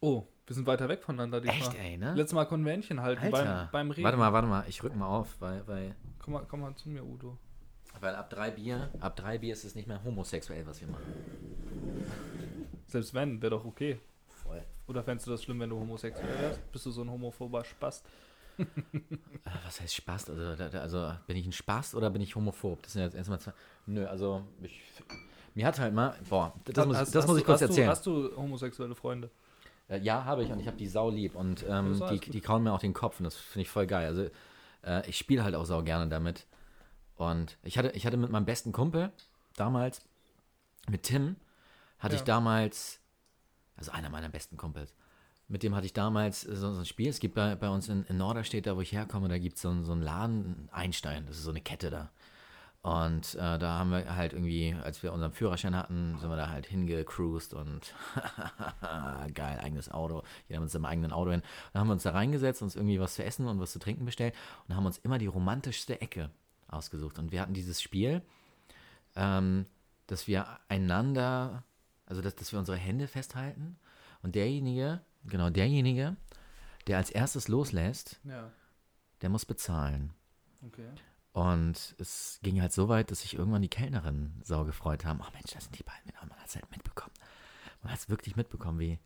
oh, wir sind weiter weg voneinander diesmal. Echt, ey, ne? Letztes Mal Konvention halten Alter. beim, beim Reden. Warte mal, warte mal, ich rück mal auf, weil, weil, Komm mal, komm mal zu mir, Udo. weil ab drei Bier, ab drei Bier ist es nicht mehr homosexuell, was wir machen. Selbst wenn, wäre doch okay. Oder fändest du das schlimm, wenn du homosexuell wärst? Bist du so ein homophober Spast? Äh, Was heißt Spaß? Also, also bin ich ein Spaß oder bin ich homophob? Das sind jetzt erstmal zwei. Nö, also ich, mir hat halt mal. Boah, das, muss, Hast- das hast muss ich kurz hast erzählen. Du, hast du homosexuelle Freunde? Äh, ja, habe ich und ich habe die sau lieb und Das ähm, ist die, die kauen mir auch den Kopf und das finde ich voll geil. Also äh, ich spiele halt auch sau gerne damit. Und ich hatte, ich hatte mit meinem besten Kumpel damals, mit Tim, hatte Ja. ich damals, also einer meiner besten Kumpels, mit dem hatte ich damals so, so ein Spiel. Es gibt bei, bei uns in, in Norderstedt, da wo ich herkomme, da gibt es so, einen- so einen Laden, Einstein, das ist so eine Kette da. Und äh, da haben wir halt irgendwie, als wir unseren Führerschein hatten, sind wir da halt hingecruised und geil, eigenes Auto, jeder mit seinem eigenen Auto hin. Dann haben wir uns da reingesetzt, uns irgendwie was zu essen und was zu trinken bestellt und haben uns immer die romantischste Ecke ausgesucht. Und wir hatten dieses Spiel, ähm, dass wir einander, also dass, dass wir unsere Hände festhalten und derjenige, genau derjenige, der als erstes loslässt, Ja. der muss bezahlen. Okay. Und es ging halt so weit, dass sich irgendwann die Kellnerin sau gefreut haben. Oh Mensch, das sind die beiden, genau, man hat es halt mitbekommen. Man hat es wirklich mitbekommen, wie,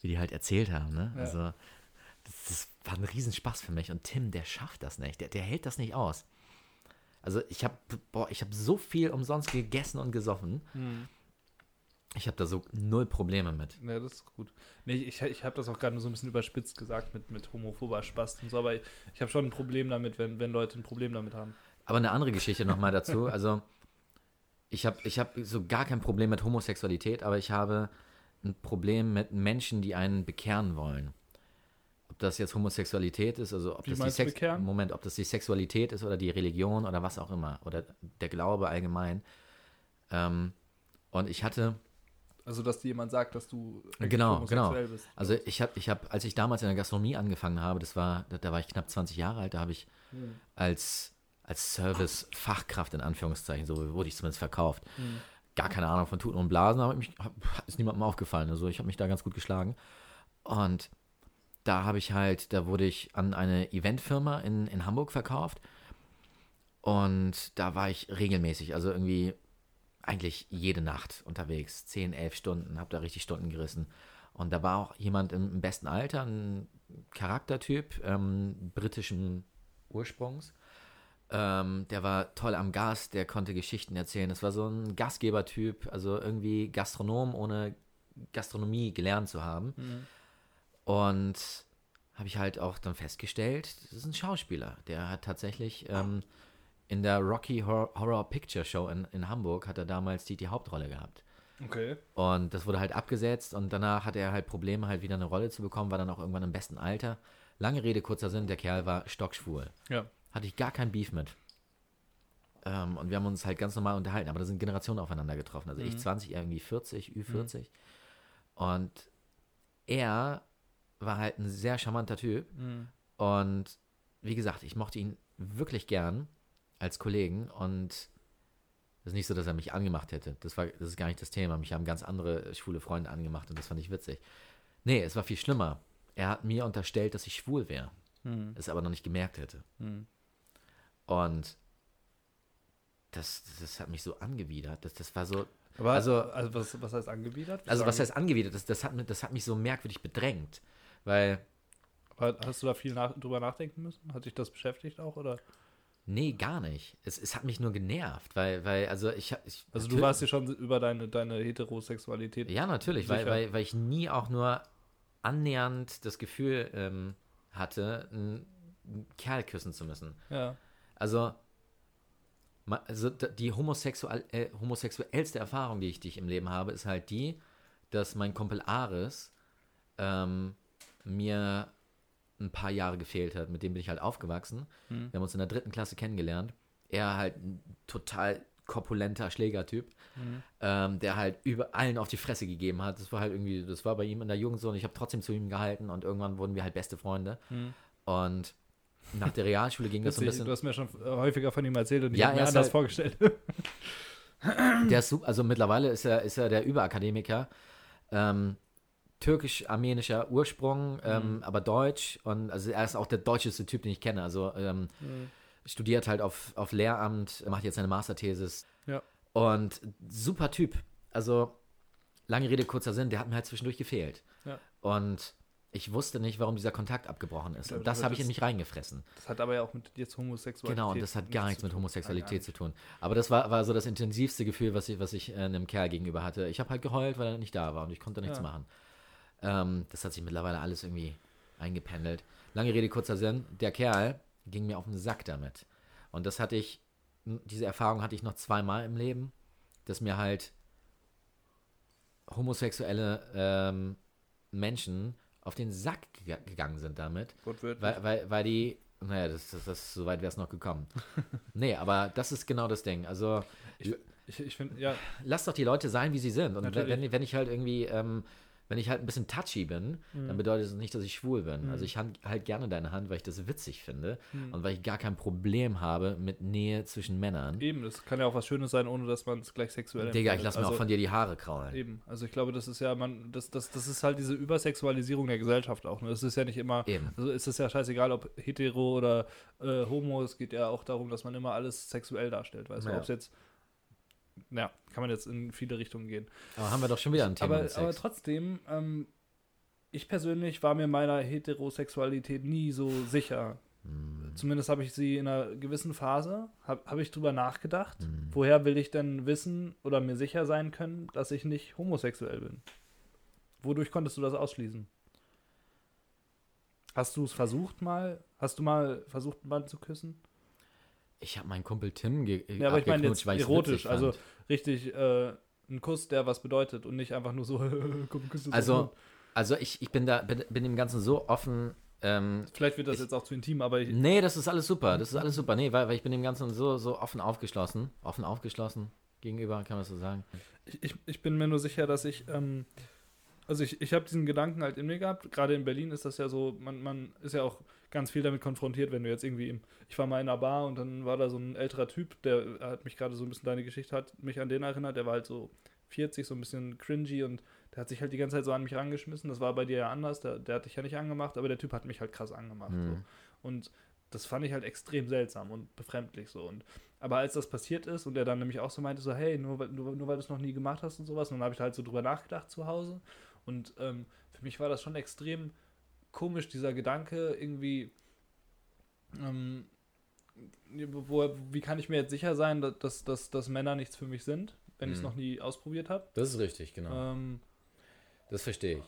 wie die halt erzählt haben. Ne? Ja. Also, das, das war ein Riesenspaß für mich. Und Tim, der schafft das nicht. Der, der hält das nicht aus. Also, ich habe ich hab so viel umsonst gegessen und gesoffen. Hm. Ich habe da so null Probleme mit. Ja, das ist gut. Nee, ich, ich habe das auch gerade nur so ein bisschen überspitzt gesagt mit, mit homophober Spast und so, aber ich, ich habe schon ein Problem damit, wenn, wenn Leute ein Problem damit haben. Aber eine andere Geschichte nochmal dazu. Also, ich habe ich hab so gar kein Problem mit Homosexualität, aber ich habe ein Problem mit Menschen, die einen bekehren wollen. Ob das jetzt Homosexualität ist, also ob Wie das die Sex bekehren? Moment, ob das die Sexualität ist oder die Religion oder was auch immer oder der Glaube allgemein. Ähm, und ich hatte, Also, dass dir jemand sagt, dass du eigentlich Genau, homosexuell bist. also ich habe, ich habe, als ich damals in der Gastronomie angefangen habe, das war, da, da war ich knapp 20 Jahre alt, da habe ich Hm. als, als Service-Fachkraft in Anführungszeichen, so wurde ich zumindest verkauft. Hm. Gar keine Ahnung von Tuten und Blasen, aber mich, hab, ist niemandem aufgefallen. Also ich habe mich da ganz gut geschlagen. Und da habe ich halt, da wurde ich an eine Eventfirma in, in Hamburg verkauft. Und da war ich regelmäßig, also irgendwie eigentlich jede Nacht unterwegs, 10, 11 Stunden, habe da richtig Stunden gerissen. Und da war auch jemand im, im besten Alter, ein Charaktertyp, ähm, britischen Ursprungs. Ähm, der war toll am Gas, der konnte Geschichten erzählen. Das war so ein Gastgebertyp, also irgendwie Gastronom, ohne Gastronomie gelernt zu haben. Mhm. Und habe ich halt auch dann festgestellt, das ist ein Schauspieler. Der hat tatsächlich ähm, in der Rocky Horror, Picture Show in, in Hamburg hat er damals die, die Hauptrolle gehabt. Okay. Und das wurde halt abgesetzt und danach hatte er halt Probleme, halt wieder eine Rolle zu bekommen, war dann auch irgendwann im besten Alter. Lange Rede, kurzer Sinn, der Kerl war stockschwul. Ja. Hatte ich gar kein Beef mit. Ähm, und wir haben uns halt ganz normal unterhalten, aber da sind Generationen aufeinander getroffen. Also ich Mhm. 20, er irgendwie 40, Ü40. Und er war halt ein sehr charmanter Typ. Mhm. Und wie gesagt, ich mochte ihn wirklich gern als Kollegen und es ist nicht so, dass er mich angemacht hätte. Das, war, das ist gar nicht das Thema. Mich haben ganz andere schwule Freunde angemacht und das fand ich witzig. Nee, es war viel schlimmer. Er hat mir unterstellt, dass ich schwul wäre, Mhm. es aber noch nicht gemerkt hätte. Mhm. Und das, das hat mich so angewidert. Das, das war so, Aber Also- also, also was, was heißt angewidert? also was heißt angewidert? Das, das, hat, mich- das hat mich so merkwürdig bedrängt. Weil Aber Hast du da viel nach, drüber nachdenken müssen? Hat dich das beschäftigt auch? Oder? Nee, gar nicht. Es, es hat mich nur genervt, weil, weil, also ich, ich Also du warst dir schon über deine, deine Heterosexualität. Ja, natürlich, weil, sicher. weil, weil ich nie auch nur annähernd das Gefühl ähm, hatte, einen Kerl küssen zu müssen. Ja. Also, also die homosexuell, äh, homosexuellste Erfahrung, die ich, die ich im Leben habe, ist halt die, dass mein Kumpel Ares ähm, mir ein paar Jahre gefehlt hat. Mit dem bin ich halt aufgewachsen. Hm. Wir haben uns in der dritten Klasse kennengelernt. Er halt ein total korpulenter Schlägertyp, Mhm. ähm, der halt über allen auf die Fresse gegeben hat. Das war halt irgendwie, das war bei ihm in der Jugend so und ich habe trotzdem zu ihm gehalten und irgendwann wurden wir halt beste Freunde. Mhm. Und nach der Realschule ging das so ein bisschen. du hast mir schon häufiger von ihm erzählt und ich Ja, habe mir er anders halt- vorgestellt. Der ist super, also mittlerweile ist er, ist er der Überakademiker. Ähm, türkisch-armenischer Ursprung, ähm, Mhm. aber deutsch. Und also er ist auch der deutscheste Typ, den ich kenne. Also ähm, Mhm. studiert halt auf, auf Lehramt, macht jetzt seine Masterthesis. Ja. Und super Typ. Also, lange Rede, kurzer Sinn, der hat mir halt zwischendurch gefehlt. Ja. Und ich wusste nicht, warum dieser Kontakt abgebrochen ist. Ja, Und das aber habe ich in das- mich reingefressen. Das hat aber ja auch mit jetzt Homosexualität. Genau, und das hat gar nichts mit. Homosexualität Nein, zu tun. Aber das war, war so das intensivste Gefühl, was ich, was ich äh, einem Kerl gegenüber hatte. Ich habe halt geheult, weil er nicht da war und ich konnte nichts Ja. machen. Ähm, das hat sich mittlerweile alles irgendwie eingependelt. Lange Rede, kurzer Sinn. Der Kerl ging mir auf den Sack damit. Und das hatte ich, diese Erfahrung hatte ich noch zweimal im Leben, dass mir halt homosexuelle ähm, Menschen auf den Sack gega- gegangen sind damit. Wortwörtlich. Weil, weil, weil die, naja, das, das, das, so weit wäre es noch gekommen. nee, aber das ist genau das Ding. Also Ich, ich finde, ja, lass doch die Leute sein, wie sie sind. Und Natürlich. wenn, wenn ich halt irgendwie, ähm, wenn ich halt ein bisschen touchy bin, Mhm. dann bedeutet es nicht, dass ich schwul bin. Also ich hand, halt gerne deine Hand, weil ich das witzig finde Mhm. und weil ich gar kein Problem habe mit Nähe zwischen Männern. eben, das kann ja auch was Schönes sein, ohne dass man es gleich sexuell Digga, ich empfindet. lass mir also, auch von dir die Haare kraulen. Eben, also ich glaube, das ist ja, man, das, das, das ist halt diese Übersexualisierung der Gesellschaft auch. Ne? Es ist ja nicht immer, Eben. also es ist ja scheißegal, ob hetero oder äh, homo, es geht ja auch darum, dass man immer alles sexuell darstellt, weißt du, Ja. ob es jetzt, ja, kann man jetzt in viele Richtungen gehen. Aber haben wir doch schon wieder ein Thema aber, aber trotzdem, ähm, ich persönlich war mir meiner Heterosexualität nie so sicher. Hm, Zumindest habe ich sie in einer gewissen Phase, habe hab ich drüber nachgedacht. hm. Woher will ich denn wissen oder mir sicher sein können, dass ich nicht homosexuell bin? Wodurch konntest du das ausschließen? Hast du es versucht mal? Hast du mal versucht, einen Mann zu küssen? Ich habe meinen Kumpel Tim ge Ja, aber ich meine jetzt weil erotisch, also richtig äh, ein Kuss, der was bedeutet und nicht einfach nur so, komm, küss jetzt Also, also ich, ich bin da, bin, bin dem Ganzen so offen. Ähm, Vielleicht wird das ich- jetzt auch zu intim, aber ich, nee, das ist alles super. Das ist alles super. Nee, weil, weil ich bin dem Ganzen so, so offen aufgeschlossen. Offen aufgeschlossen gegenüber, kann man das so sagen. ich, ich, ich bin mir nur sicher, dass ich, ähm, also ich, ich habe diesen Gedanken halt in mir gehabt. Gerade in Berlin ist das ja so, man, man ist ja auch ganz viel damit konfrontiert, wenn du jetzt irgendwie im, ich war mal in einer Bar und dann war da so ein älterer Typ, der hat mich gerade so ein bisschen, deine Geschichte hat mich an den erinnert, der war halt so 40, so ein bisschen cringy und der hat sich halt die ganze Zeit so an mich rangeschmissen. Das war bei dir ja anders, der, der hat dich ja nicht angemacht, aber der Typ hat mich halt krass angemacht. So. Hm. Und das fand ich halt extrem seltsam und befremdlich so. Und, aber als das passiert ist und er dann nämlich auch so meinte, so, hey, nur, weil- nur, nur weil du es noch nie gemacht hast und sowas, und dann habe ich halt so drüber nachgedacht zu Hause. Und ähm, für mich war das schon extrem komisch, dieser Gedanke, irgendwie, ähm, wo, wie kann ich mir jetzt sicher sein, dass, dass, dass, Männer nichts für mich sind, wenn ich es Mhm. noch nie ausprobiert habe? Das ist richtig, genau. Ähm, das verstehe ich.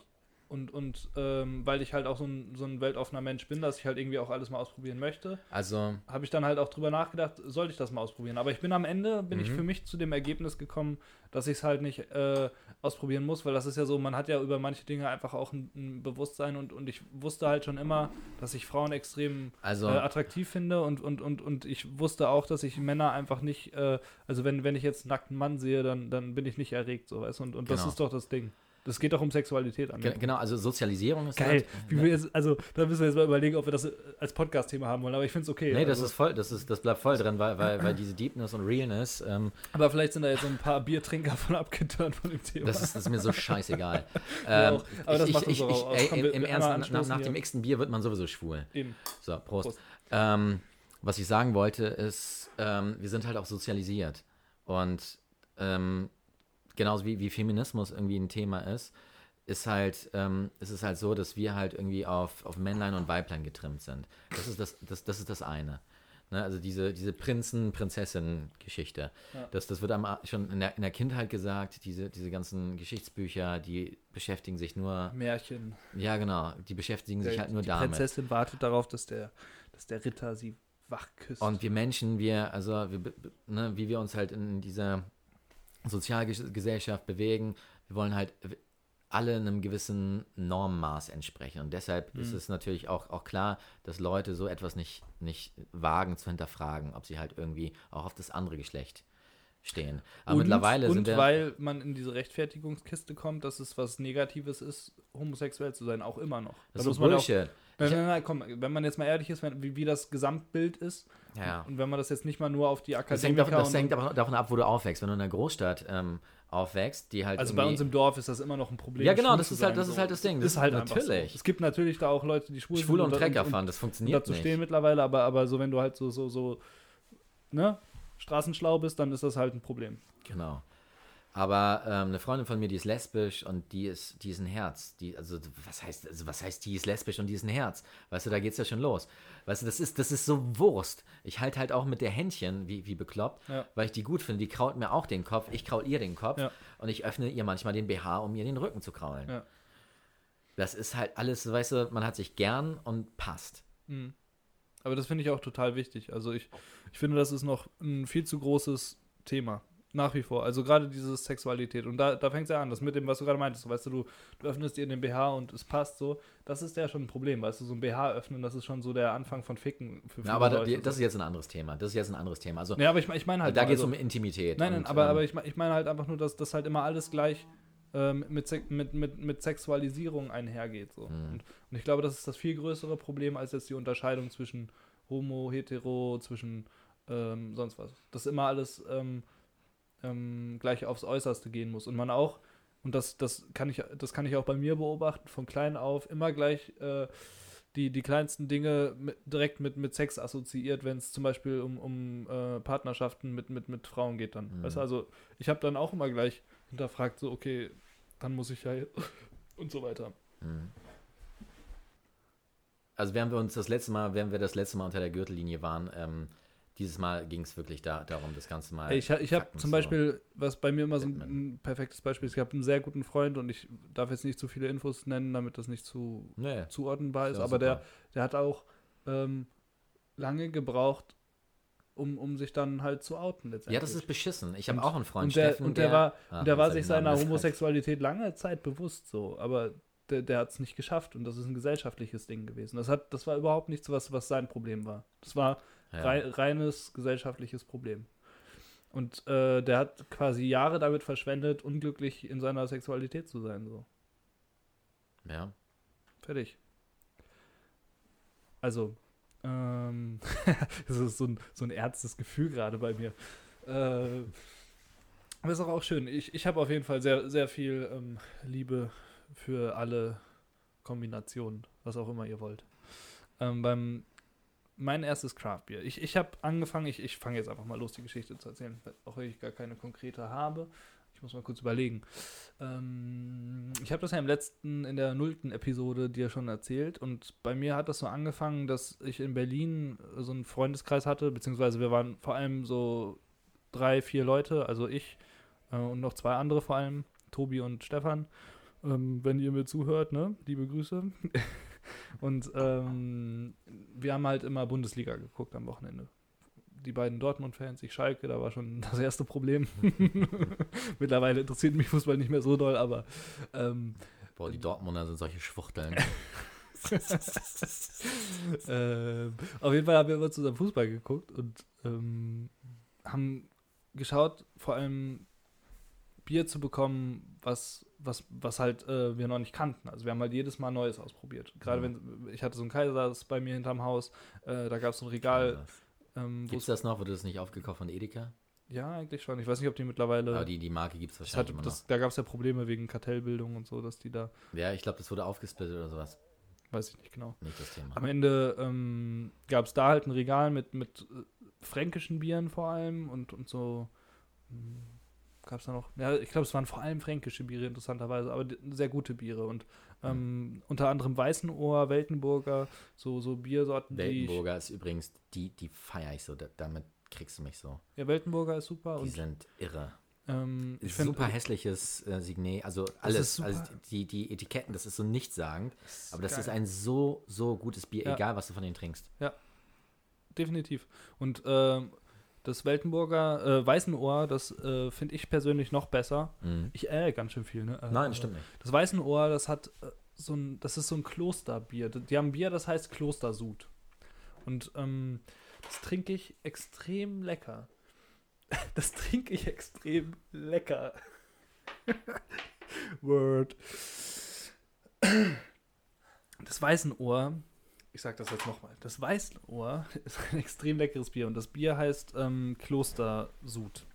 Und und ähm, weil ich halt auch so ein, so ein weltoffener Mensch bin, dass ich halt irgendwie auch alles mal ausprobieren möchte. Also, habe ich dann halt auch drüber nachgedacht, sollte ich das mal ausprobieren. Aber ich bin am Ende, bin ich Mhm. für mich zu dem Ergebnis gekommen, dass ich es halt nicht äh, ausprobieren muss, weil das ist ja so, man hat ja über manche Dinge einfach auch ein, ein Bewusstsein und, und ich wusste halt schon immer, dass ich Frauen extrem also, äh, attraktiv finde und, und, und, und ich wusste auch, dass ich Männer einfach nicht, äh, also wenn, wenn ich jetzt einen nackten Mann sehe, dann, dann bin ich nicht erregt, so weißt du? Und, und das Genau. ist doch das Ding. Das geht doch um Sexualität an. ge genau, also Sozialisierung ist Geil. halt- wir jetzt, also da müssen wir jetzt mal überlegen, ob wir das äh, als Podcast-Thema haben wollen, aber ich finde es okay. Nee, das also, ist voll, das ist, das bleibt voll drin, weil, weil, weil diese Deepness und Realness, ähm, Aber vielleicht sind da jetzt so ein paar Biertrinker von abgeturnt von dem Thema. das, ist, das ist mir so scheißegal. Ähm. Aber das ich, macht ich, uns ich, aus. ey, im, Ernst, nach, nach dem x Bier wird man sowieso schwul. Eben. So, Prost. Prost. Ähm, was ich sagen wollte, ist, ähm, wir sind halt auch sozialisiert. Und ähm, genauso wie, wie Feminismus irgendwie ein Thema ist, ist halt, ähm, ist es halt so, dass wir halt irgendwie auf, auf Männlein und Weiblein getrimmt sind. Das ist das, das, das, ist das eine. Ne? Also diese, diese Prinzen-Prinzessin-Geschichte. Ja. Das, das wird einem schon in der, in der Kindheit gesagt, diese, diese ganzen Geschichtsbücher, die beschäftigen sich nur, Märchen. ja genau, die beschäftigen sich Der- halt nur die damit. Prinzessin wartet darauf, dass der, dass der Ritter sie wach küsst. Und wir Menschen, wir, also wir, ne, wie wir uns halt in dieser Sozialgesellschaft bewegen, wir wollen halt alle einem gewissen Normmaß entsprechen. Und deshalb ist Mhm. es natürlich auch, auch klar, dass Leute so etwas nicht, nicht wagen zu hinterfragen, ob sie halt irgendwie auch auf das andere Geschlecht stehen. Aber und, mittlerweile und sind wir. weil man in diese Rechtfertigungskiste kommt, dass es was Negatives ist, homosexuell zu sein, auch immer noch. das Da ist muss so man auch- Bullshit. Nein, Ich- nein, nein, komm, wenn man jetzt mal ehrlich ist, wenn, wie, wie das Gesamtbild ist, ja. und wenn man das jetzt nicht mal nur auf die Das hängt, davon, das hängt aber davon ab, wo du aufwächst. Wenn du in einer Großstadt ähm, aufwächst, die halt Also bei uns im Dorf ist das immer noch ein Problem. Ja, genau, schwul das ist halt- das ist halt das Ding. Das ist halt natürlich. So. Es gibt natürlich da auch Leute, die schwul Schwule und sind Trecker und, fahren, das funktioniert dazu nicht. stehen mittlerweile, aber, aber so wenn du halt so, so, so, ne, straßenschlau bist, dann ist das halt ein Problem. Genau. Aber ähm, eine Freundin von mir, die ist lesbisch und die ist, die ist ein Herz. Die, also, was heißt, also, was heißt, die ist lesbisch und die ist ein Herz? Weißt du, da geht's ja schon los. Weißt du, das ist, das ist so Wurst. Ich halte halt auch mit der Händchen, wie, wie bekloppt, Ja. weil ich die gut finde. Die kraut mir auch den Kopf, ich kraul ihr den Kopf Ja. und ich öffne ihr manchmal den BH, um ihr den Rücken zu kraulen. Ja. Das ist halt alles, weißt du, man hat sich gern und passt. Mhm. Aber das finde ich auch total wichtig. Also ich, ich finde, das ist noch ein viel zu großes Thema. Nach wie vor. Also gerade diese Sexualität. Und da, da fängt es ja an, das mit dem, was du gerade meintest. Weißt du, du, du öffnest dir den BH und es passt so. Das ist ja schon ein Problem. Weißt du, so ein BH öffnen, das ist schon so der Anfang von Ficken für viele Ja, aber da, die, das ist jetzt ein anderes Thema. Das ist jetzt ein anderes Thema. Also, ja, aber ich, ich meine halt. da geht es also, um Intimität. Nein, nein, und, aber, ähm, aber ich, ich meine halt einfach nur, dass das halt immer alles gleich ähm, mit, mit, mit, mit Sexualisierung einhergeht. So. Mhm. Und, und ich glaube, das ist das viel größere Problem als jetzt die Unterscheidung zwischen Homo, Hetero, zwischen ähm, sonst was. Dass immer alles ähm, ähm, gleich aufs Äußerste gehen muss. Und man auch, und das, das, kann, ich, das kann ich auch bei mir beobachten, von klein auf immer gleich äh, die, die kleinsten Dinge mit, direkt mit, mit Sex assoziiert, wenn es zum Beispiel um, um äh, Partnerschaften mit, mit, mit Frauen geht dann. Mhm. Weißt du, also ich habe dann auch immer gleich hinterfragt, so, okay, dann muss ich ja und so weiter. Mhm. Also während wir uns das letzte Mal, während wir das letzte Mal unter der Gürtellinie waren, ähm, dieses Mal ging es wirklich da, darum, das Ganze mal. Ich ich habe zum zu- Beispiel, was bei mir immer so ein, ein perfektes Beispiel ist, ich habe einen sehr guten Freund und ich darf jetzt nicht zu viele Infos nennen, damit das nicht zu Nee, zuordnenbar ist, ja, aber der, super. der hat auch ähm, lange gebraucht, um, um sich dann halt zu outen letztendlich. Ja, das ist beschissen. Ich habe auch einen Freund, und der, Steffen, und der, war, Ah, und der war sich seiner. Homosexualität lange Zeit bewusst so, aber der, der hat es nicht geschafft und das ist ein gesellschaftliches Ding gewesen. Das, hat, das war überhaupt nichts, was, was sein Problem war. Das war Ja. rei reines gesellschaftliches Problem. Und äh, der hat quasi Jahre damit verschwendet, unglücklich in seiner Sexualität zu sein. So. ja. Fertig. Also, ähm, das ist so ein, so ein ernstes Gefühl gerade bei mir. Äh, aber ist auch, auch schön. Ich, ich habe auf jeden Fall sehr, sehr viel ähm, Liebe für alle Kombinationen, was auch immer ihr wollt. Ähm, beim mein erstes Craftbier. Ich, ich habe angefangen, ich, ich fange jetzt einfach mal los, die Geschichte zu erzählen, auch wenn ich gar keine konkrete habe. Ich muss mal kurz überlegen. Ähm, ich habe das ja im letzten, in der nullten Episode dir schon erzählt und bei mir hat das so angefangen, dass ich in Berlin so einen Freundeskreis hatte, beziehungsweise wir waren vor allem so drei, vier Leute, also ich äh, und noch zwei andere vor allem, Tobi und Stefan. Ähm, wenn ihr mir zuhört, ne? Liebe Grüße. und ähm, wir haben halt immer Bundesliga geguckt am Wochenende. Die beiden Dortmund-Fans, ich Schalke, da war schon das erste Problem. Mittlerweile interessiert mich Fußball nicht mehr so doll, aber ähm, Boah, die Dortmunder sind solche Schwuchteln. ähm, auf jeden Fall haben wir immer zusammen Fußball geguckt und ähm, haben geschaut, vor allem Bier zu bekommen, was, was, was halt äh, wir noch nicht kannten. Also wir haben halt jedes Mal Neues ausprobiert. Gerade wenn, ich hatte so einen Kaisers bei mir hinterm Haus, äh, da gab es so ein Regal, ähm, Gibt es das noch? Wurde das nicht aufgekauft von Edeka? ja, eigentlich schon. Ich weiß nicht, ob die mittlerweile. Aber die, die Marke gibt es wahrscheinlich hat, immer das, da gab es ja Probleme wegen Kartellbildung und so, dass die da. Ja, ich glaube, das wurde aufgesplittet oder sowas. weiß ich nicht genau. Nicht das Thema. Am Ende ähm, gab es da halt ein Regal mit, mit äh, fränkischen Bieren vor allem und, und so. Gab es da noch? Ja, ich glaube, es waren vor allem fränkische Biere, interessanterweise, aber sehr gute Biere. Und ähm, unter anderem Weißenohr, Weltenburger, so, so Biersorten. Weltenburger ist übrigens, die, die feiere ich so. Da, damit kriegst du mich so. Ja, Weltenburger ist super. Die Und sind irre. ähm, ich find- super hässliches äh, Signet. Also alles, also die, die Etiketten, das ist so nichtssagend. Aber das geil. ist ein so, so gutes Bier, Ja. egal was du von denen trinkst. definitiv. Und ähm, das Weltenburger äh, Weißenohr, das äh, finde ich persönlich noch besser. Mhm. Ich äh, ganz schön viel, ne? Äh, Nein, das stimmt nicht. Das Weißenohr, das hat äh, so ein, das ist so ein Klosterbier. Die haben Bier, das heißt Klostersud. Und ähm, das trinke ich extrem lecker. Das trinke ich extrem lecker. Word. Das Weißenohr, ich sag das jetzt nochmal, das Weißenohr ist ein extrem leckeres Bier und das Bier heißt ähm, Klostersud.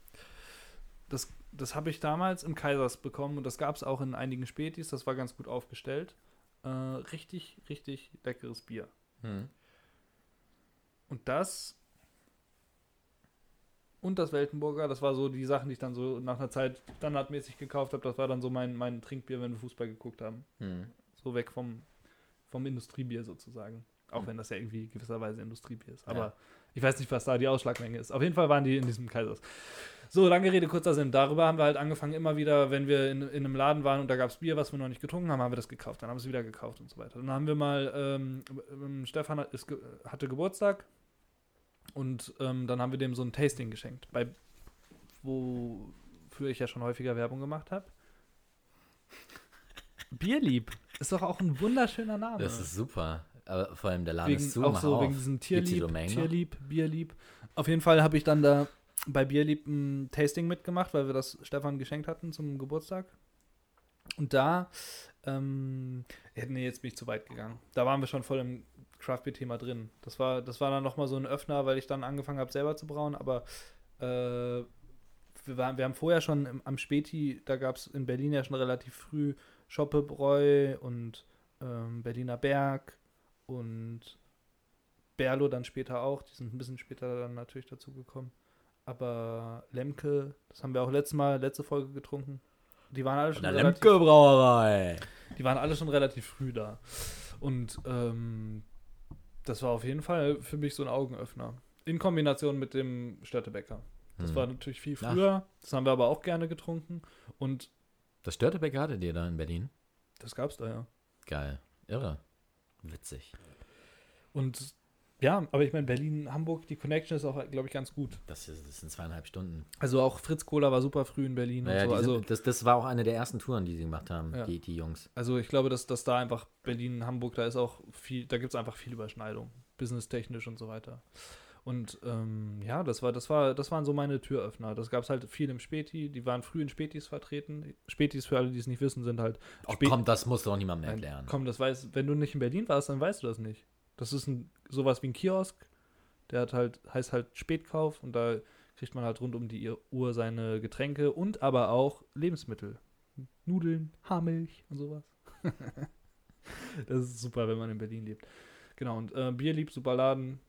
Das, das habe ich damals im Kaisers bekommen und das gab es auch in einigen Spätis, das war ganz gut aufgestellt. Äh, richtig, richtig leckeres Bier. Mhm. Und das und das Weltenburger. Das war so die Sachen, die ich dann so nach einer Zeit standardmäßig gekauft habe. Das war dann so mein, mein Trinkbier, wenn wir Fußball geguckt haben. Hm. So weg vom, vom Industriebier sozusagen. Auch wenn das ja irgendwie gewisserweise Industriebier ist. Aber Ja. ich weiß nicht, was da die Ausschlagmenge ist. Auf jeden Fall waren die in diesem Kaisers. So, lange Rede, kurzer Sinn. Darüber haben wir halt angefangen, immer wieder, wenn wir in, in einem Laden waren und da gab es Bier, was wir noch nicht getrunken haben, haben wir das gekauft. Dann haben wir es wieder gekauft und so weiter. Dann haben wir mal, ähm, ähm, Stefan hat, ist, hatte Geburtstag und ähm, dann haben wir dem so ein Tasting geschenkt, bei, wofür ich ja schon häufiger Werbung gemacht habe. Bierlieb ist doch auch ein wunderschöner Name. Das ist super. Aber vor allem der Laden wegen, ist zu, auch so auf. wegen diesem Tierlieb? Tierlieb, Bierlieb. Auf jeden Fall habe ich dann da bei Bierlieb ein Tasting mitgemacht, weil wir das Stefan geschenkt hatten zum Geburtstag. Und da, ähm, nee, jetzt bin ich zu weit gegangen. Da waren wir schon voll im Craft Beer Thema drin. Das war, das war dann nochmal so ein Öffner, weil ich dann angefangen habe, selber zu brauen, aber äh, wir, waren, wir haben vorher schon im, am Späti, da gab es in Berlin ja schon relativ früh Schoppebräu und ähm, Berliner Berg und Berlo dann später auch. Die sind ein bisschen später dann natürlich dazu gekommen. Aber Lemke, das haben wir auch letztes Mal, letzte Folge getrunken. Die waren alle schon Der relativ, Lemke Brauerei. die waren alle schon relativ früh da. Und ähm, das war auf jeden Fall für mich so ein Augenöffner. In Kombination mit dem Störtebäcker. Das Hm. war natürlich viel Ach. früher. Das haben wir aber auch gerne getrunken. Und Das Störtebäcker hattet ihr da in Berlin? das gab's da ja. Geil. Irre. Witzig. Und ja, aber ich meine, Berlin, Hamburg, die Connection ist auch, glaube ich, ganz gut. Das, ist, das sind zweieinhalb Stunden. Also auch Fritz Kohler war super früh in Berlin. Naja, so. Also, das, das war auch eine der ersten Touren, die sie gemacht haben, Ja. die, die Jungs. also ich glaube, dass, dass da einfach Berlin, Hamburg, da ist auch viel, da gibt es einfach viel Überschneidung. Businesstechnisch und so weiter. Und ähm, ja, das war, das war, das waren so meine Türöffner. Das gab es halt viel im Späti, die waren früh in Spätis vertreten. Spätis, für alle, die es nicht wissen, sind halt. Oh, Spä- komm, das musst du doch niemandem Nein, erklären. Komm, das weiß, wenn du nicht in Berlin warst, dann weißt du das nicht. Das ist ein, sowas wie ein Kiosk. Der hat halt, heißt halt Spätkauf und da kriegt man halt rund um die Uhr seine Getränke und aber auch Lebensmittel. Nudeln, Haarmilch und sowas. das ist super, wenn man in Berlin lebt. Genau, und äh, Bierlieb, super Laden.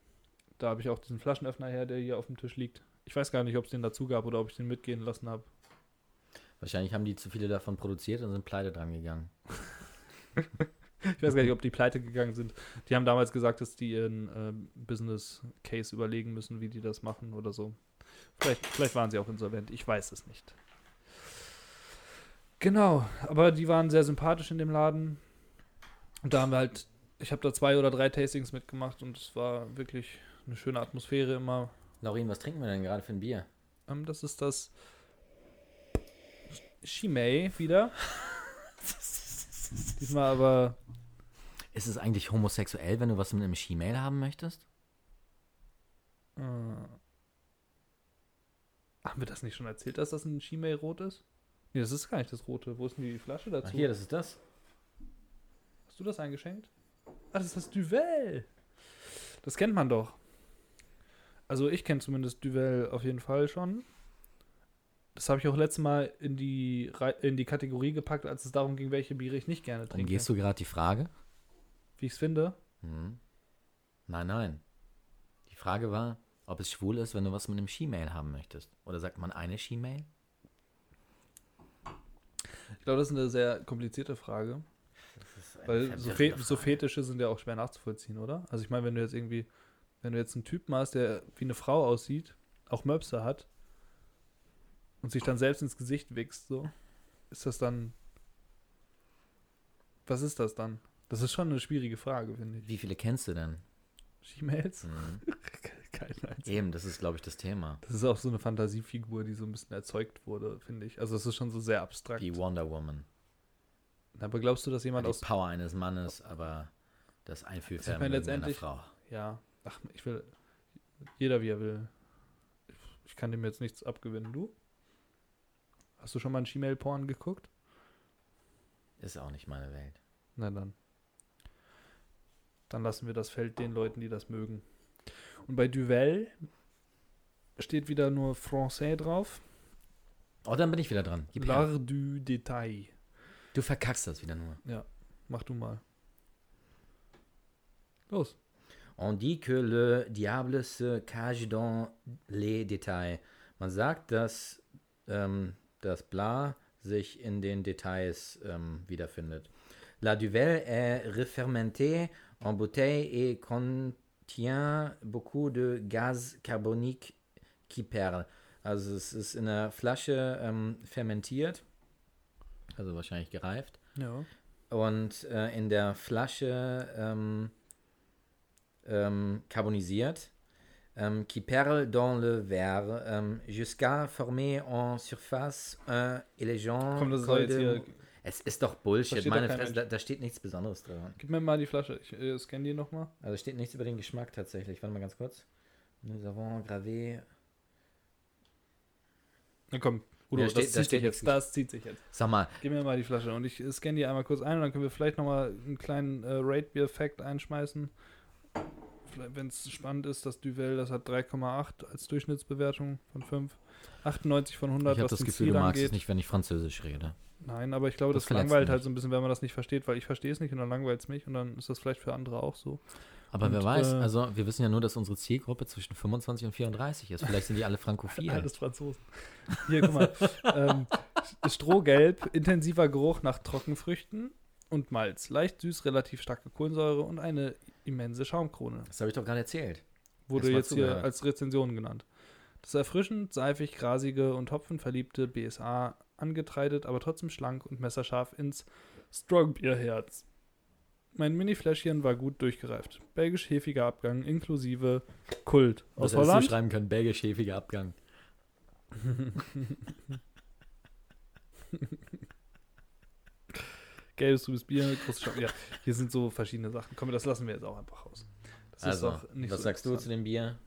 Da habe ich auch diesen Flaschenöffner her, der hier auf dem Tisch liegt. Ich weiß gar nicht, ob es den dazu gab oder ob ich den mitgehen lassen habe. Wahrscheinlich haben die zu viele davon produziert und sind pleite dran gegangen. Ich weiß gar nicht, ob die pleite gegangen sind. Die haben damals gesagt, dass die ihren ähm, Business Case überlegen müssen, wie die das machen oder so. Vielleicht, vielleicht waren sie auch insolvent. Ich weiß es nicht. Genau, aber die waren sehr sympathisch in dem Laden. Und da haben wir halt, ich habe da zwei oder drei Tastings mitgemacht und es war wirklich eine schöne Atmosphäre immer. Laurin, was trinken wir denn gerade für ein Bier? Ähm, das ist das Chimay wieder. Diesmal aber Ist es eigentlich homosexuell, wenn du was mit einem She-Mail haben möchtest? Äh, haben wir das nicht schon erzählt, dass das ein Chimay rot ist? Nee, das ist gar nicht das rote. Wo ist denn die Flasche dazu? Ach, hier, das ist das. Hast du das eingeschenkt? Ah, das ist das Duvel. Das kennt man doch. Also ich kenne zumindest Duvel auf jeden Fall schon. Das habe ich auch letztes Mal in die, in die Kategorie gepackt, als es darum ging, welche Biere ich nicht gerne trinke. Umgehst du gerade die Frage? Wie ich es finde. Hm. Nein, nein. Die Frage war, ob es schwul ist, wenn du was mit einem She-Mail haben möchtest. Oder sagt man eine She-Mail? Ich glaube, das ist eine sehr komplizierte Frage. Das ist eine Weil so, Fe so Frage. Fetische sind ja auch schwer nachzuvollziehen, oder? Also ich meine, wenn du jetzt irgendwie, wenn du jetzt einen Typen hast, der wie eine Frau aussieht, auch Möpse hat und sich dann selbst ins Gesicht wächst, so, ist das dann, was ist das dann? Das ist schon eine schwierige Frage, finde ich. Wie viele kennst du denn? She-Mails? Hm. Keine einzige. Eben, das ist, glaube ich, das Thema. Das ist auch so eine Fantasiefigur, die so ein bisschen erzeugt wurde, finde ich. Also es ist schon so sehr abstrakt. Die Wonder Woman. Aber glaubst du, dass jemand die aus Power eines Mannes, aber das Einfühlvermögen meine, einer Frau. Ja, ach, ich will. Jeder wie er will. Ich kann dem jetzt nichts abgewinnen. Du? Hast du schon mal ein Gmail-Porn geguckt? Ist auch nicht meine Welt. Na dann. Dann lassen wir das Feld den Leuten, die das mögen. Und bei Duvel steht wieder nur Français drauf. Oh, dann bin ich wieder dran. Gib. L'art du Detail. Du verkackst das wieder nur. Mach du mal. Los. On dit que le diable se cache dans les détails. Man sagt, dass ähm, das Bla sich in den Details ähm, wiederfindet. La Duvel est refermentée en bouteille et contient beaucoup de gaz carbonique qui perle. Also es ist in der Flasche ähm, fermentiert, also wahrscheinlich gereift. Ja. Und äh, in der Flasche ähm, ähm, carbonisiert. Ähm, qui perle dans le verre ähm, jusqu'à former en surface un élégant Komm, das col de-. Es ist doch Bullshit, meine Fresse, da, da steht nichts Besonderes dran. Gib mir mal die Flasche. Ich äh, scanne die nochmal. Also steht nichts über den Geschmack tatsächlich. Warte mal ganz kurz. Nous avons gravé. Na komm, Udo, Ja, das steht- da zieht sich jetzt. Das zieht sich jetzt. Sag mal, Gib mir mal die Flasche und ich äh, scanne die einmal kurz ein und dann können wir vielleicht nochmal einen kleinen äh, Rate-Beer-Fact einschmeißen. Wenn es spannend ist, das Duvel, das hat 3,8 als Durchschnittsbewertung von 5. 98 von 100, ich habe was das Gefühl, Ziel du magst angeht. es nicht, wenn ich Französisch rede. Nein, aber ich glaube, Das das, langweilt halt so ein bisschen, wenn man das nicht versteht, weil ich verstehe es nicht und dann langweilt es mich und dann ist das vielleicht für andere auch so. Aber Und, wer weiß, äh, also wir wissen ja nur, dass unsere Zielgruppe zwischen 25 und 34 ist. Vielleicht sind die alle frankophil. Alles Franzosen. Hier, guck mal. ähm, Strohgelb, intensiver Geruch nach Trockenfrüchten und Malz. Leicht süß, relativ starke Kohlensäure und eine immense Schaumkrone. Das habe ich doch gerade erzählt. Wurde Erst mal jetzt hier als Rezension genannt. Das erfrischend, seifig, grasige und hopfenverliebte BSA angetreidet, aber trotzdem schlank und messerscharf ins Strongbierherz. Mein Mini-Fläschchen war gut durchgereift. Belgisch-hefiger Abgang inklusive Kult. Aus Was Holland? schreiben können, belgisch-hefiger Abgang. Gelbes, trübes Bier, große Schaum. Ja, hier sind so verschiedene Sachen. Komm, das lassen wir jetzt auch einfach raus. Das Also, doch nicht was so sagst du zu dem Bier?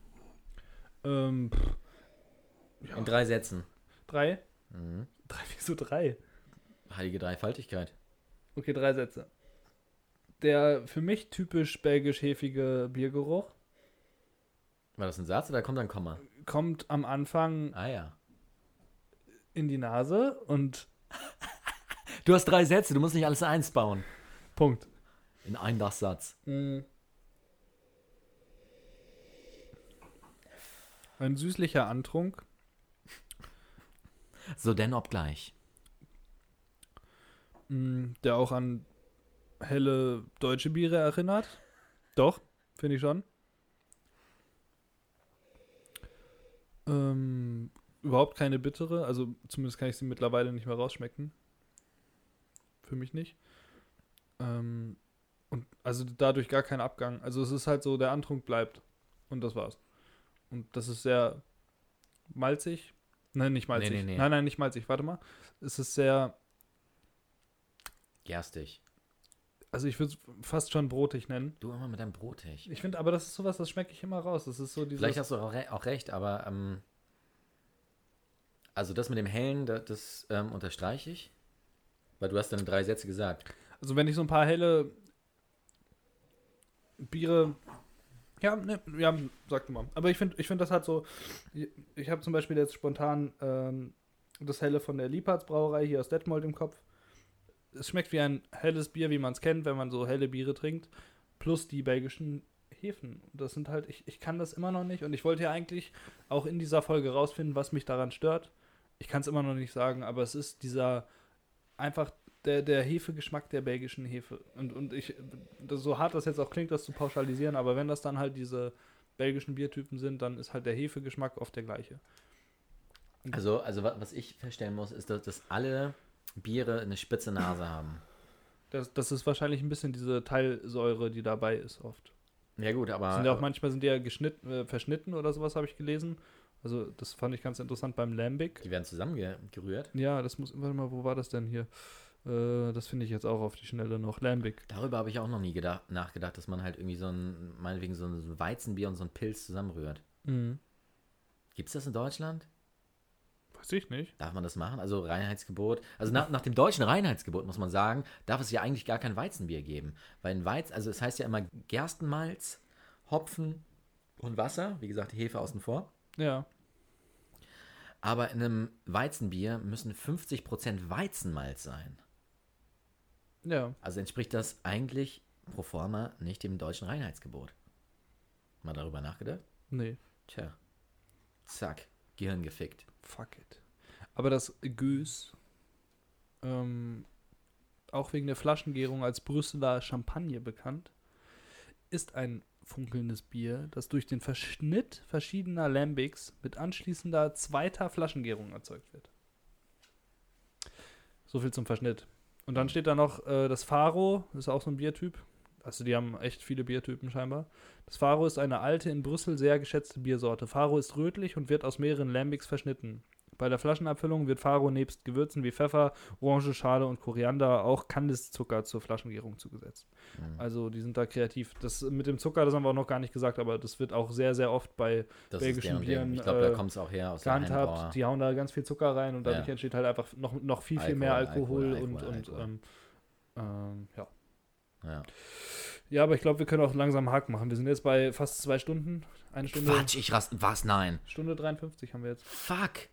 Ähm, pff, ja, In drei Sätzen. drei? Mhm. Drei, wieso drei? Heilige Dreifaltigkeit. Okay, drei Sätze. Der für mich typisch belgisch-hefige Biergeruch War das ein Satz oder kommt ein Komma? kommt am Anfang Ah ja. in die Nase und Du hast drei Sätze, du musst nicht alles eins bauen. Punkt. In einen Satz. Mm. Ein süßlicher Antrunk, So denn obgleich. mm, der auch an helle deutsche Biere erinnert. Doch, finde ich schon. Ähm, überhaupt keine bittere, also zumindest kann ich sie mittlerweile nicht mehr rausschmecken. Für mich nicht. Ähm, und also dadurch gar kein Abgang. Also es ist halt so, der Antrunk bleibt. Und das war's. Und das ist sehr malzig. Nein, nicht malzig. nee, nee. Nein, nein, nicht malzig. Warte mal. Es ist sehr, Gerstig. also ich würde es fast schon brotig nennen. Du immer mit deinem Brotig. Ich finde, aber das ist sowas, das schmecke ich immer raus. Das ist so dieses. Vielleicht hast du auch, re auch recht, aber ähm, also das mit dem Hellen, das, das ähm, unterstreiche ich. Weil du hast deine drei Sätze gesagt. Also wenn ich so ein paar helle Biere. Ja, ne, ja, sag du mal. Aber ich finde, ich finde, das hat so. Ich, habe zum Beispiel jetzt spontan ähm, das helle von der Liebhards Brauerei hier aus Detmold im Kopf. Es schmeckt wie ein helles Bier, wie man es kennt, wenn man so helle Biere trinkt. Plus die belgischen Hefen. Das sind halt, ich, ich kann das immer noch nicht. Und ich wollte ja eigentlich auch in dieser Folge rausfinden, was mich daran stört. Ich kann es immer noch nicht sagen, aber es ist dieser einfach der, der Hefegeschmack der belgischen Hefe. Und, und ich, so hart das jetzt auch klingt, das zu pauschalisieren, aber wenn das dann halt diese belgischen Biertypen sind, dann ist halt der Hefegeschmack oft der gleiche. Also, also wa- was ich feststellen muss, ist, dass, dass alle Biere eine spitze Nase haben. Das, das ist wahrscheinlich ein bisschen diese Teilsäure, die dabei ist oft. Ja gut, aber sind ja auch manchmal sind die ja geschnitten, äh, verschnitten oder sowas, habe ich gelesen. Also das fand ich ganz interessant beim Lambic. die werden zusammengerührt. Ja, das muss, warte mal, wo war das denn hier? Äh, das finde ich jetzt auch auf die Schnelle noch. Lambic. Darüber habe ich auch noch nie gedacht, nachgedacht, dass man halt irgendwie so ein, meinetwegen so ein Weizenbier und so ein Pilz zusammenrührt. Mhm. Gibt es das in Deutschland? Weiß ich nicht. Darf man das machen? Also Reinheitsgebot. Also nach, nach dem deutschen Reinheitsgebot muss man sagen, darf es ja eigentlich gar kein Weizenbier geben. Weil ein Weiz, also es heißt ja immer Gerstenmalz, Hopfen und Wasser. Wie gesagt, Hefe außen vor. Ja. Aber in einem Weizenbier müssen 50% Weizenmalz sein. Ja. Also entspricht das eigentlich pro forma nicht dem deutschen Reinheitsgebot. Mal darüber nachgedacht? Nee. Tja. Zack. Gehirn gefickt. Fuck it. Aber das Gös, ähm, auch wegen der Flaschengärung als Brüsseler Champagner bekannt, ist ein funkelndes Bier, das durch den Verschnitt verschiedener Lambics mit anschließender zweiter Flaschengärung erzeugt wird. So viel zum Verschnitt. Und dann steht da noch äh, das Faro, das ist auch so ein Biertyp. Also die haben echt viele Biertypen scheinbar. Das Faro ist eine alte, in Brüssel sehr geschätzte Biersorte. Faro ist rötlich und wird aus mehreren Lambics verschnitten. Bei der Flaschenabfüllung wird Faro nebst Gewürzen wie Pfeffer, Orangenschale und Koriander auch Kandiszucker zur Flaschengärung zugesetzt. Mhm. Also die sind da kreativ. Das mit dem Zucker, das haben wir auch noch gar nicht gesagt, aber das wird auch sehr, sehr oft bei Das belgischen. Bieren, Ich glaube, da äh, kommt es auch her aus gehandhabt. Die hauen da ganz viel Zucker rein und dadurch Ja. entsteht halt einfach noch, noch viel, viel mehr Alkohol, Alkohol, Alkohol, und, und Alkohol. Ähm, ähm, ja. Ja. Ja, aber ich glaube, wir können auch langsam einen Haken machen. Wir sind jetzt bei fast zwei Stunden. Eine Stunde, Quatsch, ich rast. Was? Nein. Stunde 53 haben wir jetzt. Fuck.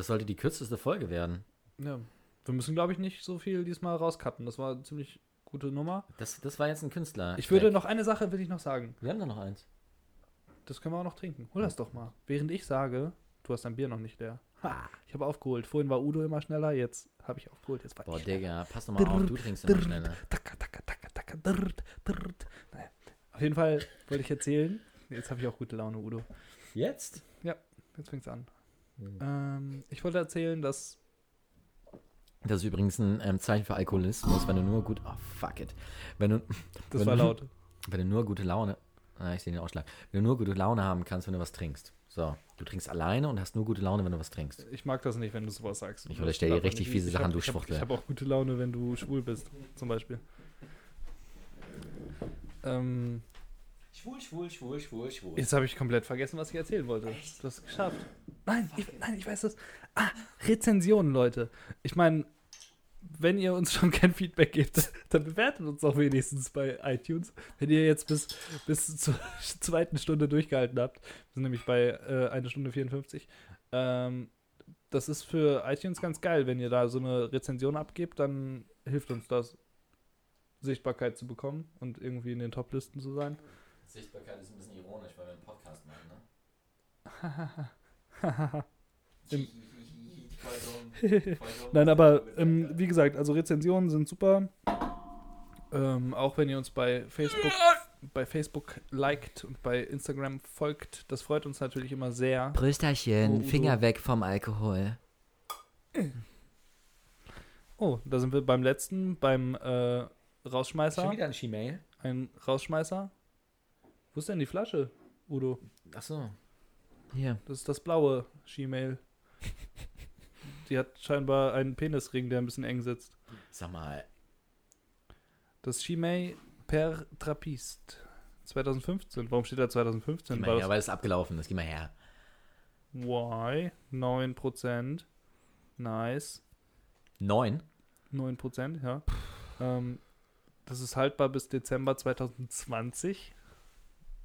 Das sollte die kürzeste Folge werden. Ja. Wir müssen, glaube ich, nicht so viel diesmal rauscutten. Das war eine ziemlich gute Nummer. Das, das war jetzt ein Künstler. Ich würde noch eine Sache will ich noch sagen. Wir haben da noch eins. Das können wir auch noch trinken. Hol das doch mal. Während ich sage, du hast dein Bier noch nicht leer. Ha, ich habe aufgeholt. Vorhin war Udo immer schneller, jetzt habe ich aufgeholt. Jetzt war Boah, ich. Digga, pass doch mal auf, du trinkst immer schneller. Taka, taka, taka, taka, drrrt, drrrt. Naja. Auf jeden Fall wollte ich erzählen. Jetzt habe ich auch gute Laune, Udo. Jetzt? Jetzt fängt's an. Ähm, ich wollte erzählen, dass. Das ist übrigens ein ähm, Zeichen für Alkoholismus, wenn du nur gut. Oh, fuck it. Wenn du, Das Wenn war du- laut. wenn du nur gute Laune. Ah, ich sehe den Ausschlag. Wenn du nur gute Laune haben kannst, wenn du was trinkst. So, du trinkst alleine und hast nur gute Laune, wenn du was trinkst. Ich mag das nicht, wenn du sowas sagst. Ich unterstelle dir richtig fiese Sachen, hab- du Schwuchtel. Ich habe auch gute Laune, wenn du schwul bist, zum Beispiel. Ähm, Schwul, schwul, schwul, schwul, schwul. jetzt habe ich komplett vergessen, was ich erzählen wollte. Du hast es geschafft. Nein, ich, nein, ich weiß das. Ah, Rezensionen, Leute. Ich meine, wenn ihr uns schon kein Feedback gebt, dann bewertet uns auch wenigstens bei iTunes. Wenn ihr jetzt bis, bis zur zweiten Stunde durchgehalten habt, wir sind nämlich bei äh, 1 Stunde 54, ähm, das ist für iTunes ganz geil. Wenn ihr da so eine Rezension abgebt, dann hilft uns das, Sichtbarkeit zu bekommen und irgendwie in den Top-Listen zu sein. Sichtbarkeit ist ein bisschen ironisch, weil wir einen Podcast machen, ne? Nein, aber ähm, wie gesagt, also Rezensionen sind super. Ähm, auch wenn ihr uns bei Facebook, bei Facebook liked und bei Instagram folgt, das freut uns natürlich immer sehr. Brüsterchen, Oh. Finger weg vom Alkohol. Oh, da sind wir beim letzten, beim äh, Rausschmeißer. ein Gmail? Ein Rausschmeißer. Wo ist denn die Flasche, Udo? Achso. Hier. Das ist das blaue Gmail. Die hat scheinbar einen Penisring, der ein bisschen eng sitzt. Sag mal, Das Gmail per Trappist. 2015. Warum steht da geh 2015? mal War her, das weil es ist abgelaufen ist. Geh mal her. Why? 9%. Nice. Neun? 9%, ja. Ähm, das ist haltbar bis Dezember 2020.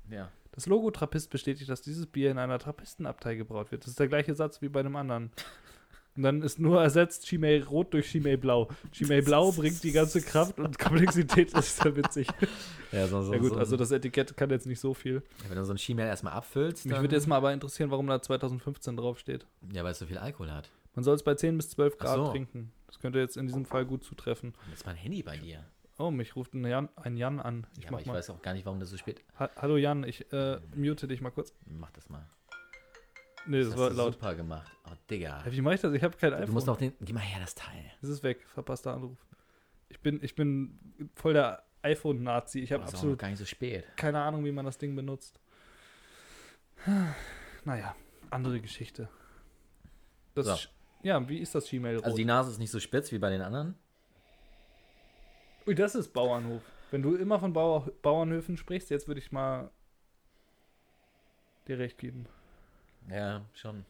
Ja. Das Logo Trappist bestätigt, dass dieses Bier in einer Trappistenabtei gebraut wird. Das ist der gleiche Satz wie bei einem anderen. Und dann ist nur ersetzt Chimay Rot durch Chimay Blau. Chimay Blau bringt die ganze Kraft und Komplexität. Das ist ja witzig. Ja, so, so, Ja gut, so, also das Etikett kann jetzt nicht so viel. ja, wenn du so ein Gmail erstmal abfüllst, Mich würde jetzt mal aber interessieren, warum da 2015 draufsteht. Ja, weil es so viel Alkohol hat. Man soll es bei 10 bis 12 Ach Grad trinken. Das könnte jetzt in diesem Fall gut zutreffen. Jetzt mein Handy bei dir. Oh, mich ruft ein Jan, ein Jan an. Ich ja, mach ich mal. weiß auch gar nicht, warum das so spät. Ha Hallo Jan, ich äh, mute dich mal kurz. Mach das mal. Nee, das, hast war laut. super gemacht. Oh, Digga. Wie mache ich das? Ich habe kein iPhone. Du musst noch den. Geh mal her, das Teil. Es ist weg, verpasster Anruf. Ich bin, ich bin voll der iPhone-Nazi. Ich habe Das noch absolut gar nicht so spät. keine Ahnung, wie man das Ding benutzt. Naja, andere Geschichte. Das So. Ja, wie ist das Gmail? Also die Nase ist nicht so spitz wie bei den anderen. Ui, das ist Bauernhof. Wenn du immer von Bauer, Bauernhöfen sprichst, jetzt würde ich mal dir recht geben. Ja, schon.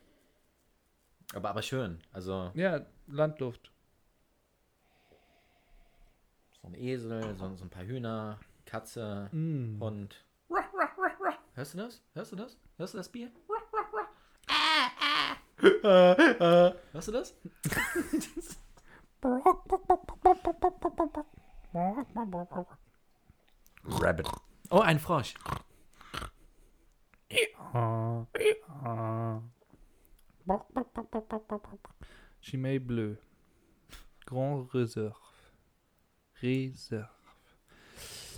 Aber, aber schön. Also Ja, Landluft. so ein Esel, so, so ein paar Hühner, Katze, Mm. Hund. Hörst du das? Hörst du das? Hörst du das Bier? Hörst du das? Rabbit. Oh, ein Frosch. Chimay Bleu. Grand Reserve. Reserve.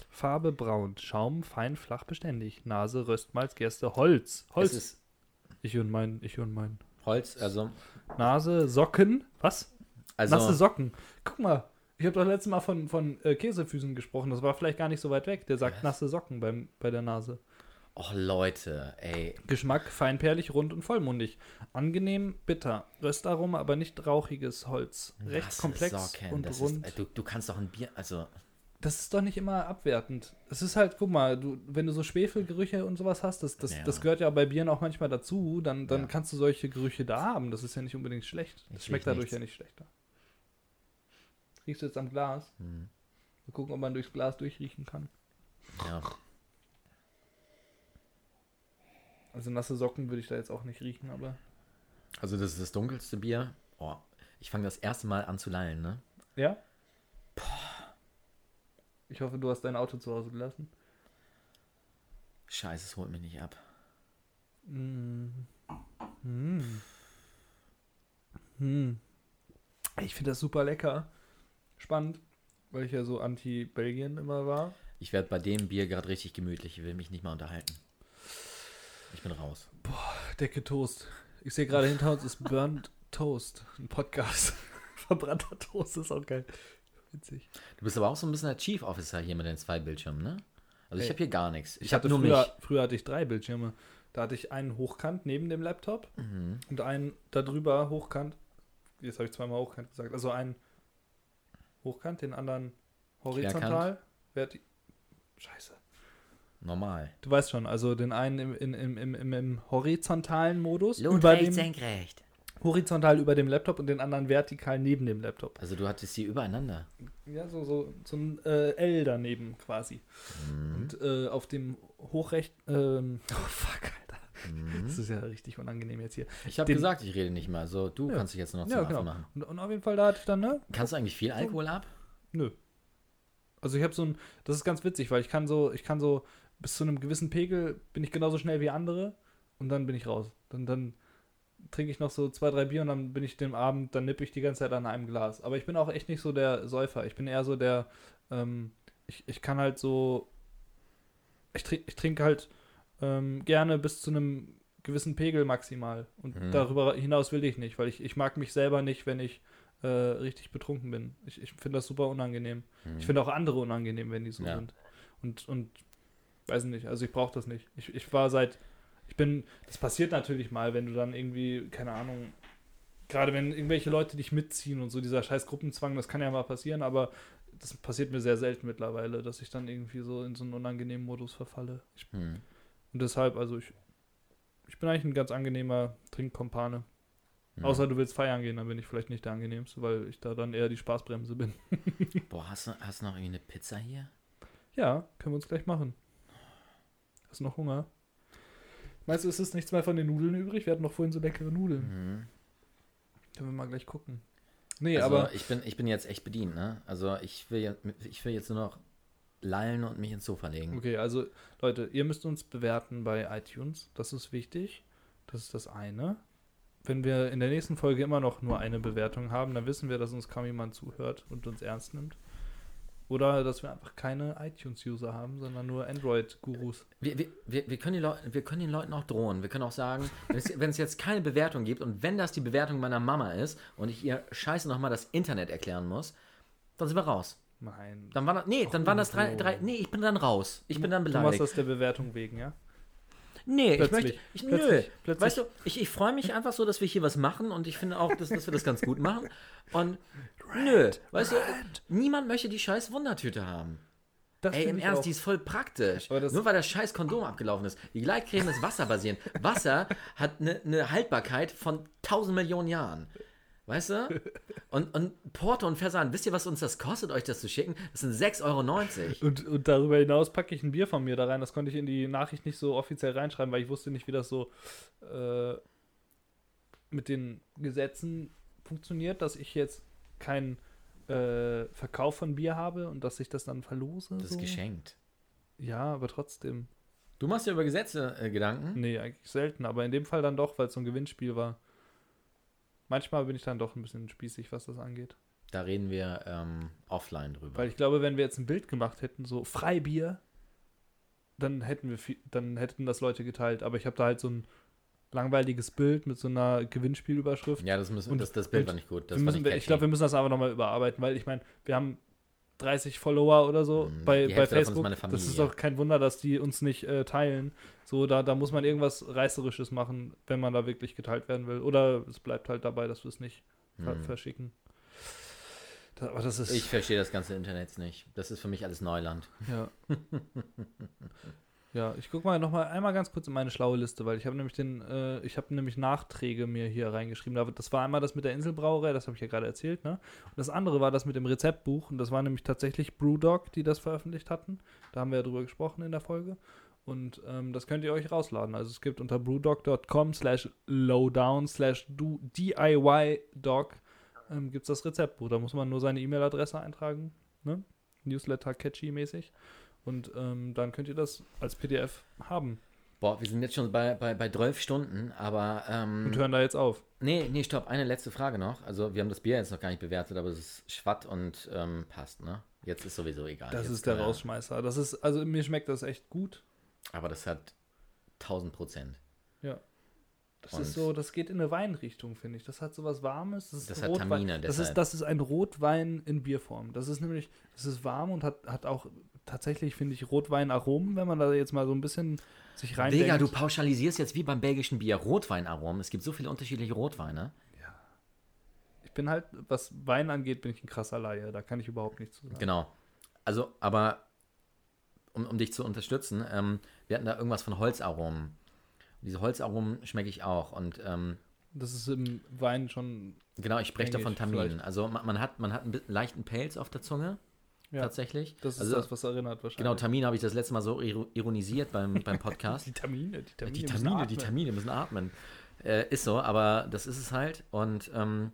Farbe braun. Schaum fein, flach, beständig. Nase, Röstmalz, Gerste, Holz. Holz. Es ist ich und mein, ich und mein. Holz, also. Nase, Socken. Was? also Nasse Socken. Guck mal. Ich habe doch letztes Mal von, von äh, Käsefüßen gesprochen. Das war vielleicht gar nicht so weit weg. Der sagt Was? nasse Socken beim, bei der Nase. oh Leute, ey. Geschmack feinperlig, rund und vollmundig. Angenehm, bitter. Röstaroma, aber nicht rauchiges Holz. Recht Nasse komplex Socken, und das rund. Ist, äh, du, du kannst doch ein Bier, also. das ist doch nicht immer abwertend. Es ist halt, guck mal, du, wenn du so Schwefelgerüche und sowas hast, das, das, Ja. das gehört ja bei Bieren auch manchmal dazu, dann, dann Ja. kannst du solche Gerüche da haben. Das ist ja nicht unbedingt schlecht. Das Ich schmeckt dadurch nichts. ja nicht schlechter. Riechst du jetzt am Glas? Hm, Mal gucken, ob man durchs Glas durchriechen kann. ja. Also nasse Socken würde ich da jetzt auch nicht riechen, aber. Also, das ist das dunkelste Bier. Oh, ich fange das erste Mal an zu lallen, ne? Ja? Ich hoffe, du hast dein Auto zu Hause gelassen. Scheiße, es holt mich nicht ab. Mm. Mm. Mm. Ich finde das super lecker. Spannend, weil ich ja so anti-Belgien immer war. Ich werde bei dem Bier gerade richtig gemütlich. Ich will mich nicht mal unterhalten. Ich bin raus. Decke Toast. Ich sehe gerade hinter uns ist Burnt Toast. Ein Podcast. Verbrannter Toast ist auch geil. Witzig. Du bist aber auch so ein bisschen der Chief Officer hier mit den zwei Bildschirmen, ne? Also ich Ey, habe hier gar nichts. Ich, Ich habe nur früher, mich. früher hatte ich drei Bildschirme. Da hatte ich einen hochkant neben dem Laptop Mhm. und einen darüber hochkant. Jetzt habe ich zweimal hochkant gesagt. Also einen hochkant, den anderen horizontal. Verti Scheiße. Normal. Du weißt schon, also den einen im, im, im, im, im, horizontalen Modus, über dem, senkrecht. horizontal über dem Laptop und den anderen vertikal neben dem Laptop. Also du hattest sie übereinander. Ja, so, so, so ein äh, L daneben quasi. Mhm. Und äh, auf dem hochrecht. Ähm, oh fuck, Alter. Das Mhm. ist ja richtig unangenehm jetzt hier. Ich habe gesagt, ich rede nicht mehr. Also du Ja. kannst dich jetzt noch Ja, zum genau. Affen machen. Und, und auf jeden Fall da hatte ich dann, ne? Kannst du eigentlich viel Alkohol ab? Nö. Also ich habe so ein, das ist ganz witzig, weil ich kann so, ich kann so bis zu einem gewissen Pegel bin ich genauso schnell wie andere und dann bin ich raus. Dann, dann trinke ich noch so zwei, drei Bier und dann bin ich den Abend, dann nippe ich die ganze Zeit an einem Glas. Aber ich bin auch echt nicht so der Säufer. Ich bin eher so der, ähm, ich, ich kann halt so, ich, trink, ich trinke halt ähm, gerne bis zu einem gewissen Pegel maximal. Und Mhm. darüber hinaus will ich nicht, weil ich, ich mag mich selber nicht, wenn ich äh, richtig betrunken bin. Ich, ich finde das super unangenehm. Mhm. Ich finde auch andere unangenehm, wenn die so Ja. sind. Und, und weiß nicht, also ich brauche das nicht. Ich, ich war seit, ich bin, das passiert natürlich mal, wenn du dann irgendwie, keine Ahnung, gerade wenn irgendwelche Leute dich mitziehen und so, dieser scheiß Gruppenzwang, das kann ja mal passieren, aber das passiert mir sehr selten mittlerweile, dass ich dann irgendwie so in so einen unangenehmen Modus verfalle. Ich, Mhm. Und deshalb, also ich, ich bin eigentlich ein ganz angenehmer Trinkkompane. Mhm. Außer du willst feiern gehen, dann bin ich vielleicht nicht der angenehmste, weil ich da dann eher die Spaßbremse bin. Boah, hast du, hast du noch irgendwie eine Pizza hier? Ja, können wir uns gleich machen. Hast du noch Hunger? Meinst du, es ist nichts mehr von den Nudeln übrig? Wir hatten noch vorhin so leckere Nudeln. Mhm. Können wir mal gleich gucken. Nee, also aber ich bin, ich bin jetzt echt bedient, ne? Also ich will, jetzt, ich will jetzt nur noch lallen und mich ins Sofa legen. okay, also Leute, ihr müsst uns bewerten bei iTunes. Das ist wichtig. Das ist das eine. Wenn wir in der nächsten Folge immer noch nur eine Bewertung haben, dann wissen wir, dass uns kaum jemand zuhört und uns ernst nimmt. Oder dass wir einfach keine iTunes-User haben, sondern nur Android-Gurus. Wir, wir, wir, wir, können die Leu- wir können den Leuten auch drohen. Wir können auch sagen, wenn es, wenn es jetzt keine Bewertung gibt und wenn das die Bewertung meiner Mama ist und ich ihr scheiße nochmal das Internet erklären muss, dann sind wir raus. Nein. Dann waren das, nee, dann waren das drei, drei, nee, ich bin dann raus. Ich bin dann Du machst beleidigt. das der Bewertung wegen, ja? Nee, ich Plötzlich. möchte, ich, nö. Plötzlich. Plötzlich. Weißt du, ich, ich freue mich einfach so, dass wir hier was machen und ich finde auch, dass, dass wir das ganz gut machen. Und nö, weißt du, niemand möchte die scheiß Wundertüte haben. Das Ey, im ich Ernst, auch. die ist voll praktisch. Nur weil das scheiß Kondom abgelaufen ist. Die Gleitcreme ist wasserbasierend. Wasser hat eine ne Haltbarkeit von 1000 Millionen Jahren. Weißt du? Und, und Porto und Versand, wisst ihr, was uns das kostet, euch das zu schicken? Das sind 6,90 Euro. Und, und darüber hinaus packe ich ein Bier von mir da rein. Das konnte ich in die Nachricht nicht so offiziell reinschreiben, weil ich wusste nicht, wie das so äh, mit den Gesetzen funktioniert, dass ich jetzt keinen äh, Verkauf von Bier habe und dass ich das dann verlose. Das so. ist geschenkt. Ja, aber trotzdem. Du machst dir über Gesetze äh, Gedanken? Nee, eigentlich selten. Aber in dem Fall dann doch, weil es so ein Gewinnspiel war. Manchmal bin ich dann doch ein bisschen spießig, was das angeht. Da reden wir ähm, offline drüber. Weil ich glaube, wenn wir jetzt ein Bild gemacht hätten, so Freibier, dann hätten wir viel, dann hätten das Leute geteilt. Aber ich habe da halt so ein langweiliges Bild mit so einer Gewinnspielüberschrift. ja, das, müssen, Und- das, das Bild und war nicht gut. Das müssen, nicht ich glaube, wir müssen das aber nochmal überarbeiten, weil ich meine, wir haben 30 Follower oder so Mhm, bei, bei ist Facebook. meine Das ist doch kein Wunder, dass die uns nicht äh, teilen. So, da, da muss man irgendwas Reißerisches machen, wenn man da wirklich geteilt werden will. Oder es bleibt halt dabei, dass wir es nicht ver Hm. verschicken. Da, aber das ist. Ich verstehe das ganze Internet nicht. Das ist für mich alles Neuland. Ja. ja, ich gucke mal noch mal einmal ganz kurz in meine schlaue Liste, weil ich habe nämlich den, äh, ich habe nämlich Nachträge mir hier reingeschrieben. Da- Das war einmal das mit der Inselbrauerei, das habe ich ja gerade erzählt, ne? Und das andere war das mit dem Rezeptbuch und das war nämlich tatsächlich Brewdog, die das veröffentlicht hatten. Da haben wir ja drüber gesprochen in der Folge. Und ähm, das könnt ihr euch rausladen. Also es gibt unter brewdog.com slash lowdown slash DIY-dog ähm, gibt es das Rezeptbuch. Da muss man nur seine E-Mail-Adresse eintragen, ne? Newsletter catchy mäßig. Und ähm, dann könnt ihr das als PDF haben Boah, wir sind jetzt schon bei, bei, bei 12 Stunden, aber. Ähm, und hören da jetzt auf. nee, nee, stopp. Eine letzte Frage noch. Also, wir haben das Bier jetzt noch gar nicht bewertet, aber es ist Schwatt und ähm, passt, ne? Jetzt ist sowieso egal. Das Jetzt ist der wir- Rausschmeißer. Das ist, also mir schmeckt das echt gut. Aber das hat 1000 Prozent. Das Und- ist so, das geht in eine Weinrichtung, finde ich. Das hat so was Warmes. Das, ist Das hat Rotwein. Das, ist, das ist ein Rotwein in Bierform. Das ist nämlich, das ist warm und hat, hat auch tatsächlich, finde ich, Rotweinaromen, wenn man da jetzt mal so ein bisschen sich rein Digga, du pauschalisierst jetzt wie beim belgischen Bier Rotweinaromen. Es gibt so viele unterschiedliche Rotweine. Ich bin halt, was Wein angeht, bin ich ein krasser Laie. Da kann ich überhaupt nichts zu sagen. Genau. Also, aber um, um dich zu unterstützen, ähm, wir hatten da irgendwas von Holzaromen. Diese Holzaromen schmecke ich auch. Und ähm, Das ist im Wein schon, genau, ich spreche da von Gängig, Taminen. vielleicht. Also man, man, hat, man hat einen leichten Pelz auf der Zunge, ja, tatsächlich. das ist also, das, was erinnert wahrscheinlich. Genau, Tamine habe ich das letzte Mal so iro- ironisiert beim, beim Podcast. Die Tamine, die Tamine, die Tamine, die. Tamine müssen atmen. Äh, ist so, aber das ist es halt. Und ähm,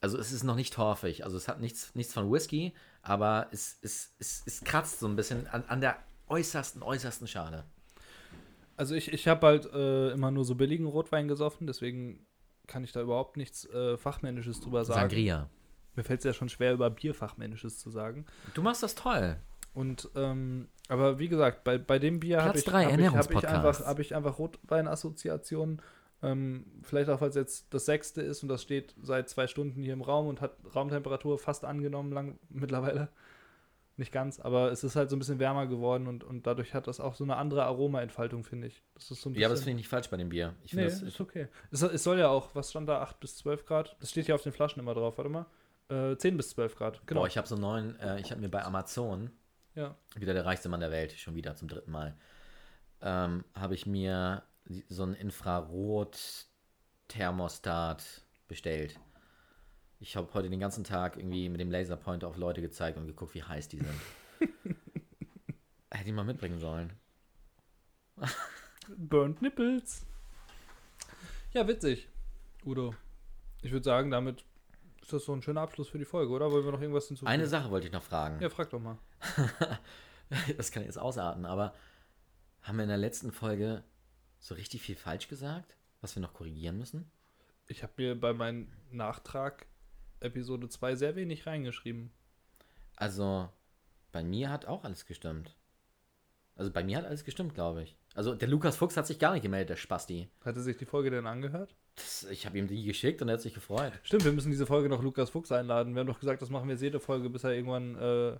also es ist noch nicht torfig. Also es hat nichts, nichts von Whisky, aber es, es, es, es kratzt so ein bisschen an, an der äußersten, äußersten Schale. Also ich, ich habe halt äh, immer nur so billigen Rotwein gesoffen, deswegen kann ich da überhaupt nichts äh, Fachmännisches drüber sagen. Sangria. Mir fällt es ja schon schwer, über Bierfachmännisches zu sagen. Du machst das toll. Und, ähm, aber wie gesagt, bei, bei dem Bier habe ich, drei, hab ich, hab ich, einfach, hab ich einfach Rotweinassoziationen. Ähm, vielleicht auch, weil es jetzt das sechste ist und das steht seit zwei Stunden hier im Raum und hat Raumtemperatur fast angenommen lang mittlerweile. Nicht ganz, aber es ist halt so ein bisschen wärmer geworden und, und dadurch hat das auch so eine andere Aromaentfaltung, finde ich. Das ist so ein Ja, aber das bisschen- finde ich nicht falsch bei dem Bier. Ich Nee, finde das, ist okay. Es, es soll ja auch, was stand da, 8 bis 12 Grad? Das steht ja auf den Flaschen immer drauf, warte mal. Äh, 10 bis 12 Grad, genau. Boah, ich habe so einen neuen, äh, ich habe mir bei Amazon, ja. wieder der reichste Mann der Welt, schon wieder zum dritten Mal, ähm, habe ich mir so einen Infrarot-Thermostat bestellt. Ich habe heute den ganzen Tag irgendwie mit dem Laserpointer auf Leute gezeigt und geguckt, wie heiß die sind. Hätte ich mal mitbringen sollen. Burnt Nipples. Ja, witzig. Udo. Ich würde sagen, damit ist das so ein schöner Abschluss für die Folge, oder? Wollen wir noch irgendwas hinzufügen? Eine Sache wollte ich noch fragen. Ja, frag doch mal. Das kann jetzt ausarten, aber haben wir in der letzten Folge so richtig viel falsch gesagt, was wir noch korrigieren müssen? Ich habe mir bei meinem Nachtrag Episode 2 sehr wenig reingeschrieben. Also, bei mir hat auch alles gestimmt. Also, bei mir hat alles gestimmt, glaube ich. Also, der Lukas Fuchs hat sich gar nicht gemeldet, der Spasti. Hatte sich die Folge denn angehört? Das, ich habe ihm die geschickt und er hat sich gefreut. Stimmt, wir müssen diese Folge noch Lukas Fuchs einladen. Wir haben doch gesagt, das machen wir jede Folge, bis er irgendwann, äh,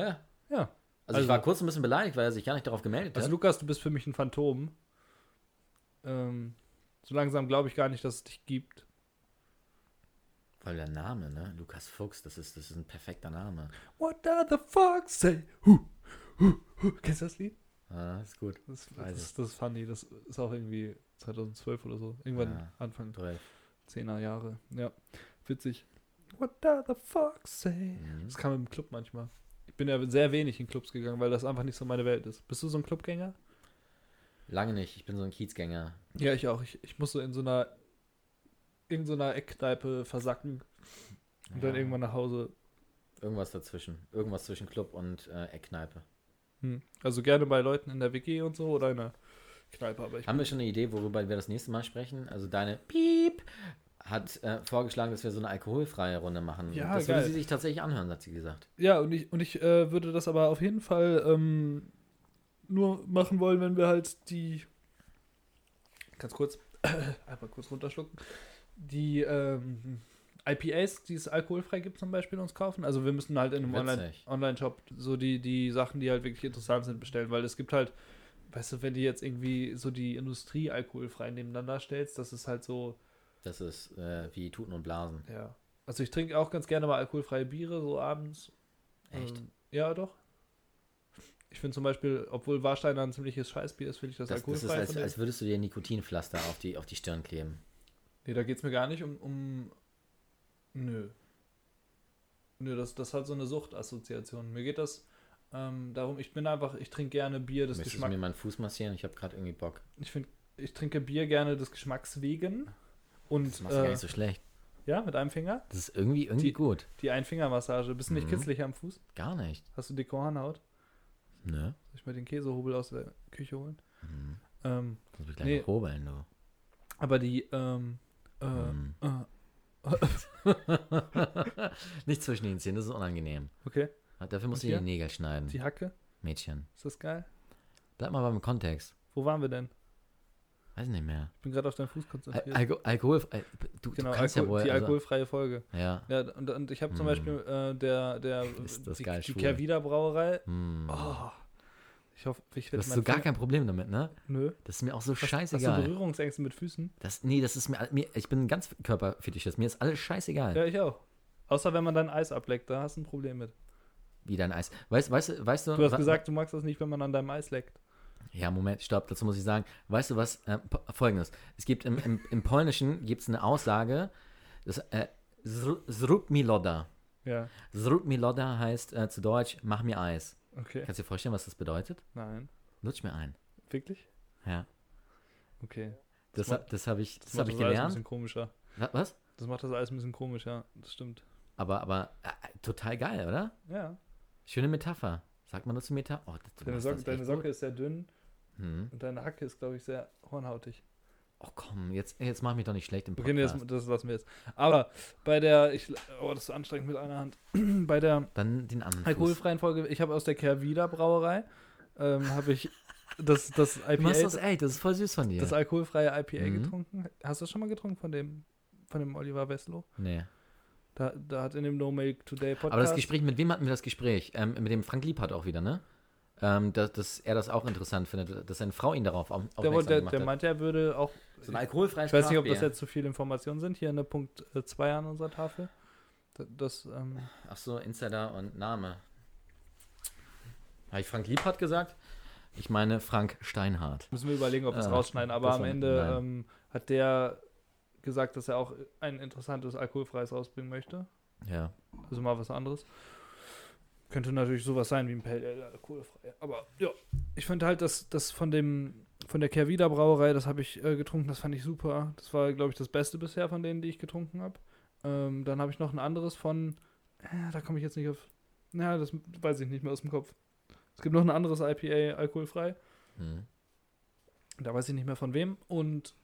Ja. ja. Also, ich Also- war kurz ein bisschen beleidigt, weil er sich gar nicht darauf gemeldet Also hat. Lukas, du bist für mich ein Phantom. Ähm, so langsam glaube ich gar nicht, dass es dich gibt. Weil der Name, ne? Lukas Fuchs, das ist, das ist ein perfekter Name. What does the fuck say? Huh, huh, huh. Kennst du das Lied? Ah, ist gut. Das, Weiß das, das ist funny. Das ist auch irgendwie 2012 oder so. Irgendwann Ja. Anfang Toll. 10er Jahre. Ja, witzig. What does the fuck say? Mhm. Das kam im Club manchmal. Ich bin ja sehr wenig in Clubs gegangen, weil das einfach nicht so meine Welt ist. Bist du so ein Clubgänger? Lange nicht, ich bin so ein Kiezgänger. Ja, ich auch. Ich, ich muss so in so einer in so Eckkneipe versacken und dann Ja. irgendwann nach Hause. Irgendwas dazwischen. Irgendwas zwischen Club und äh, Eckkneipe. Hm. Also gerne bei Leuten in der WG und so oder in einer Kneipe, aber ich Haben wir schon eine Idee, worüber wir das nächste Mal sprechen? Also deine Piep hat äh, vorgeschlagen, dass wir so eine alkoholfreie Runde machen. Ja, das geil. würde sie sich tatsächlich anhören, hat sie gesagt. Ja, und ich, und ich äh, würde das aber auf jeden Fall ähm, nur machen wollen, wenn wir halt die. Ganz kurz. einfach kurz runterschlucken. Die ähm, IPAs, die es alkoholfrei gibt, zum Beispiel uns kaufen. Also wir müssen halt in einem Online-. Online-Shop so die, die Sachen, die halt wirklich interessant sind, bestellen, weil es gibt halt, weißt du, wenn du jetzt irgendwie so die Industrie alkoholfrei nebeneinander stellst, das ist halt so, Das ist äh, wie Tuten und Blasen. ja. Also ich trinke auch ganz gerne mal alkoholfreie Biere, so abends. Echt? Ähm, ja, doch. Ich finde zum Beispiel, obwohl Warsteiner ein ziemliches Scheißbier ist, finde ich das, Das, das ist, alkoholfrei. als, als würdest du dir Nikotinpflaster auf die, auf die Stirn kleben. Nee, da geht es mir gar nicht um, um. Nö. Nö, das, das hat so eine Suchtassoziation. Mir geht das ähm, darum, ich bin einfach, ich trinke gerne Bier des du Geschmacks. mir meinen Fuß massieren? Ich habe gerade irgendwie Bock. Ich finde, ich trinke Bier gerne des Geschmacks wegen. Und Das machst du gar äh, nicht so schlecht. ja, mit einem Finger. Das ist irgendwie, irgendwie die- gut. Die Einfingermassage. Bist du nicht Mhm. kitzlig am Fuß? Gar nicht. Hast du dicke Hornhaut? Nö. Soll ich mir den Käsehobel aus der Küche holen? Mhm. Ähm, Kannst mich gleich Nee. hobeln, du. aber die, ähm, äh, Mhm. äh, nicht zwischen den Zähnen, das ist unangenehm. okay. Dafür musst du dir die Nägel schneiden. Die Hacke, Mädchen. ist das geil? Bleib mal beim Kontext. Wo waren wir denn? Weiß nicht mehr. Ich bin gerade auf deinen Fuß Al konzentriert. Alko Alkohol. Al du, genau, du kannst Alkohol, ja wohl. die also, alkoholfreie Folge. ja. Ja, und, und ich habe zum Mm. Beispiel äh, der, der Ist das die, geil die. Kehrwieder Brauerei. Hm. Oh, ich hoffe, ich du werde hast so gar kein Problem damit, ne? Nö. Das ist mir auch so Hast, hast du scheißegal. Berührungsängste mit Füßen? Das, nee, das ist mir, mir. Ich bin ein ganz Körperfetischist. Mir ist alles scheißegal. Ja, ich auch. Außer wenn man dann Eis ableckt, da hast du ein Problem mit. Wie dein Eis. Weißt, weißt, du- weißt du. Du hast gesagt, du magst das nicht, wenn man an deinem Eis leckt. Ja, Moment, stopp, dazu muss ich sagen, weißt du was, äh, folgendes, es gibt im, im, im Polnischen gibt es eine Aussage, das, äh, zr- zrób mi loda. Ja, Zrób mi loda heißt äh, zu Deutsch, mach mir Eis. Okay. Kannst du dir vorstellen, was das bedeutet? Nein. Lutsch mir ein. Wirklich? Ja, Okay. das, macht- hab- das habe ich, das macht hab ich alles ein gelernt. bisschen komischer. Wa- Was? Das macht das alles ein bisschen komisch, ja. Das stimmt. Aber, aber äh, total geil, oder? Ja. Schöne Metapher. Sagt man dazu Metapher? Oh, das, Deine, Socke, das deine Socke ist sehr dünn Hm. und deine Hacke ist, glaube ich, sehr hornhautig. Oh komm, jetzt, jetzt mach mich doch nicht schlecht im Okay, Podcast. das, das lassen wir jetzt. Aber bei der, ich, oh, das ist so anstrengend mit einer Hand. bei der Dann den anderen alkoholfreien Folge, ich habe aus der Kehrwieder Brauerei, ähm, habe ich das, das Du IPA, machst das, das, ey, das ist voll süß von dir. alkoholfreie IPA Mhm. getrunken. Hast du das schon mal getrunken von dem, von dem Oliver Wesslow? nee. Da, da hat in dem No Milk Today Podcast. Aber das Gespräch, mit wem hatten wir das Gespräch? Ähm, mit dem Frank Liebhardt auch wieder, ne? Ähm, dass, dass er das auch interessant findet, dass seine Frau ihn darauf au- aufmerksam der, der, gemacht der hat. meinte, er würde auch. so ein alkoholfreies Ich weiß nicht, ob das jetzt zu viele Informationen sind. Hier in der Punkt 2 an unserer Tafel. Das, ähm, Ach so, Insider und Name. Habe ich Frank Liebhardt gesagt? Ich meine Frank Steinhardt. müssen wir überlegen, ob wir es Ah, rausschneiden. Aber am Ende ähm, hat der gesagt, dass er auch ein interessantes alkoholfreies rausbringen möchte. Ja. Also mal was anderes. Könnte natürlich sowas sein wie ein Pale Ale alkoholfrei. Aber ja, ich fand halt, dass das von dem von der Kehrwieder Brauerei, das habe ich äh, getrunken, das fand ich super. Das war, glaube ich, das Beste bisher von denen, die ich getrunken habe. Ähm, dann habe ich noch ein anderes von, äh, da komme ich jetzt nicht auf, na, das weiß ich nicht mehr aus dem Kopf. Es gibt noch ein anderes IPA alkoholfrei. Hm. Da weiß ich nicht mehr von wem. Und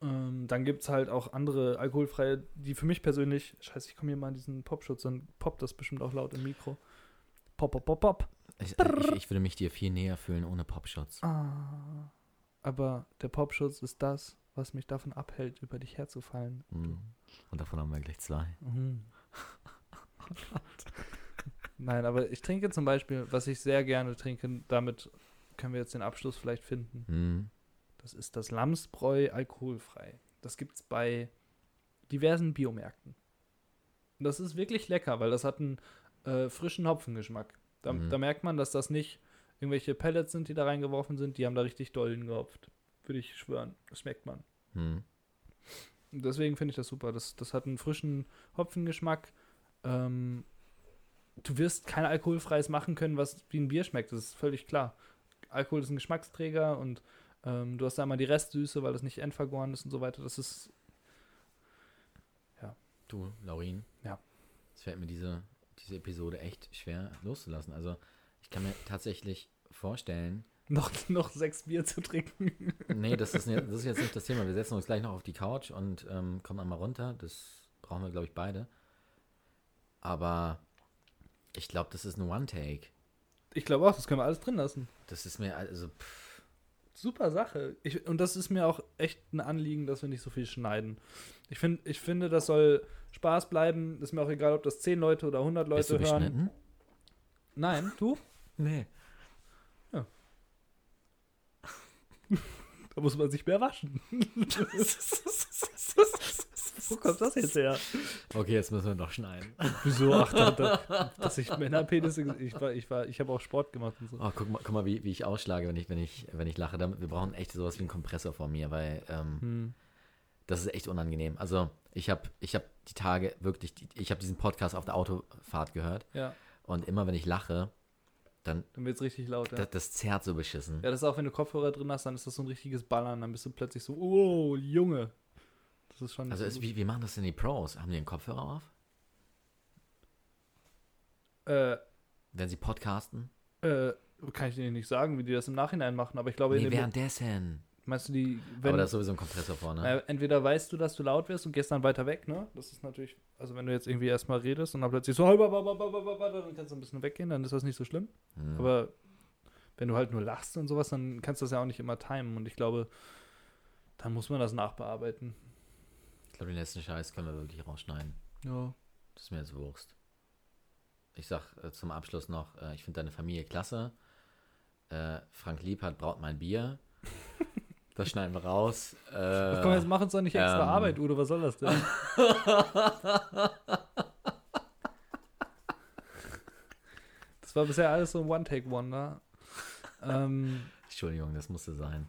ähm, dann gibt es halt auch andere alkoholfreie, die für mich persönlich, scheiße, ich komme hier mal an diesen Popschutz, dann poppt das bestimmt auch laut im Mikro. Pop, pop, pop, pop. Ich, ich, ich würde mich dir viel näher fühlen ohne Popschutz. Ah. Aber der Popschutz ist das, was mich davon abhält, über dich herzufallen. Hm. Und davon haben wir gleich zwei. Mhm. Nein, aber ich trinke zum Beispiel, was ich sehr gerne trinke, damit können wir jetzt den Abschluss vielleicht finden. Hm. Das ist das Lamsbräu alkoholfrei. Das gibt es bei diversen Biomärkten. Und das ist wirklich lecker, weil das hat einen äh, frischen Hopfengeschmack. Da, Mhm. da merkt man, dass das nicht irgendwelche Pellets sind, die da reingeworfen sind. Die haben da richtig dollen gehopft. Würde ich schwören. Das schmeckt man. Hm. Und deswegen finde ich das super. Das, das hat einen frischen Hopfengeschmack. Ähm, du wirst kein alkoholfreies machen können, was wie ein Bier schmeckt. Das ist völlig klar. Alkohol ist ein Geschmacksträger und ähm, du hast da einmal die Restsüße, weil das nicht endvergoren ist und so weiter. Das ist Du, Laurin. Ja. Es fällt mir diese, diese Episode echt schwer loszulassen. Also, ich kann mir tatsächlich vorstellen, noch, noch sechs Bier zu trinken. Nee, das ist, das ist jetzt nicht das Thema. Wir setzen uns gleich noch auf die Couch und ähm, kommen einmal runter. Das brauchen wir, glaube ich, beide. Aber ich glaube, das ist ein One-Take. Ich glaube auch, das können wir alles drin lassen. Das ist mir, also, pff, Super Sache. Ich, und das ist mir auch echt ein Anliegen, dass wir nicht so viel schneiden. Ich, find, ich finde, das soll Spaß bleiben. Ist mir auch egal, ob das 10 Leute oder 100 bist Leute du hören. geschnitten? Nein, du? Nee. Da muss man sich mehr waschen. Wo kommt das jetzt her? Okay, jetzt müssen wir noch schneiden. Wieso? Ach, da, da, dass ich Männerpenisse. Ich war, ich war, ich habe auch Sport gemacht und so. Oh, guck mal, guck mal wie, wie ich ausschlage, wenn ich, wenn ich, wenn ich lache. Wir brauchen echt sowas wie einen Kompressor vor mir, weil ähm, Hm. das ist echt unangenehm. Also ich habe ich hab die Tage wirklich, ich habe diesen Podcast auf der Autofahrt gehört Ja, und immer wenn ich lache, dann dann wird es richtig laut. Ja. das, das zerrt so beschissen. ja, das ist auch, wenn du Kopfhörer drin hast, dann ist das so ein richtiges Ballern. Dann bist du plötzlich so, oh, Junge. Das ist schon. Also ist, wie, wie machen das denn die Pros? Haben die einen Kopfhörer auf? äh, Wenn sie podcasten? äh, kann ich dir nicht sagen, wie die das im Nachhinein machen, aber ich glaube, Nee, währenddessen. meinst du, die, wenn, Aber da ist sowieso ein Kompressor vorne. Äh, entweder weißt du, dass du laut wirst und gehst dann weiter weg, ne? Das ist natürlich, also wenn du jetzt irgendwie erstmal redest und dann plötzlich so, dann kannst du ein bisschen weggehen, dann ist das nicht so schlimm. Hm. Aber wenn du halt nur lachst und sowas, dann kannst du das ja auch nicht immer timen und ich glaube, dann muss man das nachbearbeiten. Ich glaube, den letzten Scheiß können wir wirklich rausschneiden. Ja. Das ist mir jetzt Wurst. Ich sag äh, zum Abschluss noch, äh, ich finde deine Familie klasse. Äh, Frank Liebhardt braut mein Bier. Das schneiden wir raus. Äh, Komm, jetzt mach uns doch nicht extra ähm. Arbeit, Udo, was soll das denn? das war bisher alles so ein One-Take-Wonder. Ähm, Entschuldigung, das musste sein.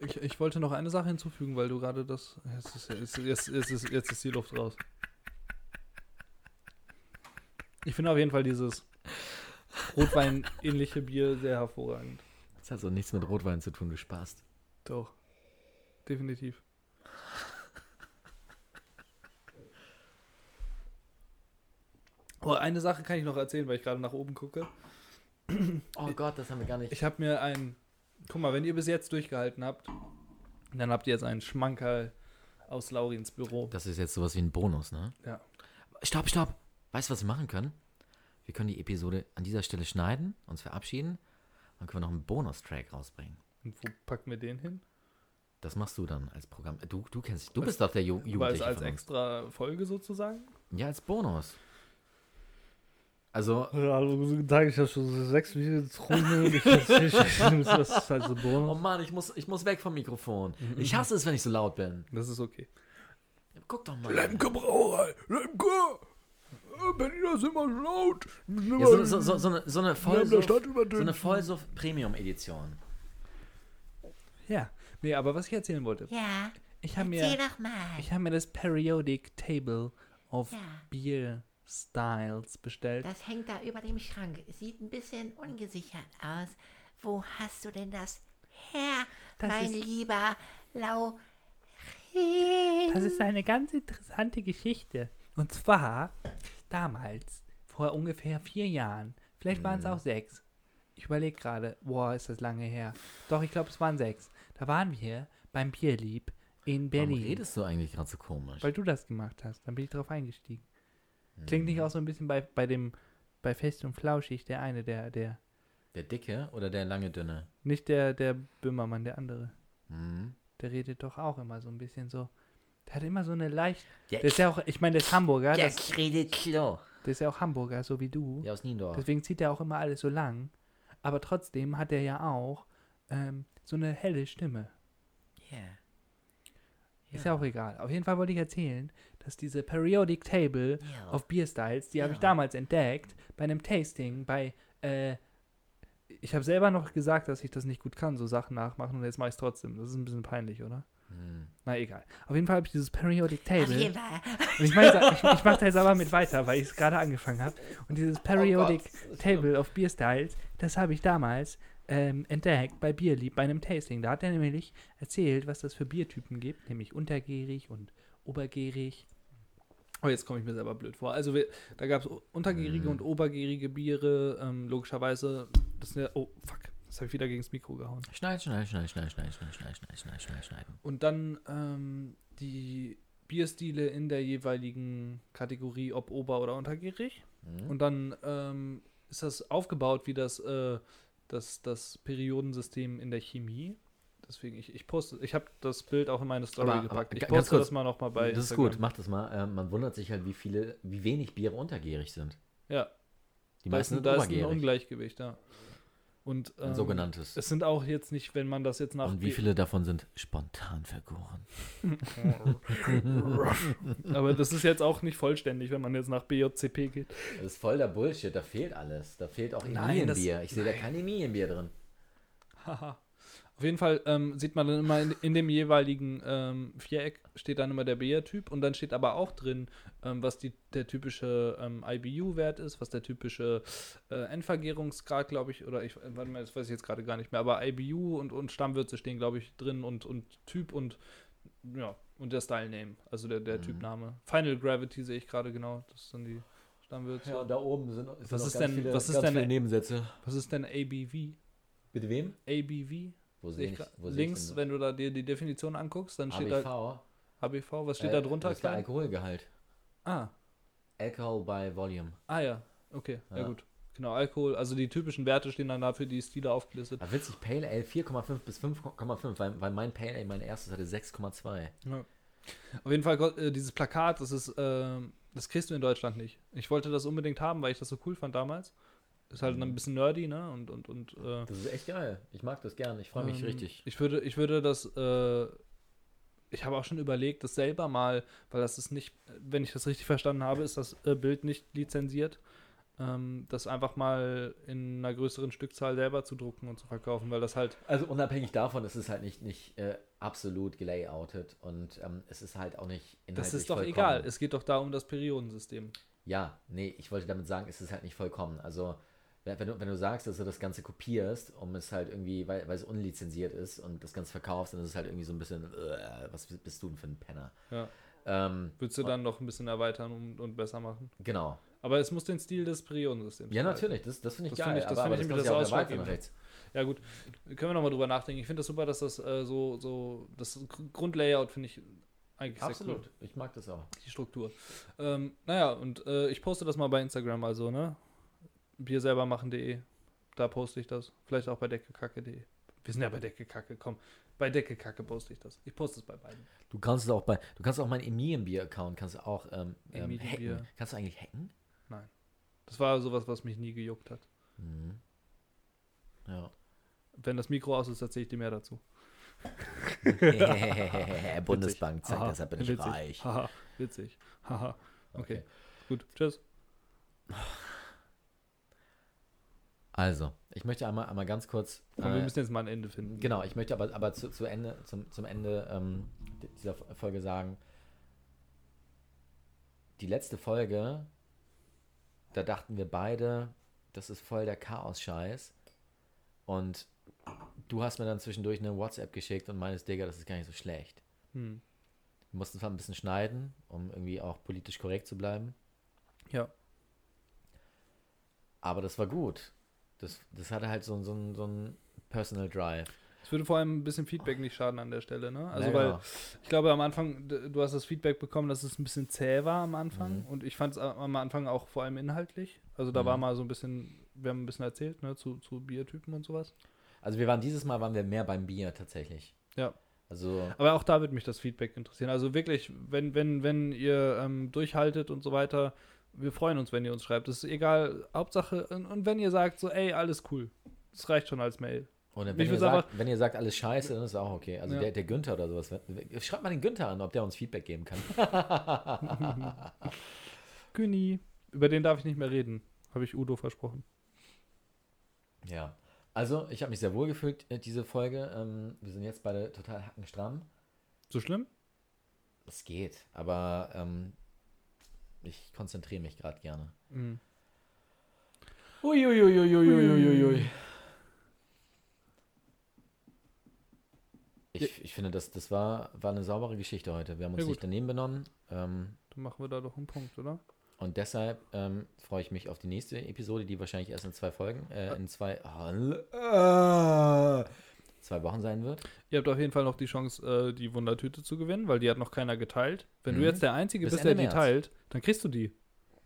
Ich, ich wollte noch eine Sache hinzufügen, weil du gerade das. Jetzt ist, jetzt, jetzt, jetzt, ist, jetzt ist die Luft raus. Ich finde auf jeden Fall dieses Rotwein-ähnliche Bier sehr hervorragend. Das hat so nichts mit Rotwein zu tun, du Spaß. Doch. Definitiv. Oh, eine Sache kann ich noch erzählen, weil ich gerade nach oben gucke. Oh Gott, das haben wir gar nicht. Ich habe mir ein. Guck mal, wenn ihr bis jetzt durchgehalten habt, dann habt ihr jetzt einen Schmankerl aus Laurins Büro. Das ist jetzt sowas wie ein Bonus, ne? Ja. Stopp, stopp. Weißt du, was wir machen können? Wir können die Episode an dieser Stelle schneiden, uns verabschieden. Dann können wir noch einen Bonustrack rausbringen. Und wo packen wir den hin? Das machst du dann als Programm. Du, du kennst, du bist doch der Ju Jugendliche als uns. extra Folge sozusagen? Ja, als Bonus. Also, Ja, hallo, guten Tag, ich habe schon sechs Bier getrunken. Ich, ich, ich, das ist halt so oh. Mann, ich muss, ich muss weg vom Mikrofon. Mhm. Ich hasse es, wenn ich so laut bin. Das ist okay. Guck doch mal. Brauerei, Lemke! Berlin ist immer laut. Ja, so, so, so, so eine, so eine Vollsuff, so überdünnt. eine Vollsuff Premium Edition. Ja, nee, aber was ich erzählen wollte. Ja, Ich habe mir, ich hab mir das Periodic Table of Ja. Beer Styles bestellt. Das hängt da über dem Schrank. Sieht ein bisschen ungesichert aus. Wo hast du denn das her, Das mein ist- lieber Lau? Das ist eine ganz interessante Geschichte. Und zwar damals, vor ungefähr vier Jahren, vielleicht waren es auch sechs. Ich überlege gerade, boah, ist das lange her. Doch, ich glaube, es waren sechs. Da waren wir beim Bierlieb in Warum Berlin. redest du eigentlich gerade so komisch? Weil du das gemacht hast. Dann bin ich drauf eingestiegen. Klingt nicht auch so ein bisschen bei, bei dem, bei Fest und Flauschig, der eine, der, der, Der dicke oder der lange dünne? nicht der, der Böhmermann, der andere. Hm. Der redet doch auch immer so ein bisschen so. Der hat immer so eine leicht. Der, Der ist ja auch, ich meine, der ist Hamburger. Der Das, redet klar. der ist ja auch Hamburger, so wie du. ja, aus Niendorf. Deswegen zieht er auch immer alles so lang. Aber trotzdem hat er ja auch ähm, so eine helle Stimme. Ja. Ist ja auch egal. Auf jeden Fall wollte ich erzählen, dass diese Periodic Table Ja. of Beer Styles, die habe ich Ja. damals entdeckt bei einem Tasting, bei, äh, ich habe selber noch gesagt, dass ich das nicht gut kann, so Sachen nachmachen und jetzt mache ich es trotzdem. Das ist ein bisschen peinlich, oder? Hm. Na egal. Auf jeden Fall habe ich dieses Periodic Auf Table. jeden Fall. Und ich, meine, ich, ich mache da jetzt aber mit weiter, weil ich es gerade angefangen habe. Und dieses Periodic Table of Beer Styles, das habe ich damals ähm, entdeckt bei Bierlieb, bei einem Tasting. Da hat er nämlich erzählt, was das für Biertypen gibt, nämlich untergärig und obergärig. Oh, jetzt komme ich mir selber blöd vor. Also wir, da gab es untergärige Mhm. und obergärige Biere, ähm, logischerweise. Das sind ja, oh, fuck. Das habe ich wieder gegen das Mikro gehauen. Schneiden, schneiden, schneiden, schneiden, schneiden, schneiden, schneiden, schneiden, schneiden, schneiden, schneiden. Und dann ähm, die Bierstile in der jeweiligen Kategorie, ob ober- oder untergierig. Mhm. Und dann ähm, ist das aufgebaut wie das, äh, das, das Periodensystem in der Chemie. Deswegen, ich, ich poste, ich habe das Bild auch in meine Story Aber- gepackt. aber Ich poste kurz, das mal noch mal bei das ist Instagram. gut, mach das mal. Ähm, man wundert sich halt, wie viele, wie wenig Biere untergierig sind. Ja, Die ist, meisten ein- sind da ist ein. Ungleichgewicht, ja. Und Ein ähm, sogenanntes. es sind auch jetzt nicht, wenn man das jetzt nach Und wie viele davon sind spontan vergoren? Aber das ist jetzt auch nicht vollständig, wenn man jetzt nach BJCP geht. Das ist voll der Bullshit, da fehlt alles. Da fehlt auch Emilienbier. Ich sehe da kein Emilienbier drin. Haha. Auf jeden Fall ähm, sieht man dann immer in, in dem jeweiligen ähm, Viereck steht dann immer der Beer-Typ und dann steht aber auch drin, ähm, was die, der typische ähm, IBU-Wert ist, was der typische äh, Endvergärungsgrad, glaube ich, oder ich, äh, warte mal, das weiß ich jetzt gerade gar nicht mehr, aber IBU und, und Stammwürze stehen, glaube ich, drin und, und Typ und ja, und der Style-Name, also der, der Mhm. Typname. Final Gravity sehe ich gerade genau, das sind die Stammwürze. Ja, und da oben sind, sind Was ist ganz denn- viele, was ist denn- Nebensätze. Was ist denn ABV? Mit wem? ABV? Wo Sehe ich wo links, ich wenn du da dir die Definition anguckst, dann steht da ABV. ABV, was steht Äh, da drunter? Das ist der? Alkoholgehalt. Ah, Alcohol by Volume. ah ja, okay, ja. Ja. gut. Genau, Alkohol, also die typischen Werte stehen dann dafür, die Stile aufgelistet. Aber witzig, Pale Ale 4,5 bis 5,5, weil, weil mein Pale Ale, mein erstes, hatte 6,2. Auf jeden Fall, äh, dieses Plakat, das ist, ähm, das kriegst du in Deutschland nicht. Ich wollte das unbedingt haben, weil ich das so cool fand damals. Ist halt ein bisschen nerdy, ne? Und, und, und äh, Das ist echt geil. Ich mag das gern. Ich freue mich Ähm, richtig. Ich würde, ich würde das, äh, ich habe auch schon überlegt, das selber mal, weil das ist nicht, wenn ich das richtig verstanden habe, ist das äh, Bild nicht lizenziert, ähm, das einfach mal in einer größeren Stückzahl selber zu drucken und zu verkaufen, weil das halt, Also unabhängig davon ist es halt nicht, nicht äh, absolut gelayoutet und ähm, es ist halt auch nicht inhaltlich das ist doch vollkommen. egal. Es geht doch da um das Periodensystem. Ja, nee, ich wollte damit sagen, es ist halt nicht vollkommen. Also, wenn du, wenn du sagst, dass du das Ganze kopierst, um es halt irgendwie, weil, weil es unlizenziert ist und das Ganze verkaufst, dann ist es halt irgendwie so ein bisschen, äh, was bist du denn für ein Penner? Ja. Ähm, Würdest du dann noch ein bisschen erweitern und, und besser machen. genau. Aber es muss den Stil des Periodensystems Ja, natürlich, das, das finde ich Das geil. finde ich- das finde ich das nämlich das Ausschlaggebende. rechts. Ja, gut. Können wir nochmal drüber nachdenken. Ich finde das super, dass das äh, so, so, das Gr- Grundlayout finde ich eigentlich sehr cool. Absolut, ich mag das auch. die Struktur. Ähm, naja, und äh, ich poste das mal bei Instagram, also, ne? Bier selber machen.de. Da poste ich das. Vielleicht auch bei deckekacke.de. Wir sind ja bei Deckekacke, komm. Bei Deckekacke poste ich das. Ich poste es bei beiden. Du kannst es auch bei, du kannst auch meinen Emilienbier-Account, kannst du auch ähm, ähm, hacken. Kannst du eigentlich hacken? Das war sowas, was mich nie gejuckt hat. Mhm. Ja. Wenn das Mikro aus ist, erzähle ich dir mehr dazu. Bundesbank, zeigt, Haha, deshalb bin ich witzig. reich. Haha, witzig. Haha. Okay. Gut, tschüss. Also, ich möchte einmal, einmal ganz kurz. Komm, wir äh, müssen jetzt mal ein Ende finden. Genau, ich möchte aber, aber zu, zu Ende, zum, zum Ende ähm, dieser Folge sagen, die letzte Folge, da dachten wir beide, das ist voll der Chaos-Scheiß. Und du hast mir dann zwischendurch eine WhatsApp geschickt und meines Digga, das ist gar nicht so schlecht. Hm. Wir mussten zwar ein bisschen schneiden, um irgendwie auch politisch korrekt zu bleiben, Ja. aber das war gut. Das, das hatte halt so, so, so ein Personal Drive. Es würde vor allem ein bisschen Feedback nicht schaden an der Stelle, ne? Also, Ja, weil genau. ich glaube, am Anfang, du hast das Feedback bekommen, dass es ein bisschen zäh war am Anfang. Mhm. Und ich fand es am Anfang auch vor allem inhaltlich. Also, da Mhm. war mal so ein bisschen, wir haben ein bisschen erzählt, ne, zu, zu Biertypen und sowas. Also wir waren dieses Mal waren wir mehr beim Bier tatsächlich. Ja. Also Aber auch da würde mich das Feedback interessieren. Also wirklich, wenn, wenn, wenn ihr ähm, durchhaltet und so weiter, wir freuen uns, wenn ihr uns schreibt. Das ist egal, Hauptsache, und, und wenn ihr sagt, so, ey, alles cool. Das reicht schon als Mail. Ich wenn ihr, sagt, wenn ihr sagt alles scheiße, dann ist auch okay. Also Ja. der, der Günther oder sowas. Schreibt mal den Günther an, ob der uns Feedback geben kann. Güni. Über den darf ich nicht mehr reden. Habe ich Udo versprochen. ja. Also ich habe mich sehr wohl gefühlt, äh, diese Folge. Ähm, wir sind jetzt beide total hackenstramm. So schlimm? Es geht, aber ähm, ich konzentriere mich gerade gerne. Mhm. Uiuiuiuiuiuiui. Ich, ich finde, das, das war, war eine saubere Geschichte heute. Wir haben uns Ja, nicht daneben benommen. Ähm, Dann machen wir da doch einen Punkt, oder? Und deshalb ähm, freue ich mich auf die nächste Episode, die wahrscheinlich erst in zwei Folgen, äh, in zwei, ah, zwei Wochen sein wird. Ihr habt auf jeden Fall noch die Chance, äh, die Wundertüte zu gewinnen, weil die hat noch keiner geteilt. Wenn Mhm. du jetzt der Einzige Bis bist, der Ende die März. teilt, dann kriegst du die.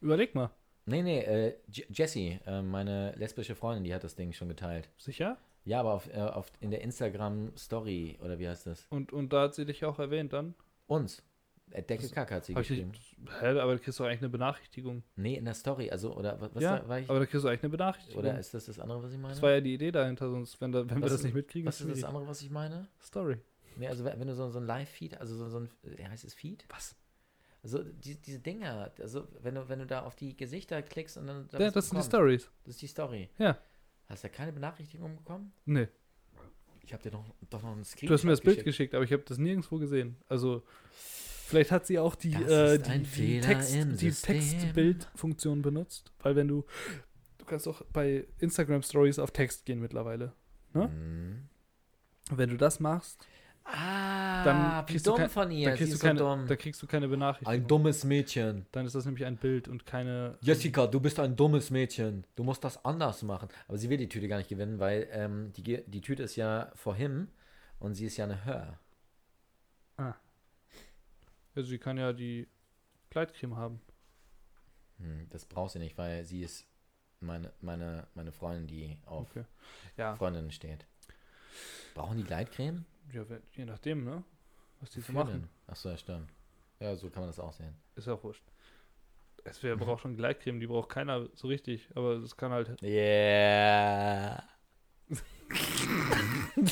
Überleg mal. Nee, nee, äh, Jessie, äh, meine lesbische Freundin, die hat das Ding schon geteilt. Sicher? Ja, aber auf, äh, auf, in der Instagram-Story, oder wie heißt das? Und, und da hat sie dich auch erwähnt dann? Uns. Äh, Decke Kack hat sie Hab ich geschrieben. nicht, hä, aber da kriegst du eigentlich eine Benachrichtigung. Nee, in der Story, also, oder was, ja, da, war ich? aber da kriegst du eigentlich eine Benachrichtigung. Oder ist das das andere, was ich meine? das war ja die Idee dahinter, sonst, wenn, da, wenn wir Was das ist- nicht mitkriegen, was ist das andere, was ich meine? Story. Nee, also wenn du so, so ein Live-Feed, also so, so ein, äh, heißt es Feed? Was? Also die, diese Dinger, also wenn du, wenn du da auf die Gesichter klickst und dann da Ja, das sind die. Stories. Das ist die Story. Ja. Hast du da keine Benachrichtigung bekommen? Nee. Ich habe dir doch, doch noch einen Screenshot Du hast mir das Bild geschickt. geschickt, aber ich habe das nirgendwo gesehen. Also, vielleicht hat sie auch die, äh, die, Text, die. Text-Bild-Funktion benutzt. Weil wenn du, du kannst auch bei Instagram-Stories auf Text gehen mittlerweile. ne? Mhm. Wenn du das machst, Ah, Dann kriegst du dumm kein- von ihr. dann Sie kriegst, ist du keine, so dumm. dann kriegst du keine Benachrichtigung. Ein dummes Mädchen. Dann ist das nämlich ein Bild und keine. Jessica, du bist ein dummes Mädchen. Du musst das anders machen. Aber sie will die Tüte gar nicht gewinnen, weil ähm, die, die Tüte ist ja for him und sie ist ja eine Her. Also, sie kann ja die Gleitcreme haben. Hm, das braucht sie nicht, weil sie ist meine, meine, meine Freundin, die auf Okay. Ja, Freundinnen steht. Brauchen die Gleitcreme? ja je nachdem, ne? Was die so machen. Achso, ja, stimmt. Ja, so kann man das auch sehen. Ist ja auch wurscht. Es braucht schon Gleitcreme, die braucht keiner so richtig, aber es kann halt. Yeah.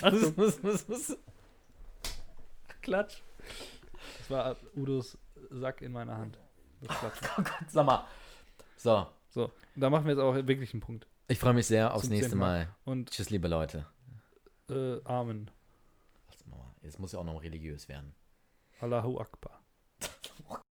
Achtung, muss, muss, muss. Klatsch. War Udos Sack in meiner Hand. Das Klatschen. Sag mal. So, So, da machen wir jetzt auch wirklich einen Punkt. ich freue mich sehr aufs Zum nächste Mal. Mal. Und Tschüss, liebe Leute. äh, Amen. Jetzt muss ja auch noch religiös werden. Allahu Akbar.